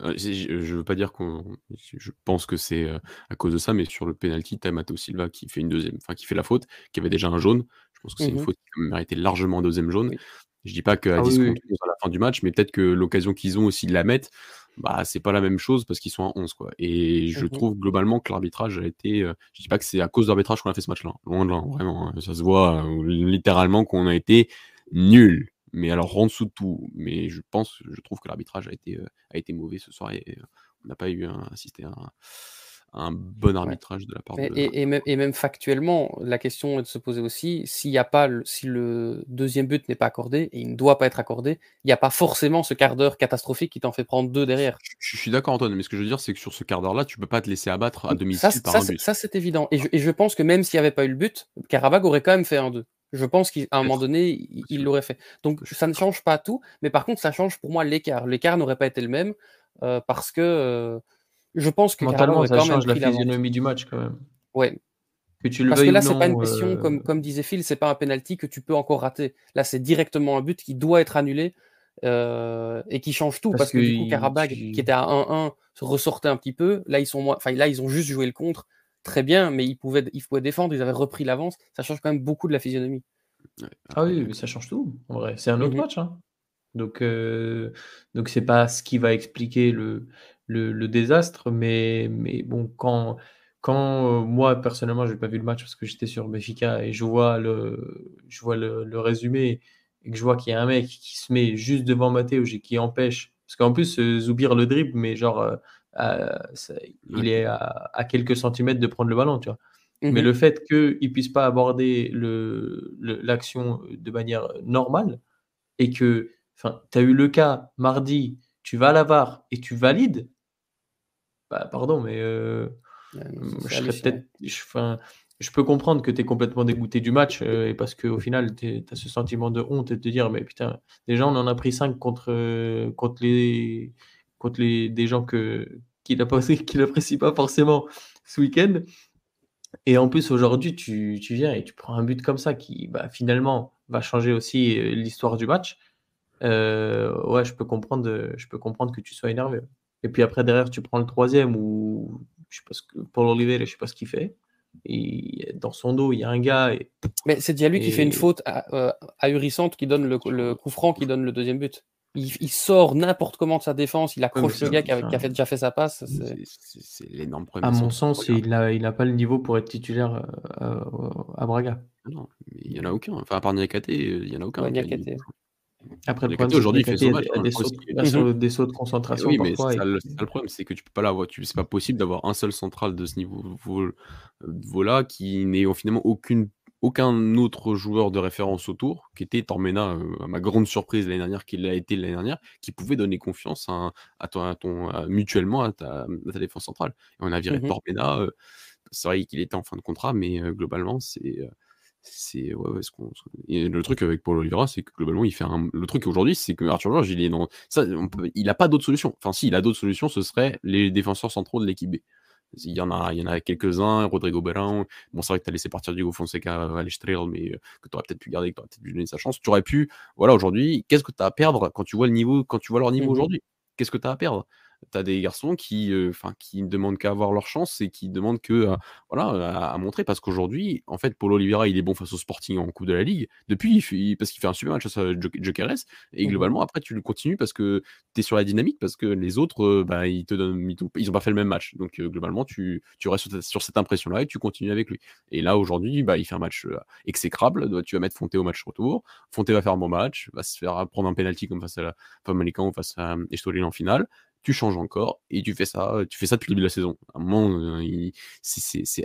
ah, je veux pas dire qu'on je pense que c'est à cause de ça mais sur le penalty tu as Matteo Silva qui fait une deuxième enfin qui fait la faute qui avait déjà un jaune. Je pense que c'est une mmh faute qui méritait largement un deuxième jaune. Je dis pas qu'à ah 10 contre à la fin du match mais peut-être que l'occasion qu'ils ont aussi de la mettre bah c'est pas la même chose parce qu'ils sont à 11 quoi et je mmh trouve globalement que l'arbitrage a été je dis pas que c'est à cause de l'arbitrage qu'on a fait ce match là loin de là vraiment hein. ça se voit littéralement qu'on a été nul mais alors en dessous de tout. Mais je pense, je trouve que l'arbitrage a été, euh, a été mauvais ce soir et euh, on n'a pas eu un, assisté à un, bon arbitrage de la part de. Et, et, même, et, même, factuellement, la question est de se poser aussi s'il n'y a pas, le, si le deuxième but n'est pas accordé et il ne doit pas être accordé, il n'y a pas forcément ce quart d'heure catastrophique qui t'en fait prendre deux derrière. Je, suis d'accord, Antoine, mais ce que je veux dire, c'est que sur ce quart d'heure-là, tu peux pas te laisser abattre à domicile par un but. Ça, c'est évident. Et je, et je, pense que même s'il n'y avait pas eu le but, Karabag aurait quand même fait un 2. Je pense qu'à un moment donné, il l'aurait fait. Donc ça ne change pas tout, mais par contre, ça change pour moi l'écart. L'écart n'aurait pas été le même euh, parce que euh, je pense que mentalement, ça change la physionomie du match quand même. Ouais. Que tu le parce que là, c'est pas une question, euh, comme, comme disait Phil, c'est pas un penalty que tu peux encore rater. Là, c'est directement un but qui doit être annulé et qui change tout parce, que, du coup, Karabag, qui était à 1-1, ressortait un petit peu. Là, ils sont moins... enfin, là, ils ont juste joué le contre très bien, mais ils pouvaient, ils pouvaient défendre, ils avaient repris l'avance. Ça change quand même beaucoup de la physionomie. Ah oui, ça change tout, en vrai. C'est un autre mmh match. Hein. Donc, euh, donc c'est pas ce qui va expliquer le, le, désastre, mais, mais bon, quand, quand euh, moi, personnellement, j'ai pas vu le match parce que j'étais sur Benfica et je vois le, je vois le, résumé et que je vois qu'il y a un mec qui se met juste devant Mathéo et qui empêche. Parce qu'en plus, euh, Zoubir le dribble, mais genre, il est à, quelques centimètres de prendre le ballon, tu vois. Mais mmh le fait qu'il ne puisse pas aborder l'action de manière normale et que tu as eu le cas mardi, tu vas à la VAR et tu valides, bah, pardon, mais euh, je serais peut-être. Je, peux comprendre que tu es complètement dégoûté du match euh, et parce qu'au final, tu as ce sentiment de honte et de te dire, mais putain, déjà, on en a pris 5 contre, contre, les, contre les, des gens que, qui n'apprécient pas forcément ce week-end. Et en plus, aujourd'hui, tu, tu, viens et tu prends un but comme ça qui, bah, finalement, va changer aussi euh, l'histoire du match. Euh, ouais, je peux, comprendre, je peux comprendre que tu sois énervé. Et puis après, derrière, tu prends le troisième où, je sais pas ce que, Paul Olivier, je sais pas ce qu'il fait. Et dans son dos, il y a un gars. Et, Mais c'est déjà lui qui fait une faute euh, ahurissante qui donne le, le coup franc qui donne le deuxième but il, sort n'importe comment de sa défense, il accroche le gars qui a, fait, déjà fait sa passe. C'est l'énorme problème. À mon sens, il n'a il pas le niveau pour être titulaire euh, à Braga. Non, il n'y en a aucun. Enfin, à part Niakate, il n'y en a aucun. Après, le problème, aujourd'hui, il fait match. Des, sauts, des, sauts, de concentration. Oui, mais ça, le, problème, c'est que tu peux pas l'avoir. C'est pas possible d'avoir un seul central de ce niveau-là qui n'ait finalement aucune aucun autre joueur de référence autour, qui était Tormena, euh, à ma grande surprise l'année dernière, qu'il a été l'année dernière, qui pouvait donner confiance à, ton, mutuellement à ta, défense centrale. Et on a viré mmh Tormena, euh, c'est vrai qu'il était en fin de contrat, mais euh, globalement, c'est. C'est ouais, Et le truc avec Paul Oliveira, c'est que globalement, il fait un. Le truc aujourd'hui, c'est que Arthur George, il est dans. Ça, il n'a pas d'autre solution. Enfin, si, il a d'autres solutions, ce serait les défenseurs centraux de l'équipe B. Il y en a, il y en a quelques-uns, Rodrigo Berão. Bon, c'est vrai que tu as laissé partir Diego Fonseca à l'Estrel, mais euh, que tu aurais peut-être pu garder, que tu aurais peut-être pu donner sa chance. Tu aurais pu, voilà, aujourd'hui, qu'est-ce que tu as à perdre quand tu vois le niveau, quand tu vois leur niveau mmh aujourd'hui? Qu'est-ce que tu as à perdre? Tu as des garçons qui, euh, enfin, qui ne demandent qu'à avoir leur chance et qui demandent que, euh, voilà, à, montrer. Parce qu'aujourd'hui, en fait, Paulo Oliveira, il est bon face au Sporting en Coupe de la Ligue depuis, parce qu'il fait un super match à Jokeres. Et mmh globalement, après, tu le continues parce que tu es sur la dynamique, parce que les autres, euh, bah, ils te donnent, ils ont pas fait le même match. Donc, globalement, tu, tu restes sur, cette impression-là et tu continues avec lui. Et là, aujourd'hui, bah, il fait un match exécrable. Tu vas mettre Fonté au match retour. Fonté va faire un bon match, va se faire prendre un penalty comme face à la Famalicão ou face à Estoril en finale tu changes encore et tu fais ça, tu fais ça depuis le début de la saison. À un moment, c'est,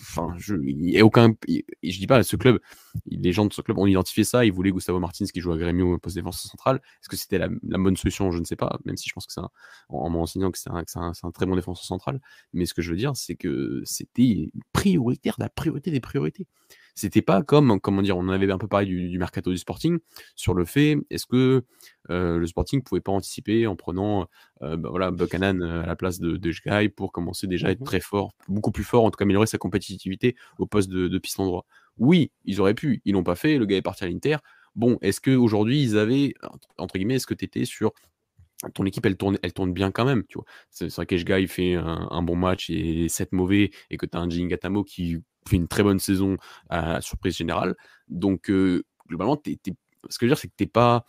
enfin, je, il y a aucun, je dis pas, ce club, les gens de ce club ont identifié ça, ils voulaient Gustavo Martins qui joue à Grêmio poste défense centrale. Est-ce que c'était la, bonne solution? Je ne sais pas, même si je pense que c'est en m'enseignant que c'est un, un, très bon défenseur central. Mais ce que je veux dire, c'est que c'était prioritaire, la priorité des priorités. C'était pas comme, comment dire, on avait un peu parlé du, mercato du Sporting sur le fait, est-ce que euh, le Sporting pouvait pas anticiper en prenant euh, bah voilà, Buchanan euh, à la place de, de pour commencer déjà à être mmh très fort, beaucoup plus fort, en tout cas améliorer sa compétitivité au poste de, de piston droit? Oui, ils auraient pu, ils l'ont pas fait, le gars est parti à l'Inter. Bon, est-ce qu'aujourd'hui ils avaient, entre guillemets, est-ce que tu étais sur ton équipe elle tourne, elle tourne bien quand même, tu vois? C'est vrai que il fait un, bon match et 7 mauvais, et que tu as un Gatamo qui fait une très bonne saison à surprise générale. Donc, globalement, ce que je veux dire, c'est que tu n'es pas,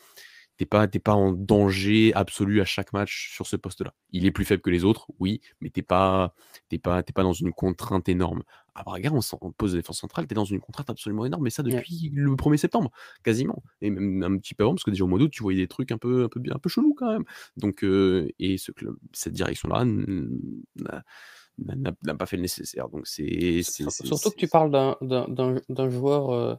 pas, pas en danger absolu à chaque match sur ce poste-là. Il est plus faible que les autres, oui, mais tu n'es pas, pas, pas dans une contrainte énorme. À Braga, on, on pose la défense centrale, tu es dans une contrainte absolument énorme, mais ça depuis le 1er septembre, quasiment. Et même un petit peu avant, parce que déjà au mois d'août, tu voyais des trucs un peu, un peu, un peu chelous quand même. Donc, et ce club, cette direction-là n'a pas fait le nécessaire. Donc c'est surtout que tu parles d'un joueur euh,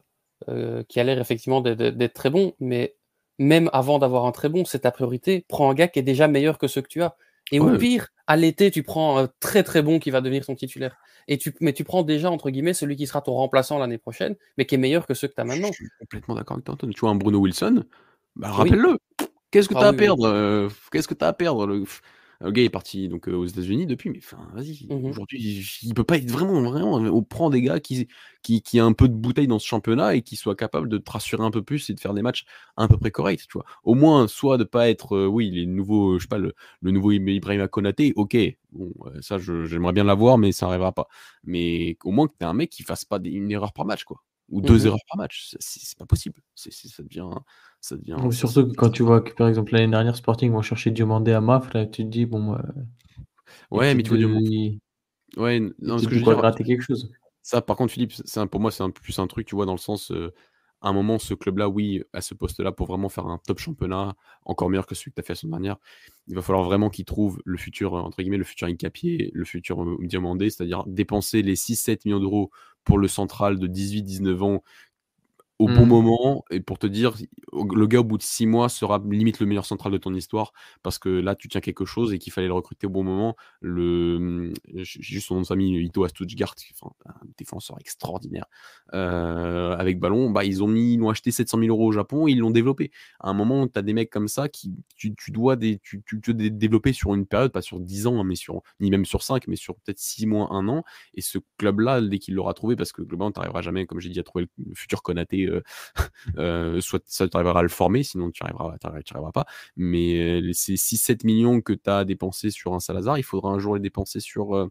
euh, qui a l'air effectivement d'être très bon, mais même avant d'avoir un très bon, c'est ta priorité. Prends un gars qui est déjà meilleur que ceux que tu as. Et au pire, à l'été, tu prends un très très bon qui va devenir ton titulaire. Et tu, mais tu prends déjà, entre guillemets, celui qui sera ton remplaçant l'année prochaine, mais qui est meilleur que ceux que tu as maintenant. Je suis complètement d'accord avec toi, Antoine. Tu vois un Bruno Wilson, bah, rappelle-le. Qu'est-ce que tu as à perdre euh, Qu'est-ce que tu as à perdre le... Le gars est parti donc aux États-Unis depuis, mais enfin, vas-y. Mmh aujourd'hui, il peut pas être vraiment, vraiment. On prend des gars qui, qui, qui a un peu de bouteille dans ce championnat et qui soient capables de te rassurer un peu plus et de faire des matchs à peu près corrects, tu vois. Au moins, soit de pas être, oui, les nouveaux, je sais pas, le, le nouveau Ibrahim Konaté, ok. Bon, ça, j'aimerais bien l'avoir, mais ça n'arrivera pas. Mais au moins que tu un mec qui fasse pas une erreur par match, quoi ou deux mmh erreurs par match. C'est pas possible. Ça devient. Ça devient surtout quand tu vois que, par exemple, l'année dernière, Sporting vont chercher Diomandé à Maf, là, tu te dis, bon. Euh, ouais, mais tu vois, Diomandé. Ouais, non, ce que je veux dire. rater quelque chose. Ça, par contre, Philippe, un, pour moi, c'est un, plus un truc, tu vois, dans le sens. à un moment, ce club-là, oui, à ce poste-là, pour vraiment faire un top championnat, encore meilleur que celui que tu as fait la semaine dernière, il va falloir vraiment qu'il trouve le futur, entre guillemets, le futur Incapié, le futur Diomandé, c'est-à-dire dépenser les 6-7 millions d'euros pour le central de 18-19 ans au bon mmh. moment et pour te dire le gars au bout de six mois sera limite le meilleur central de ton histoire parce que là tu tiens quelque chose et qu'il fallait le recruter au bon moment. Le mmh, juste son nom de famille Ito à Stuttgart enfin, un défenseur extraordinaire euh, avec ballon. Bah ils ont mis ils ont acheté 700 000 euros au Japon et ils l'ont développé. À un moment tu as des mecs comme ça qui tu, dois des, tu, tu, développer sur une période pas sur 10 ans hein, mais sur ni même sur 5 mais sur peut-être 6 mois un an. Et ce club là dès qu'il l'aura trouvé parce que globalement tu n'arriveras jamais comme j'ai dit à trouver le futur Konaté euh, euh, soit ça, tu arriveras à le former, sinon tu n'y arriveras, arriveras, pas. Mais euh, ces 6-7 millions que tu as dépensés sur un Salazar, il faudra un jour les dépenser sur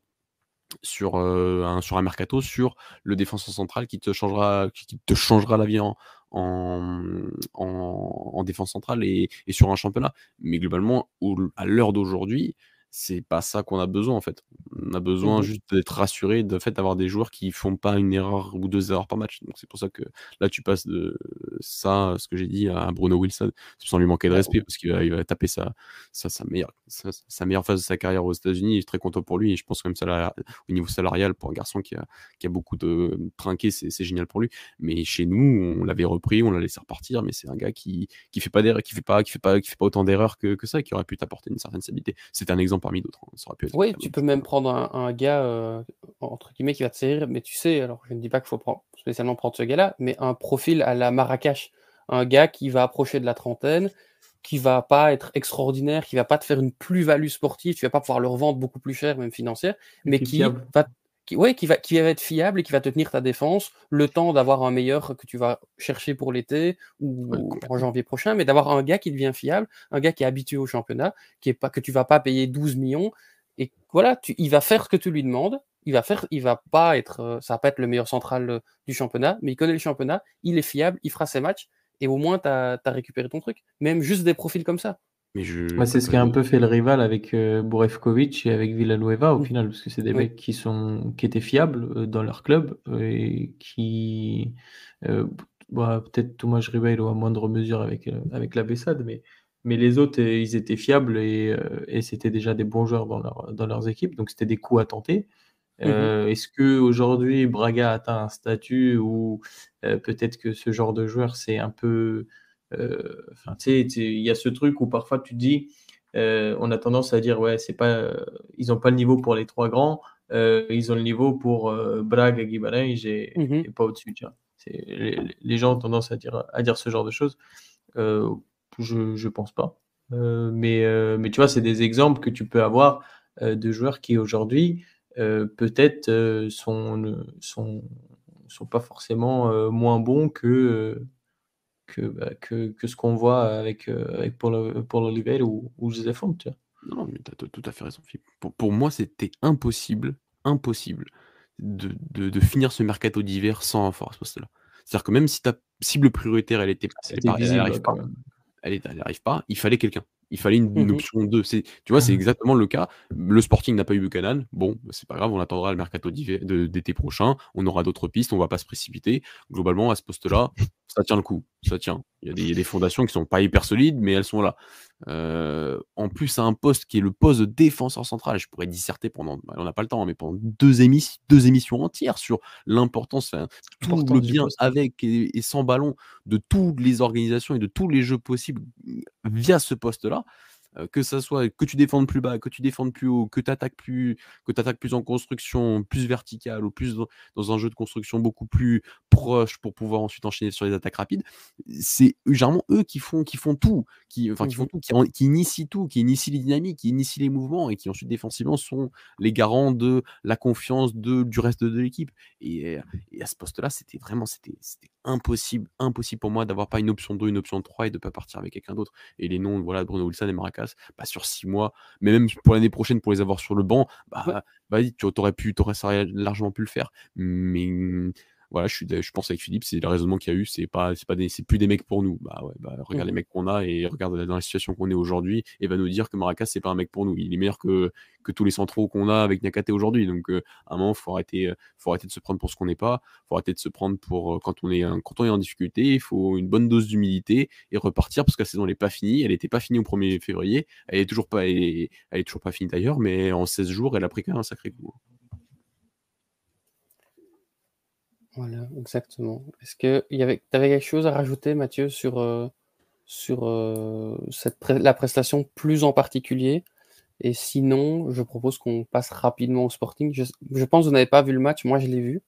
sur, un, sur un mercato, sur le défenseur central qui te changera, qui te changera la vie en, en, défense centrale et, et, sur un championnat. Mais globalement, à l'heure d'aujourd'hui, c'est pas ça qu'on a besoin en fait. On a besoin mmh juste d'être rassuré de fait d'avoir des joueurs qui font pas une erreur ou deux erreurs par match. Donc c'est pour ça que là tu passes de ça, ce que j'ai dit, à Bruno Wilson, sans lui manquer de respect parce qu'il va, il va taper sa, sa, sa meilleure, sa, meilleure phase de sa carrière aux États-Unis. Je suis très content pour lui et je pense même ça, au niveau salarial pour un garçon qui a, qui a beaucoup de trinqué, c'est génial pour lui. Mais chez nous, on l'avait repris, on l'a laissé repartir, mais c'est un gars qui, qui fait pas d'erreur, qui fait pas, qui fait pas, qui fait pas autant d'erreurs que, que ça, qui aurait pu t'apporter une certaine stabilité. C'est un exemple parmi d'autres. Hein. oui, tu peux même prendre un, gars, euh, entre guillemets, qui va te servir, mais tu sais, alors je ne dis pas qu'il faut prendre, spécialement prendre ce gars-là, mais un profil à la Marrakech. Un gars qui va approcher de la trentaine, qui va pas être extraordinaire, qui va pas te faire une plus-value sportive, tu vas pas pouvoir le revendre beaucoup plus cher, même financière, mais qui, va qui, ouais, qui, va, qui va être fiable et qui va te tenir ta défense le temps d'avoir un meilleur que tu vas chercher pour l'été ou en janvier prochain, mais d'avoir un gars qui devient fiable, un gars qui est habitué au championnat, qui est pas, que tu vas pas payer 12 millions. Et voilà, tu, il va faire ce que tu lui demandes. Il va faire, il va pas être, euh, ça va pas être le meilleur central euh, du championnat, mais il connaît le championnat, il est fiable, il fera ses matchs, et au moins tu as, as récupéré ton truc. Même juste des profils comme ça c'est ce qui a un peu fait le rival avec euh, Borevkovic et avec Villanueva au mmh. final, parce que c'est des mecs qui sont qui étaient fiables euh, dans leur club euh, et qui bah, peut-être Thomas Ribeiro à moindre mesure avec avec la Bessade, mais mais les autres, ils étaient fiables et, et c'était déjà des bons joueurs dans, leur, dans leurs équipes, donc c'était des coups à tenter. Mmh est-ce que aujourd'hui Braga atteint un statut où peut-être que ce genre de joueur c'est un peu, enfin tu sais, il y a ce truc où parfois tu te dis, on a tendance à dire ouais c'est pas, ils ont pas le niveau pour les trois grands, ils ont le niveau pour Braga, Guimarães et, mmh et pas au-dessus. Les, les, gens ont tendance à dire à dire ce genre de choses. Je je pense pas. mais mais tu vois c'est des exemples que tu peux avoir de joueurs qui aujourd'hui euh, peut-être euh, sont, sont, sont pas forcément euh, moins bons que, que, bah, que, que, ce qu'on voit avec, avec Paul, Paul Oliver ou, ou Joseph Font. Non, mais tu as tout à fait raison, Philippe. Pour, pour moi, c'était impossible, impossible de, de, de, finir ce mercato d'hiver sans renfort à ce poste-là. C'est-à-dire que même si ta cible prioritaire, elle était, elle, n'arrive pas, elle, elle, pas, il fallait quelqu'un. Il fallait une, mmh option 2. Tu vois, c'est mmh exactement le cas. Le Sporting n'a pas eu Buchanan. Bon, bah, c'est pas grave, on attendra le mercato d'été prochain. On aura d'autres pistes, on va pas se précipiter. Globalement, à ce poste-là, ça tient le coup. Ça tient. Il y, a des, fondations qui sont pas hyper solides, mais elles sont là. Euh, en plus, à un poste qui est le poste de défenseur central, je pourrais disserter pendant, bah, on n'a pas le temps, hein, mais pendant deux, deux émissions entières sur l'importance, tout le bien avec et, sans ballon de toutes les organisations et de tous les jeux possibles via ce poste-là. Que ça soit que tu défendes plus bas, que tu défendes plus haut, que tu attaques plus, que attaques plus en construction, plus verticale ou plus dans, un jeu de construction beaucoup plus proche pour pouvoir ensuite enchaîner sur les attaques rapides. C'est généralement eux qui font, qui font tout, qui, enfin, qui font mmh tout, qui, initient tout, qui initient les dynamiques, qui initient les mouvements et qui ensuite défensivement sont les garants de la confiance de, du reste de l'équipe. Et, et, à ce poste-là, c'était vraiment, c'était impossible, impossible pour moi d'avoir pas une option 2, une option 3 et de pas partir avec quelqu'un d'autre. Et les noms, voilà, Bruno Wilson et Maracas, bah, sur 6 mois, mais même pour l'année prochaine, pour les avoir sur le banc, bah, tu aurais pu, aurais largement pu le faire. Mais voilà, je, suis, je pense avec Philippe, c'est le raisonnement qu'il y a eu, c'est pas, c'est pas des, plus des mecs pour nous. Bah ouais, bah regarde les mmh mecs qu'on a et regarde dans la situation qu'on est aujourd'hui et va nous dire que Maracas c'est pas un mec pour nous. Il est meilleur que, que tous les centraux qu'on a avec Nyakate aujourd'hui. Donc euh, à un moment, faut arrêter, euh, faut arrêter de se prendre pour ce qu'on n'est pas. Faut arrêter de se prendre pour euh, quand on est, quand on est en difficulté. Il faut une bonne dose d'humilité et repartir parce que la saison n'est pas finie. Elle n'était pas finie au 1er février. Elle est toujours pas, elle elle est toujours pas finie d'ailleurs, mais en 16 jours, elle a pris quand même un sacré coup. Voilà, exactement. Est-ce que tu avais quelque chose à rajouter, Mathieu, sur, euh, sur euh, cette la prestation plus en particulier? Et sinon, je propose qu'on passe rapidement au Sporting. Je, pense que vous n'avez pas vu le match, moi je l'ai vu.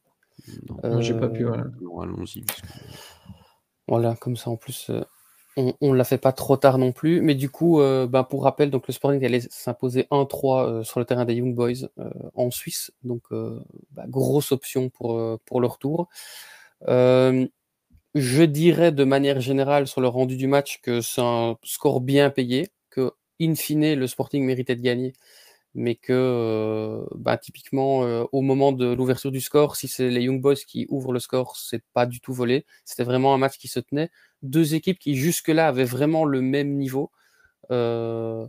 Non, j'ai pas pu. Voilà. Allons-y. Voilà, comme ça en plus, on ne l'a fait pas trop tard non plus, mais du coup, euh, ben, pour rappel, donc le Sporting allait s'imposer 1-3 euh, sur le terrain des Young Boys euh, en Suisse, donc bah, grosse option pour, pour le retour. je dirais de manière générale sur le rendu du match que c'est un score bien payé, que in fine le Sporting méritait de gagner, mais que bah, typiquement au moment de l'ouverture du score, si c'est les Young Boys qui ouvrent le score, c'est pas du tout volé. C'était vraiment un match qui se tenait deux équipes qui jusque-là avaient vraiment le même niveau, euh,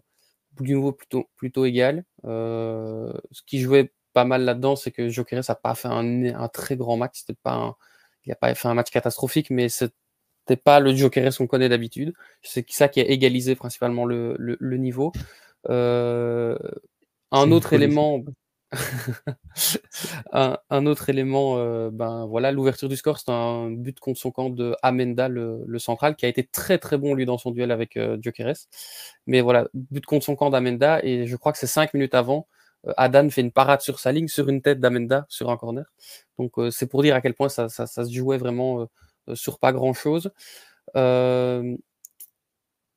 du niveau plutôt, plutôt égal. Euh, ce qui jouait pas mal là-dedans, c'est que Jokeres n'a pas fait un, très grand match. C'était pas il n'a pas fait un match catastrophique, mais c'était pas le Jokeres qu'on connaît d'habitude. C'est ça qui a égalisé principalement le, le, niveau. Euh, un autre élément, un, autre élément, euh, ben voilà, l'ouverture du score, c'est un but contre son camp de Amenda, le, central, qui a été très très bon lui dans son duel avec euh, Mais voilà, but contre son camp d'Amenda, et je crois que c'est cinq minutes avant, euh, Adan fait une parade sur sa ligne, sur une tête d'Amenda, sur un corner. Donc euh, c'est pour dire à quel point ça, ça, ça se jouait vraiment sur pas grand chose.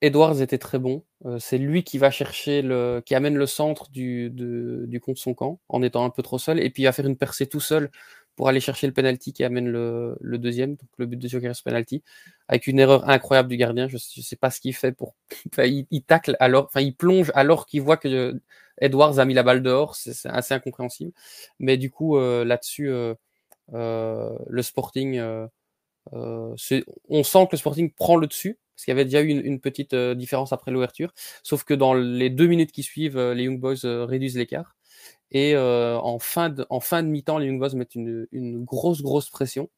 Edwards était très bon. Euh, c'est lui qui va chercher le, qui amène le centre du, de, du contre son camp en étant un peu trop seul, et puis il va faire une percée tout seul pour aller chercher le penalty qui amène le, le deuxième, donc le but de Jokeres penalty, avec une erreur incroyable du gardien. Je, ne sais pas ce qu'il fait pour, enfin, il, il, tacle alors, enfin il plonge alors qu'il voit que Edwards a mis la balle dehors. C'est assez incompréhensible. Mais du coup euh, là-dessus, euh, euh le Sporting, euh, on sent que le Sporting prend le dessus parce qu'il y avait déjà eu une, petite euh, différence après l'ouverture. Sauf que dans les deux minutes qui suivent, euh, les Young Boys euh, réduisent l'écart. Et en fin de, mi-temps, les Young Boys mettent une, grosse, grosse pression.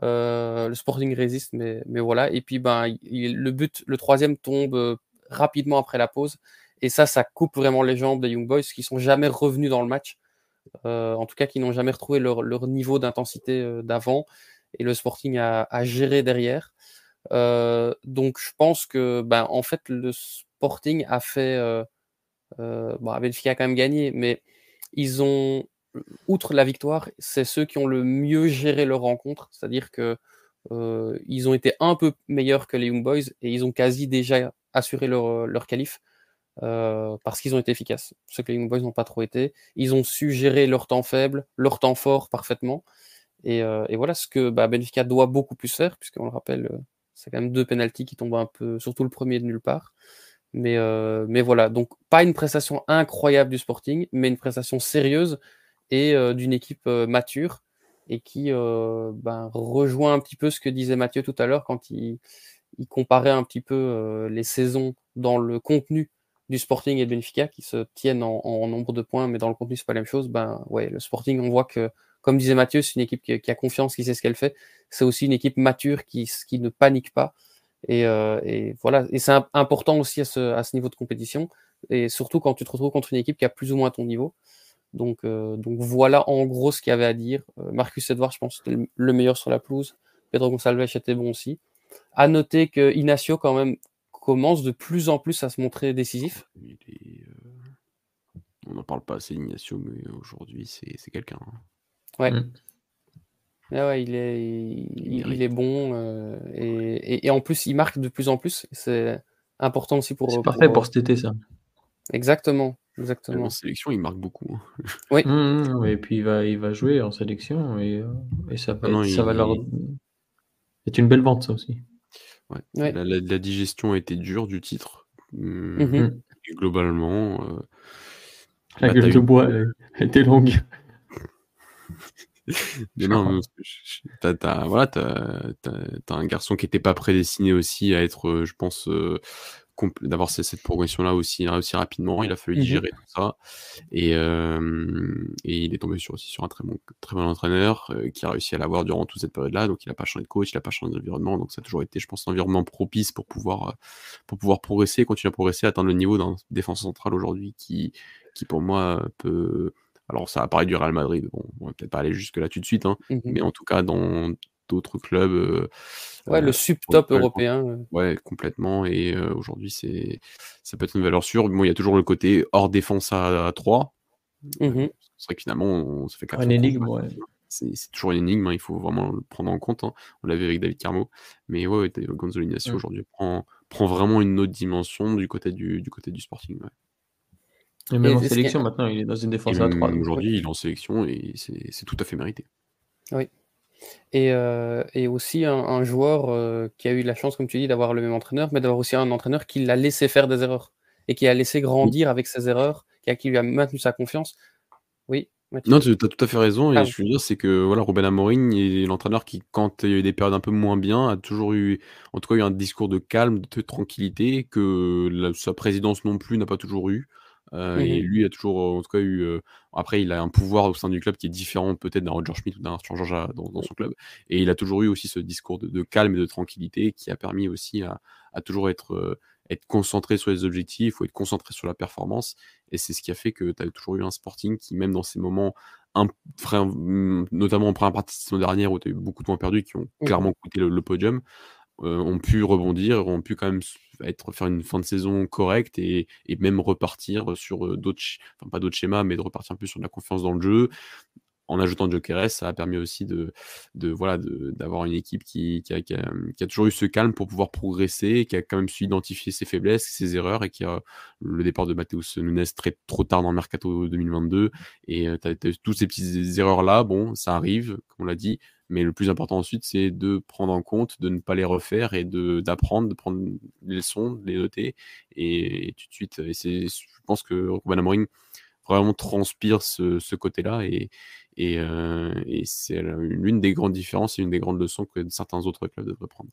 le Sporting résiste, mais, mais voilà. Et puis, ben, le but, le troisième tombe rapidement après la pause. Et ça, ça coupe vraiment les jambes des Young Boys qui sont jamais revenus dans le match. en tout cas, qui n'ont jamais retrouvé leur, niveau d'intensité d'avant. Et le Sporting a, géré derrière. Donc, je pense que, ben, en fait, le Sporting a fait. bon, Benfica a quand même gagné, mais ils ont outre la victoire, c'est ceux qui ont le mieux géré leur rencontre. C'est-à-dire que euh, ils ont été un peu meilleurs que les Young Boys et ils ont quasi déjà assuré leur, leur qualif euh, parce qu'ils ont été efficaces. Ce que les Young Boys n'ont pas trop été. Ils ont su gérer leur temps faible, leur temps fort parfaitement. Et, euh, voilà ce que bah, Benfica doit beaucoup plus faire, puisqu'on le rappelle, c'est quand même deux pénalties qui tombent un peu, surtout le premier de nulle part. Mais, mais voilà, donc pas une prestation incroyable du Sporting, mais une prestation sérieuse et d'une équipe mature et qui ben, rejoint un petit peu ce que disait Mathieu tout à l'heure quand il, comparait un petit peu les saisons dans le contenu du Sporting et de Benfica qui se tiennent en, nombre de points, mais dans le contenu c'est pas la même chose. Ben ouais, le Sporting, on voit que, comme disait Mathieu, c'est une équipe qui, a confiance, qui sait ce qu'elle fait. C'est aussi une équipe mature qui, ne panique pas. Et, voilà, et c'est important aussi à ce, niveau de compétition, et surtout quand tu te retrouves contre une équipe qui a plus ou moins ton niveau. Donc, euh, voilà en gros ce qu'il y avait à dire. Euh, Marcus Edouard, je pense, c'était le meilleur sur la pelouse. Pedro Gonçalves était bon aussi. À noter que Inacio, quand même, commence de plus en plus à se montrer décisif. Euh, on n'en parle pas assez Inacio, mais aujourd'hui, c'est quelqu'un. Hein. Ouais. Mm. ouais, il est, il, est bon. et, et, en plus, il marque de plus en plus. C'est important aussi pour. C'est parfait pour cet été, ça. Exactement. Exactement. En sélection, il marque beaucoup. Hein. Oui. Mmh, mmh, et puis il va, il va jouer en sélection et, euh, et ça, va, ah ça va leur. C'est une belle vente, ça aussi. Ouais. La, digestion a été dure du titre. Mmh. globalement. Euh, la bah, gueule de bois a été longue. Mais non, t'as, voilà, un garçon qui n'était pas prédestiné aussi à être, euh, je pense, d'avoir cette progression-là aussi, aussi rapidement. Il a fallu mmh digérer tout ça. Et, et, il est tombé sur, aussi sur un très bon, très bon entraîneur qui a réussi à l'avoir durant toute cette période-là. Donc il n'a pas changé de coach, il n'a pas changé d'environnement. Donc ça a toujours été, je pense, un environnement propice pour pouvoir, pour pouvoir progresser, continuer à progresser, atteindre le niveau d'un défenseur central aujourd'hui qui, qui, pour moi, peut. Alors ça apparaît du Real Madrid. Bon, on va peut-être pas aller jusque là tout de suite, hein, mmh mais en tout cas, dans d'autres clubs. ouais, le sub-top européen. Ouais, complètement. Et aujourd'hui, c'est ça peut être une valeur sûre. Bon, il y a toujours le côté hors défense à, 3. Mmh c'est vrai que finalement, on, ça fait 4 Une énigme, ouais. C'est toujours une énigme, hein, il faut vraiment le prendre en compte. Hein. On l'a vu avec David Carmo. Mais ouais, ouais Gonzalo Ignacio aujourd'hui prend, prend vraiment une autre dimension du côté du, du, côté du Sporting. Et même en sélection, maintenant, il est dans une défense à 3. Aujourd'hui, il est en sélection et c'est tout à fait mérité. Oui. Et, euh, et aussi un, joueur euh, qui a eu la chance, comme tu dis, d'avoir le même entraîneur, mais d'avoir aussi un entraîneur qui l'a laissé faire des erreurs et qui a laissé grandir avec ses erreurs, qui, a, qui lui a maintenu sa confiance. Oui. Non, tu as tout à fait raison. Et ah je veux dire, c'est que voilà, Ruben Amorim est l'entraîneur qui, quand il y a eu des périodes un peu moins bien, a toujours eu, en tout cas, eu un discours de calme, de tranquillité, que sa présidence non plus n'a pas toujours eu. Euh, et mmh lui a toujours, en tout cas, eu. Euh, après, il a un pouvoir au sein du club qui est différent peut-être d'un Roger Schmidt ou d'un Arthur Georgia dans, son club. Et il a toujours eu aussi ce discours de, calme et de tranquillité qui a permis aussi à, toujours être, euh, être concentré sur les objectifs ou être concentré sur la performance. Et c'est ce qui a fait que tu as toujours eu un Sporting qui, même dans ces moments, un, notamment en première partie de saison dernière où tu as eu beaucoup de points perdus qui ont mmh clairement coûté le podium, euh, ont pu rebondir, ont pu quand même être, faire une fin de saison correcte et, même repartir sur euh, d'autres, enfin pas d'autres schémas, mais de repartir un peu sur de la confiance dans le jeu. En ajoutant Jokeres, ça a permis aussi de, de voilà, d'avoir une équipe qui, qui, a, toujours eu ce calme pour pouvoir progresser, qui a quand même su identifier ses faiblesses, ses erreurs, et qui a le départ de Mateus Nunes très trop tard dans le mercato 2022. Et euh, tu as, toutes ces petites erreurs-là, bon, ça arrive, comme on l'a dit, mais le plus important ensuite, c'est de prendre en compte, de ne pas les refaire et d'apprendre, de, prendre les leçons, de les noter. Et, tout de suite, et je pense que Ruben Amorim vraiment transpire ce, côté-là. Et, euh, et, c'est l'une des grandes différences et une des grandes leçons que certains autres clubs devraient prendre.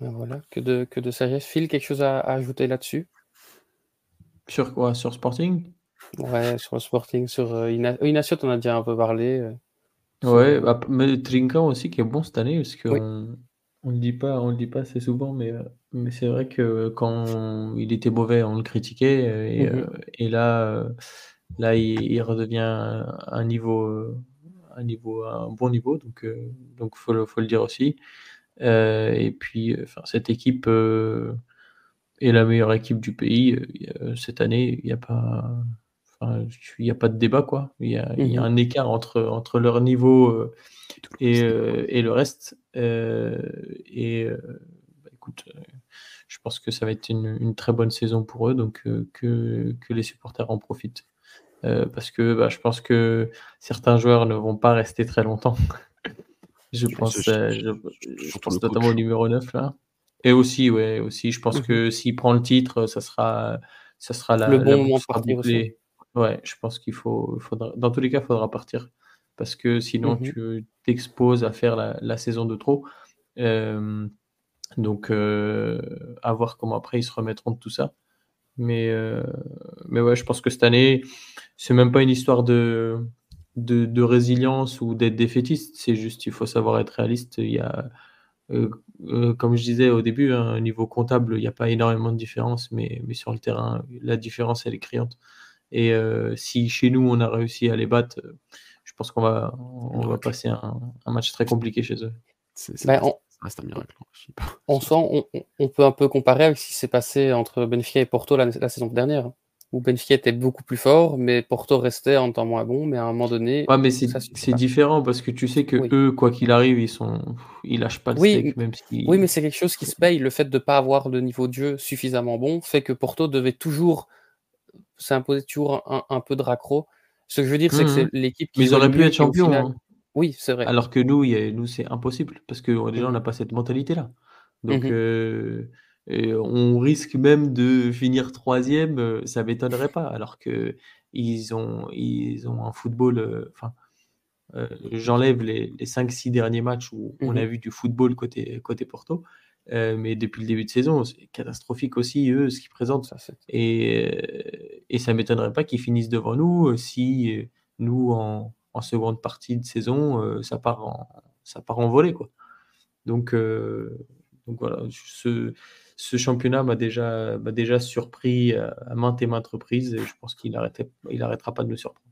Ben voilà, que de, que de sagesse. Phil, quelque chose à, ajouter là-dessus? Sur quoi? Sur Sporting? Ouais, sur Sporting, sur euh, Inacio, on a déjà un peu parlé. Euh, ouais, bah, mais Trinca aussi qui est bon cette année, parce que On le dit pas, on le dit pas assez souvent, mais, mais c'est vrai que quand il était mauvais, on le critiquait. Et, mmh et là, là il, redevient un niveau, un niveau, un bon niveau. Donc, donc faut le, faut le dire aussi. et puis, enfin, cette équipe est la meilleure équipe du pays cette année. Il n'y a pas, il n'y a pas de débat quoi. Il y a, il y a mmh un écart entre, entre leur niveau et, et, le reste. et bah, écoute, je pense que ça va être une, une très bonne saison pour eux, donc que, que, les supporters en profitent. Parce que bah, je pense que certains joueurs ne vont pas rester très longtemps. je pense, je, pense notamment au numéro 9 là. Et aussi, ouais, aussi, je pense mmh que s'il prend le titre, ça sera, ça sera la, le bon moment de partir aussi. Ouais, je pense qu'il faut, faudra, dans tous les cas, il faudra partir parce que sinon mmh tu t'exposes à faire la, saison de trop. donc, à voir comment après ils se remettront de tout ça. Mais, mais ouais, je pense que cette année, c'est même pas une histoire de, de, résilience ou d'être défaitiste. C'est juste, il faut savoir être réaliste. Il y a, comme je disais au début, hein, niveau comptable, il n'y a pas énormément de différence, mais, mais sur le terrain, la différence, elle est criante. Et euh, si chez nous, on a réussi à les battre, euh, je pense qu'on va, on va passer un, match très compliqué chez eux. Bah, on... Reste un miracle. Hein, on sent, on, peut un peu comparer avec ce qui s'est passé entre Benfica et Porto la, saison dernière, hein, où Benfica était beaucoup plus fort, mais Porto restait en temps moins bon. Mais à un moment donné, ouais, mais c'est différent parce que tu sais que eux, quoi qu'il arrive, ils sont, ils lâchent pas le oui, steak, même si... Oui, mais c'est quelque chose qui se paye. Le fait de ne pas avoir de niveau de jeu suffisamment bon fait que Porto devait toujours ça imposait toujours un, peu de raccro. Ce que je veux dire, c'est que c'est mmh l'équipe qui. Mais ils auraient pu être champions. Oui, c'est vrai. Alors que nous, nous c'est impossible parce que déjà, on n'a pas cette mentalité-là. Donc, mmh euh, on risque même de finir troisième, euh, ça m'étonnerait pas. Alors que ils ont, ils ont un football. Euh, enfin, j'enlève les, les 5-6 derniers matchs où on a mmh vu du football côté, côté Porto. Euh, mais depuis le début de saison, c'est catastrophique aussi, eux, ce qu'ils présentent. Ça, et, et ça ne m'étonnerait pas qu'ils finissent devant nous si nous, en, en, seconde partie de saison, ça, part en, ça part en volée. Quoi. Donc, donc voilà, ce, ce championnat m'a déjà, déjà surpris à, maintes et maintes reprises et je pense qu'il n'arrêtera pas de me surprendre.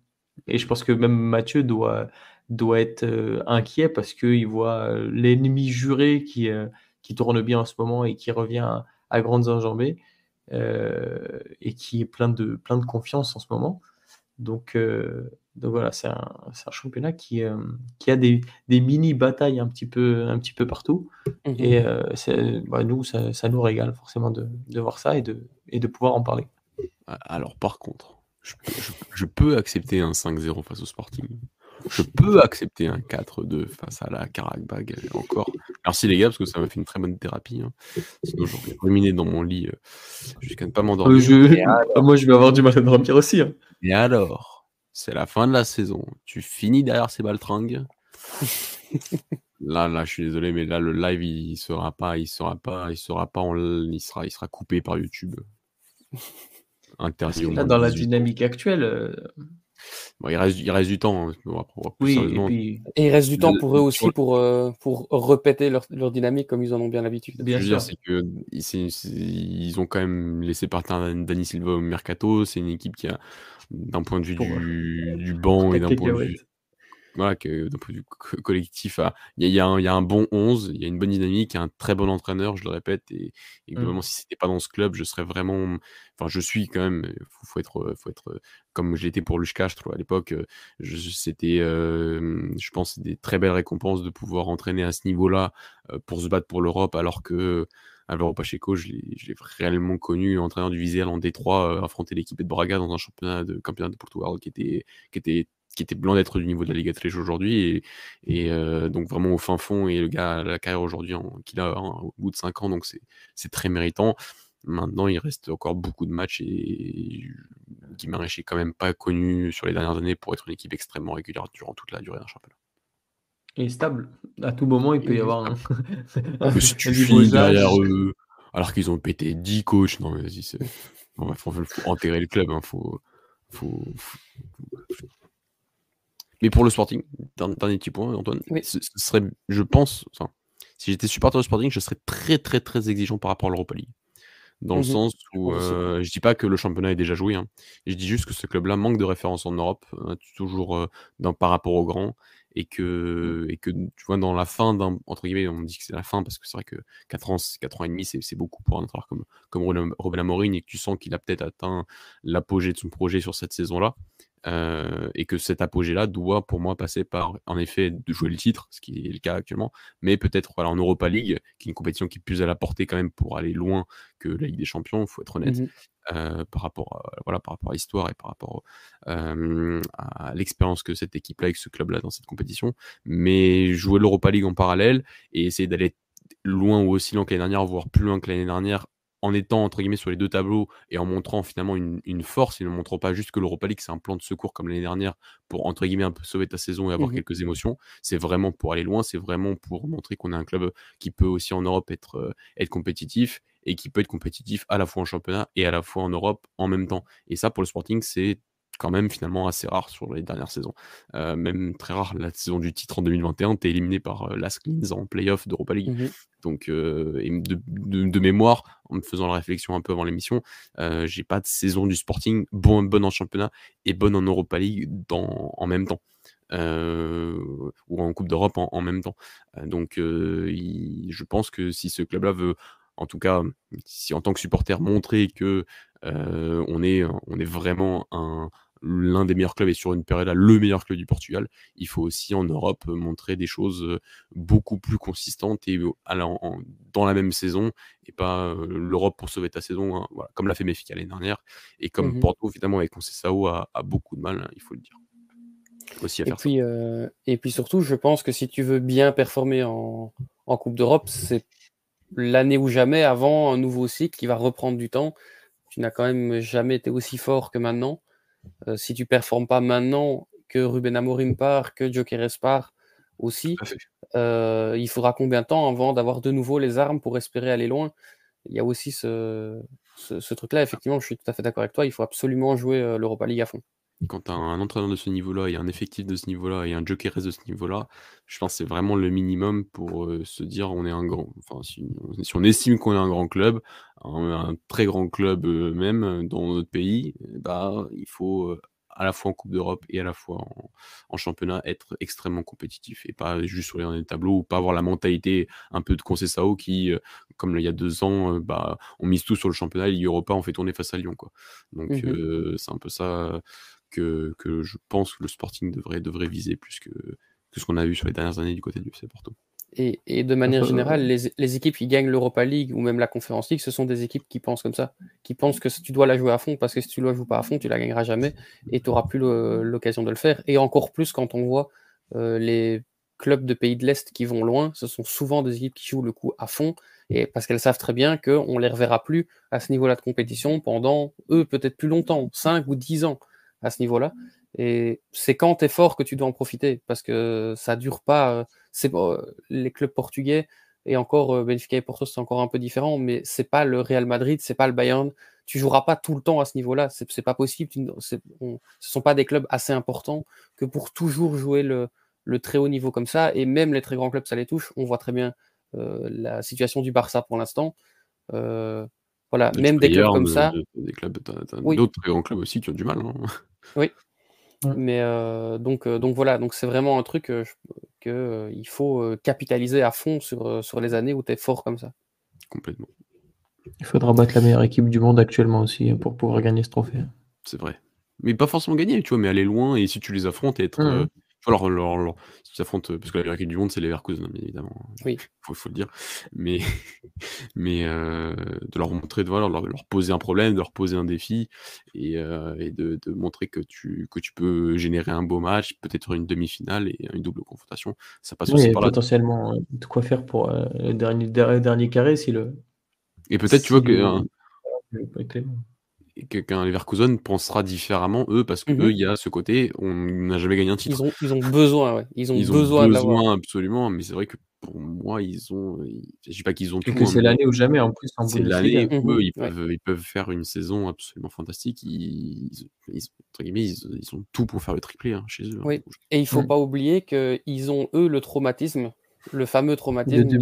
Et je pense que même Mathieu doit, doit être inquiet parce qu'il voit l'ennemi juré qui qui tourne bien en ce moment et qui revient à, grandes enjambées euh, et qui est plein de, plein de confiance en ce moment. Donc, euh, donc voilà, c'est un, un, championnat qui, euh, qui a des, des, mini batailles un petit peu, un petit peu partout. Mmh et bah, nous, ça, ça, nous régale forcément de, de, voir ça et de, et de pouvoir en parler. Alors par contre, je, je peux accepter un 5-0 face au Sporting. Je peux accepter un 4-2 face à la Karabag encore. Merci les gars, parce que ça m'a fait une très bonne thérapie. Hein. Sinon, j'aurais ruminé dans mon lit euh, jusqu'à ne pas m'endormir. Euh, moi, je vais avoir du mal à dormir aussi. Hein. Et alors, c'est la fin de la saison. Tu finis derrière ces baltringues. là, là, je suis désolé, mais là, le live, il sera pas, il sera pas, il sera pas, en, il sera, il sera coupé par YouTube. Interdit. Là, dans la dynamique actuelle. Euh, il, reste, il reste du temps. Hein, oui, et, il reste du temps pour eux aussi pour, euh, pour répéter leur, leur, dynamique comme ils en ont bien l'habitude. Bien sûr. c'est que ils ont quand même laissé partir Dani Silva au mercato. C'est une équipe qui a, d'un point de vue du, du banc et d'un point de vue voilà, que d'un point de vue collectif, il y, a, un bon 11, il y a une bonne dynamique, un très bon entraîneur, je le répète, et, et mmh. globalement, si c'était pas dans ce club, je serais vraiment, enfin, je suis quand même, faut, faut être, faut être, comme je l'étais pour Lushka, je trouve à l'époque, c'était, je pense, des très belles récompenses de pouvoir entraîner à ce niveau-là pour se battre pour l'Europe, alors que Alvaro Pacheco, je l'ai réellement connu entraîneur du Vizela en Détroit, affronter l'équipe de Braga dans un championnat de campionnat de Portugal qui était, qui était qui était blanc d'être du niveau de la Liga Trèche aujourd'hui et, euh, donc vraiment au fin fond et le gars a la carrière aujourd'hui qu'il a hein, au bout de 5 ans donc c'est très méritant. Maintenant il reste encore beaucoup de matchs et Guimarães est quand même pas connu sur les dernières années pour être une équipe extrêmement régulière durant toute la durée d'un championnat. Et stable. À tout moment il peut y avoir un... si tu finis derrière eux alors qu'ils ont pété 10 coachs non mais vas-y il faut, enterrer le club hein, faut, faut, mais pour le Sporting, dernier petit point, Antoine, ce serait, je pense, si j'étais supporter du Sporting, je serais très très très exigeant par rapport à l'Europa League. Dans le mmh sens où euh, je dis pas que le championnat est déjà joué, hein. je dis juste que ce club-là manque de référence en Europe, hein, toujours euh, dans, par rapport aux grands, et que, et que tu vois, dans la fin d'un. Entre guillemets, on dit que c'est la fin parce que c'est vrai que 4 ans, 4 ans et demi, c'est beaucoup pour un entraîneur comme, comme Robin Amorim et que tu sens qu'il a peut-être atteint l'apogée de son projet sur cette saison-là. Euh, et que cet apogée-là doit pour moi passer par en effet de jouer le titre, ce qui est le cas actuellement, mais peut-être voilà, en Europa League, qui est une compétition qui est plus à la portée quand même pour aller loin que la Ligue des Champions, il faut être honnête, mmh euh, par, rapport à, voilà, par rapport à l'histoire et par rapport euh, à l'expérience que cette équipe-là avec ce club-là dans cette compétition. Mais jouer l'Europa League en parallèle et essayer d'aller loin ou aussi loin que l'année dernière, voire plus loin que l'année dernière en étant entre guillemets sur les deux tableaux et en montrant finalement une, force et ne montrant pas juste que l'Europa League c'est un plan de secours comme l'année dernière pour entre guillemets un peu sauver ta saison et avoir mmh quelques émotions. C'est vraiment pour aller loin, c'est vraiment pour montrer qu'on est un club qui peut aussi en Europe être, euh, être compétitif et qui peut être compétitif à la fois en championnat et à la fois en Europe en même temps. Et ça pour le Sporting c'est quand même finalement assez rare sur les dernières saisons. Euh, même très rare, la saison du titre en 2021, tu es éliminé par euh, Las en playoff d'Europa League. Mmh Donc, euh, de, mémoire, en me faisant la réflexion un peu avant l'émission, j'ai pas de saison du Sporting bonne en championnat et bonne en Europa League dans, en même temps. ou en Coupe d'Europe en, même temps. donc, je pense que si ce club-là veut, en tout cas, si en tant que supporter, montrer que on, est, on est vraiment un, l'un des meilleurs clubs et sur une période là le meilleur club du Portugal, il faut aussi en Europe montrer des choses beaucoup plus consistantes et dans la même saison et pas l'Europe pour sauver ta saison, hein, voilà, comme l'a fait Méfica l'année dernière et comme mmh Porto évidemment avec Conceição a, a beaucoup de mal, hein, il faut le dire. Aussi à et, puis, et puis surtout, je pense que si tu veux bien performer en, en Coupe d'Europe, c'est l'année ou jamais avant un nouveau cycle qui va reprendre du temps. Tu n'as quand même jamais été aussi fort que maintenant. Euh, si tu performes pas maintenant, que Ruben Amorim part, que Jokeres part aussi, euh, il faudra combien de temps avant d'avoir de nouveau les armes pour espérer aller loin? Il y a aussi ce, ce, truc-là, effectivement, je suis tout à fait d'accord avec toi, il faut absolument jouer euh, l'Europa League à fond quand tu as un entraîneur de ce niveau-là et un effectif de ce niveau-là et un joker de ce niveau-là, je pense que c'est vraiment le minimum pour se dire on est un grand. Enfin, si, on estime qu'on est un grand club, un, très grand club même dans notre pays, bah il faut à la fois en Coupe d'Europe et à la fois en, championnat être extrêmement compétitif et pas juste sur les tableaux ou pas avoir la mentalité un peu de Concessao qui, comme il y a deux ans, bah on mise tout sur le championnat, Ligue Europa, on fait tourner face à Lyon quoi. Donc mmh c'est un peu ça que, je pense que le Sporting devrait, devrait viser plus que, que ce qu'on a vu sur les dernières années du côté du FC Porto. Et, et, de manière générale, les, les, équipes qui gagnent l'Europa League ou même la Conference League, ce sont des équipes qui pensent comme ça, qui pensent que tu dois la jouer à fond, parce que si tu ne la joues pas à fond, tu la gagneras jamais et tu n'auras plus l'occasion de le faire. Et encore plus quand on voit euh, les clubs de pays de l'Est qui vont loin, ce sont souvent des équipes qui jouent le coup à fond, et parce qu'elles savent très bien qu'on ne les reverra plus à ce niveau-là de compétition pendant, eux, peut-être plus longtemps, 5 ou 10 ans à ce niveau-là. Et c'est quand tu es fort que tu dois en profiter? Parce que ça dure pas. Euh, c'est euh, les clubs portugais et encore euh, Benfica et Porto c'est encore un peu différent, mais c'est pas le Real Madrid, c'est pas le Bayern. Tu joueras pas tout le temps à ce niveau-là, c'est pas possible. Ce sont pas des clubs assez importants que pour toujours jouer le, très haut niveau comme ça. Et même les très grands clubs, ça les touche. On voit très bien la situation du Barça pour l'instant. Voilà, même des clubs comme ça. Des clubs, d'autres très grands clubs aussi qui ont du mal. Hein. Oui. Mais donc, donc voilà, donc c'est vraiment un truc que, il faut capitaliser à fond sur, sur les années où tu es fort comme ça. Complètement. Il faudra battre la meilleure équipe du monde actuellement aussi hein, pour pouvoir gagner ce trophée. C'est vrai. Mais pas forcément gagner, tu vois, mais aller loin et si tu les affrontes, être, mmh si tu affrontes, parce que la vérité du monde, c'est les Leverkusen, bien évidemment. Oui. Faut, faut le dire. Mais, mais euh, de leur montrer, de, voilà, leur, leur, poser un problème, de leur poser un défi et, euh, et de, de, montrer que tu, que tu peux générer un beau match, peut-être une demi-finale et une double confrontation. Ça passe aussi par là. potentiellement euh, de quoi faire pour le dernier, dernier carré si le. Et peut-être, tu vois, que qu'un Leverkusen pensera différemment, eux, parce que mmh il y a ce côté, on n'a jamais gagné un titre. Ils ont, ils ont besoin, ouais. Ils ont, ils besoin, ont besoin absolument, mais c'est vrai que pour moi, ils ont. Je dis pas qu'ils ont tout. Hein, c'est l'année ou jamais, en plus, C'est l'année où eux, ils, peuvent, ils peuvent faire une saison absolument fantastique. Ils, entre guillemets, ils, ont tout pour faire le triplé hein, chez eux. Hein, oui. Et il faut mmh. pas oublier qu'ils ont, eux, le traumatisme le fameux traumatisme de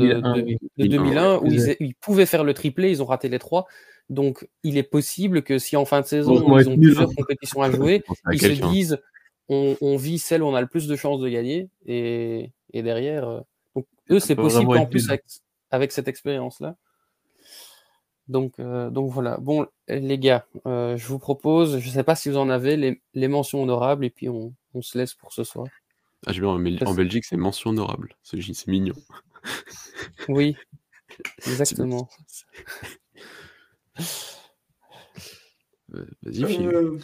2001, où ils, pouvaient faire le triplé, ils ont raté les trois. Donc, il est possible que si en fin de saison, ils ont plusieurs compétitions à jouer, ils se disent on, vit celle où on a le plus de chances de gagner. Et, derrière, euh, donc, eux, c'est possible en plus avec, cette expérience-là. Donc, euh, donc voilà. Bon, les gars, euh, je vous propose, je ne sais pas si vous en avez, les, mentions honorables, et puis on, se laisse pour ce soir. Ah, je en, en Belgique, c'est mention honorable. C'est mignon. Oui, exactement. Vas-y, euh,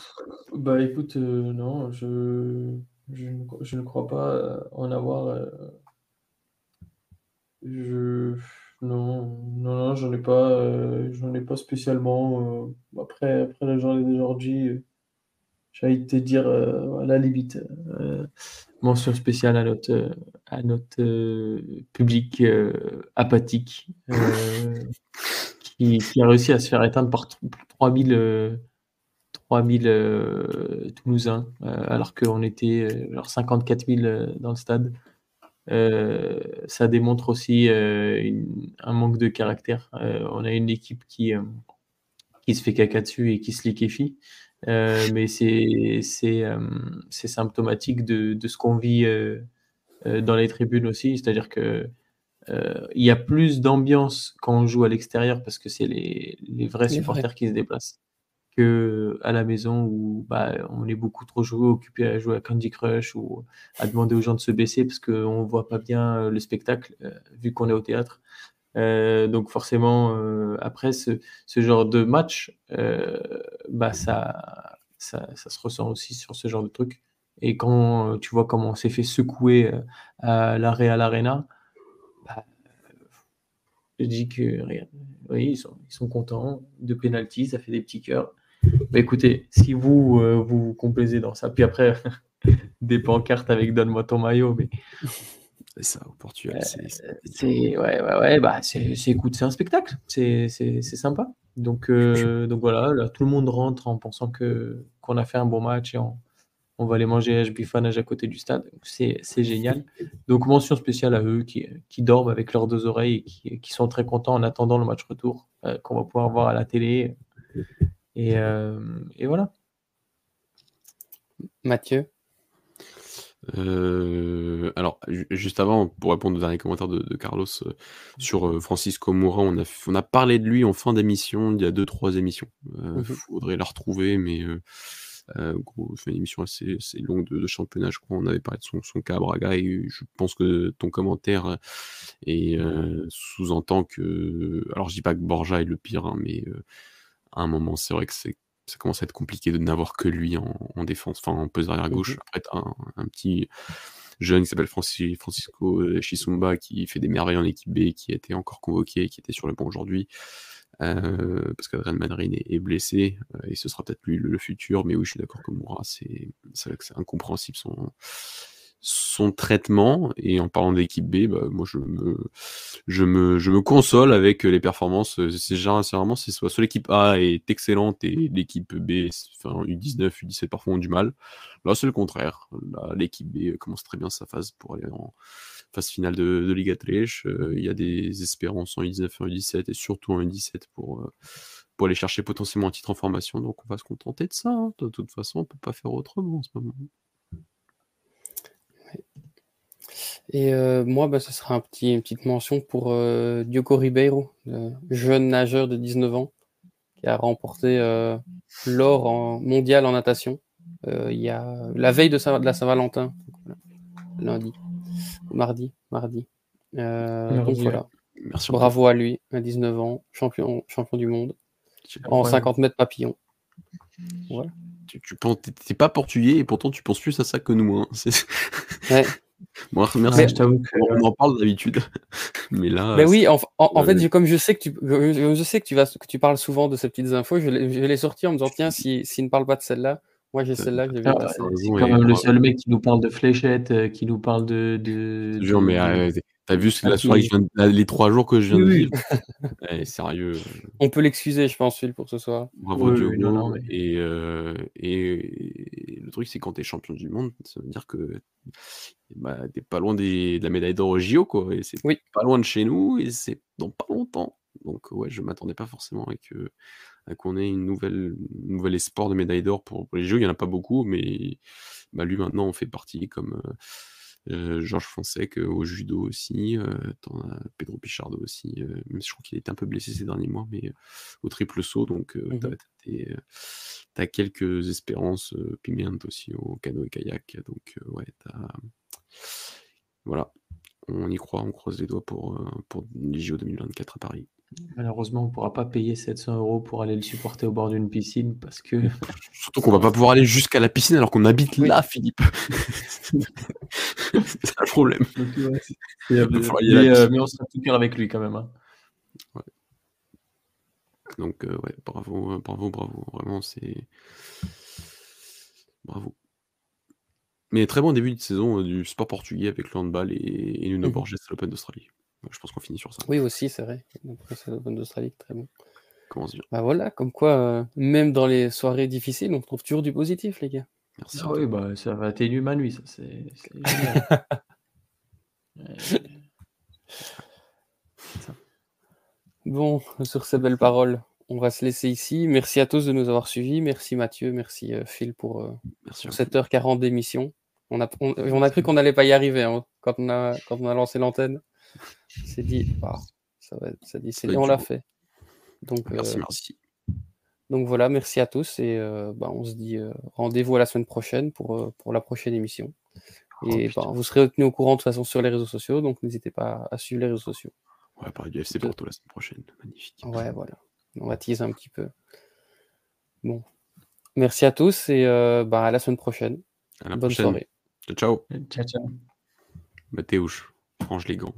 Bah écoute, euh, non, je, je, ne, je, ne, crois pas euh, en avoir. je, non, non, non j'en ai pas, j'en ai pas spécialement. après, après la journée d'aujourd'hui, j'ai envie de te dire, à la limite, mention spéciale à notre, à notre public apathique qui, a réussi à se faire éteindre par 3000 3000 euh, Toulousains, euh, alors qu'on était euh, genre 54 000 dans le stade. ça démontre aussi un manque de caractère. on a une équipe qui, qui se fait caca dessus et qui se liquéfie. mais c'est symptomatique de, de ce qu'on vit dans les tribunes aussi. C'est-à-dire que il y a plus d'ambiance quand on joue à l'extérieur parce que c'est les, les, vrais supporters qui se déplacent que à la maison où bah, on est beaucoup trop joué, occupé à jouer à Candy Crush ou à demander aux gens de se baisser parce qu'on voit pas bien euh, le spectacle euh, vu qu'on est au théâtre. Euh, donc forcément, après ce, ce, genre de match, bah ça, ça, ça, se ressent aussi sur ce genre de truc. Et quand tu vois comment on s'est fait secouer à la Real Arena, bah, je dis que oui, ils sont, ils sont contents de penalty, ça fait des petits cœurs. Bah, écoutez, si vous, euh, vous complaisez dans ça, puis après, des pancartes avec Donne-moi ton maillot, mais. C'est ça, au Portugal. Euh, c'est ouais, ouais, ouais, bah, c'est c'est un spectacle, c'est sympa. Donc, euh, donc voilà, là, tout le monde rentre en pensant que qu'on a fait un bon match et on, on va aller manger HB Fanage à côté du stade. C'est génial. Donc, mention spéciale à eux qui, qui dorment avec leurs deux oreilles et qui, qui, sont très contents en attendant le match retour qu'on va pouvoir voir à la télé. Euh, et, voilà. Mathieu? Euh, alors, juste avant, pour répondre au dernier commentaire de, Carlos euh, sur Francisco Moura, on a, on a parlé de lui en fin d'émission, il y a deux, trois émissions. Il mhm. faudrait la retrouver, mais gros, c'est une émission assez, longue de, championnat, je crois. On avait parlé de son, son cas à Braga, et je pense que ton commentaire est sous-entend que. Alors, je dis pas que Borja est le pire, hein, mais à un moment, c'est vrai que c'est ça commence à être compliqué de n'avoir que lui en, défense, enfin en pose arrière gauche. Mmh Après, un, un, petit jeune qui s'appelle Francisco Chisumba qui fait des merveilles en équipe B, qui a été encore convoqué, qui était sur le banc aujourd'hui. Euh, parce qu'Adrien Madrid est, blessé euh, et ce sera peut-être lui le, futur, mais oui, je suis d'accord que Moura, c'est incompréhensible son, traitement. Et en parlant d'équipe B, bah, moi je me, je, me, console avec les performances. C'est généralement, c'est soit l'équipe A est excellente et l'équipe B, enfin U19, U17 parfois ont du mal. Là, c'est le contraire. L'équipe B commence très bien sa phase pour aller en phase finale de, de Liga 3. Euh, il y a des espérances en U19 et en U17 et surtout en U17 pour, euh, pour aller chercher potentiellement un titre en formation. Donc on va se contenter de ça. Hein. De toute façon, on peut pas faire autrement en ce moment. Et euh, moi, bah, ce sera une petite mention pour euh, Diogo Ribeiro, jeune nageur de 19 ans, qui a remporté l'or mondial en natation il y a la veille de, la Saint-Valentin, lundi, mardi, mardi. donc voilà. Bravo à lui, à 19 ans, champion, champion du monde, en 50 mètres papillon. Voilà. Tu, tu t'es pas portugais et pourtant tu penses plus à ça que nous. Hein. Ouais. Moi, merci, je t'avoue qu'on en parle d'habitude. Mais là. Mais oui, en, fait, comme je sais que tu, je sais que tu vas, que tu parles souvent de ces petites infos, je vais, les sortir en me disant tiens, s'il si, ne parle pas de celle-là, moi j'ai celle-là que j'ai ah, C'est quand même le seul mec qui nous parle de fléchettes, euh, qui nous parle de. de, de... mais euh, t'as vu ce que la soirée, les trois jours que je viens de vivre eh, Sérieux. On peut l'excuser, je pense, Phil, pour ce soir. Bravo, Diogo. Et, euh, et, truc, c'est quand tu es champion du monde, ça veut dire que bah, t'es pas loin des, de la médaille d'or au JO, quoi. Et c'est pas loin de chez nous, et c'est dans pas longtemps. Donc, ouais, je m'attendais pas forcément à qu'on ait une nouvelle, nouvel espoir de médaille d'or pour, les JO. Il y en a pas beaucoup, mais bah, lui, maintenant, on fait partie comme. Euh, euh, Georges Fonseca au judo aussi, euh, Pedro Pichardo aussi, euh, même si je crois qu'il était un peu blessé ces derniers mois, mais au triple saut, donc tu as, quelques espérances, Pimiente aussi au canoë kayak, donc ouais, Voilà, on y croit, on croise les doigts pour, pour les JO 2024 à Paris. Malheureusement, on ne pourra pas payer 700 euros pour aller le supporter au bord d'une piscine parce que. Surtout qu'on va pas pouvoir aller jusqu'à la piscine alors qu'on habite là, Philippe. c'est un problème. Euh, mais, on sera tout cœur avec lui quand même. Hein. Donc, euh, ouais, bravo, bravo, bravo. Vraiment, c'est. Bravo. Mais très bon début de saison euh, du sport portugais avec le handball et, et Nuno mmh. Borges à l'Open d'Australie. Je pense qu'on finit sur ça. Oui, aussi, c'est vrai. C'est l'Open d'Australie, très bon. Comment dire? Bah voilà, comme quoi, euh, même dans les soirées difficiles, on trouve toujours du positif, les gars. Merci. Ah oui, bah ça va atténuer ma nuit, ça c'est génial. bon, sur ces belles paroles, on va se laisser ici. Merci à tous de nous avoir suivis. Merci Mathieu, merci euh, Phil pour, euh, merci pour 7h40 d'émission. On a, on, a cru qu'on n'allait pas y arriver hein, quand, on a, quand on a lancé l'antenne. C'est dit, ça, va, ça dit, c'est on l'a fait. Donc, merci, euh, merci. Donc voilà, merci à tous et euh, bah, on se dit euh, rendez-vous à la semaine prochaine pour, pour la prochaine émission. Oh, et bah, vous serez tenu au courant de toute façon sur les réseaux sociaux, donc n'hésitez pas à suivre les réseaux sociaux. Ouais, parler du FC Porto la semaine prochaine, magnifique. Ouais, voilà, on va teaser un petit peu. Bon, merci à tous et bah, à la semaine prochaine. À la Bonne soirée. Ciao, ciao. Ciao, ciao. Mathéouche, frange les gants.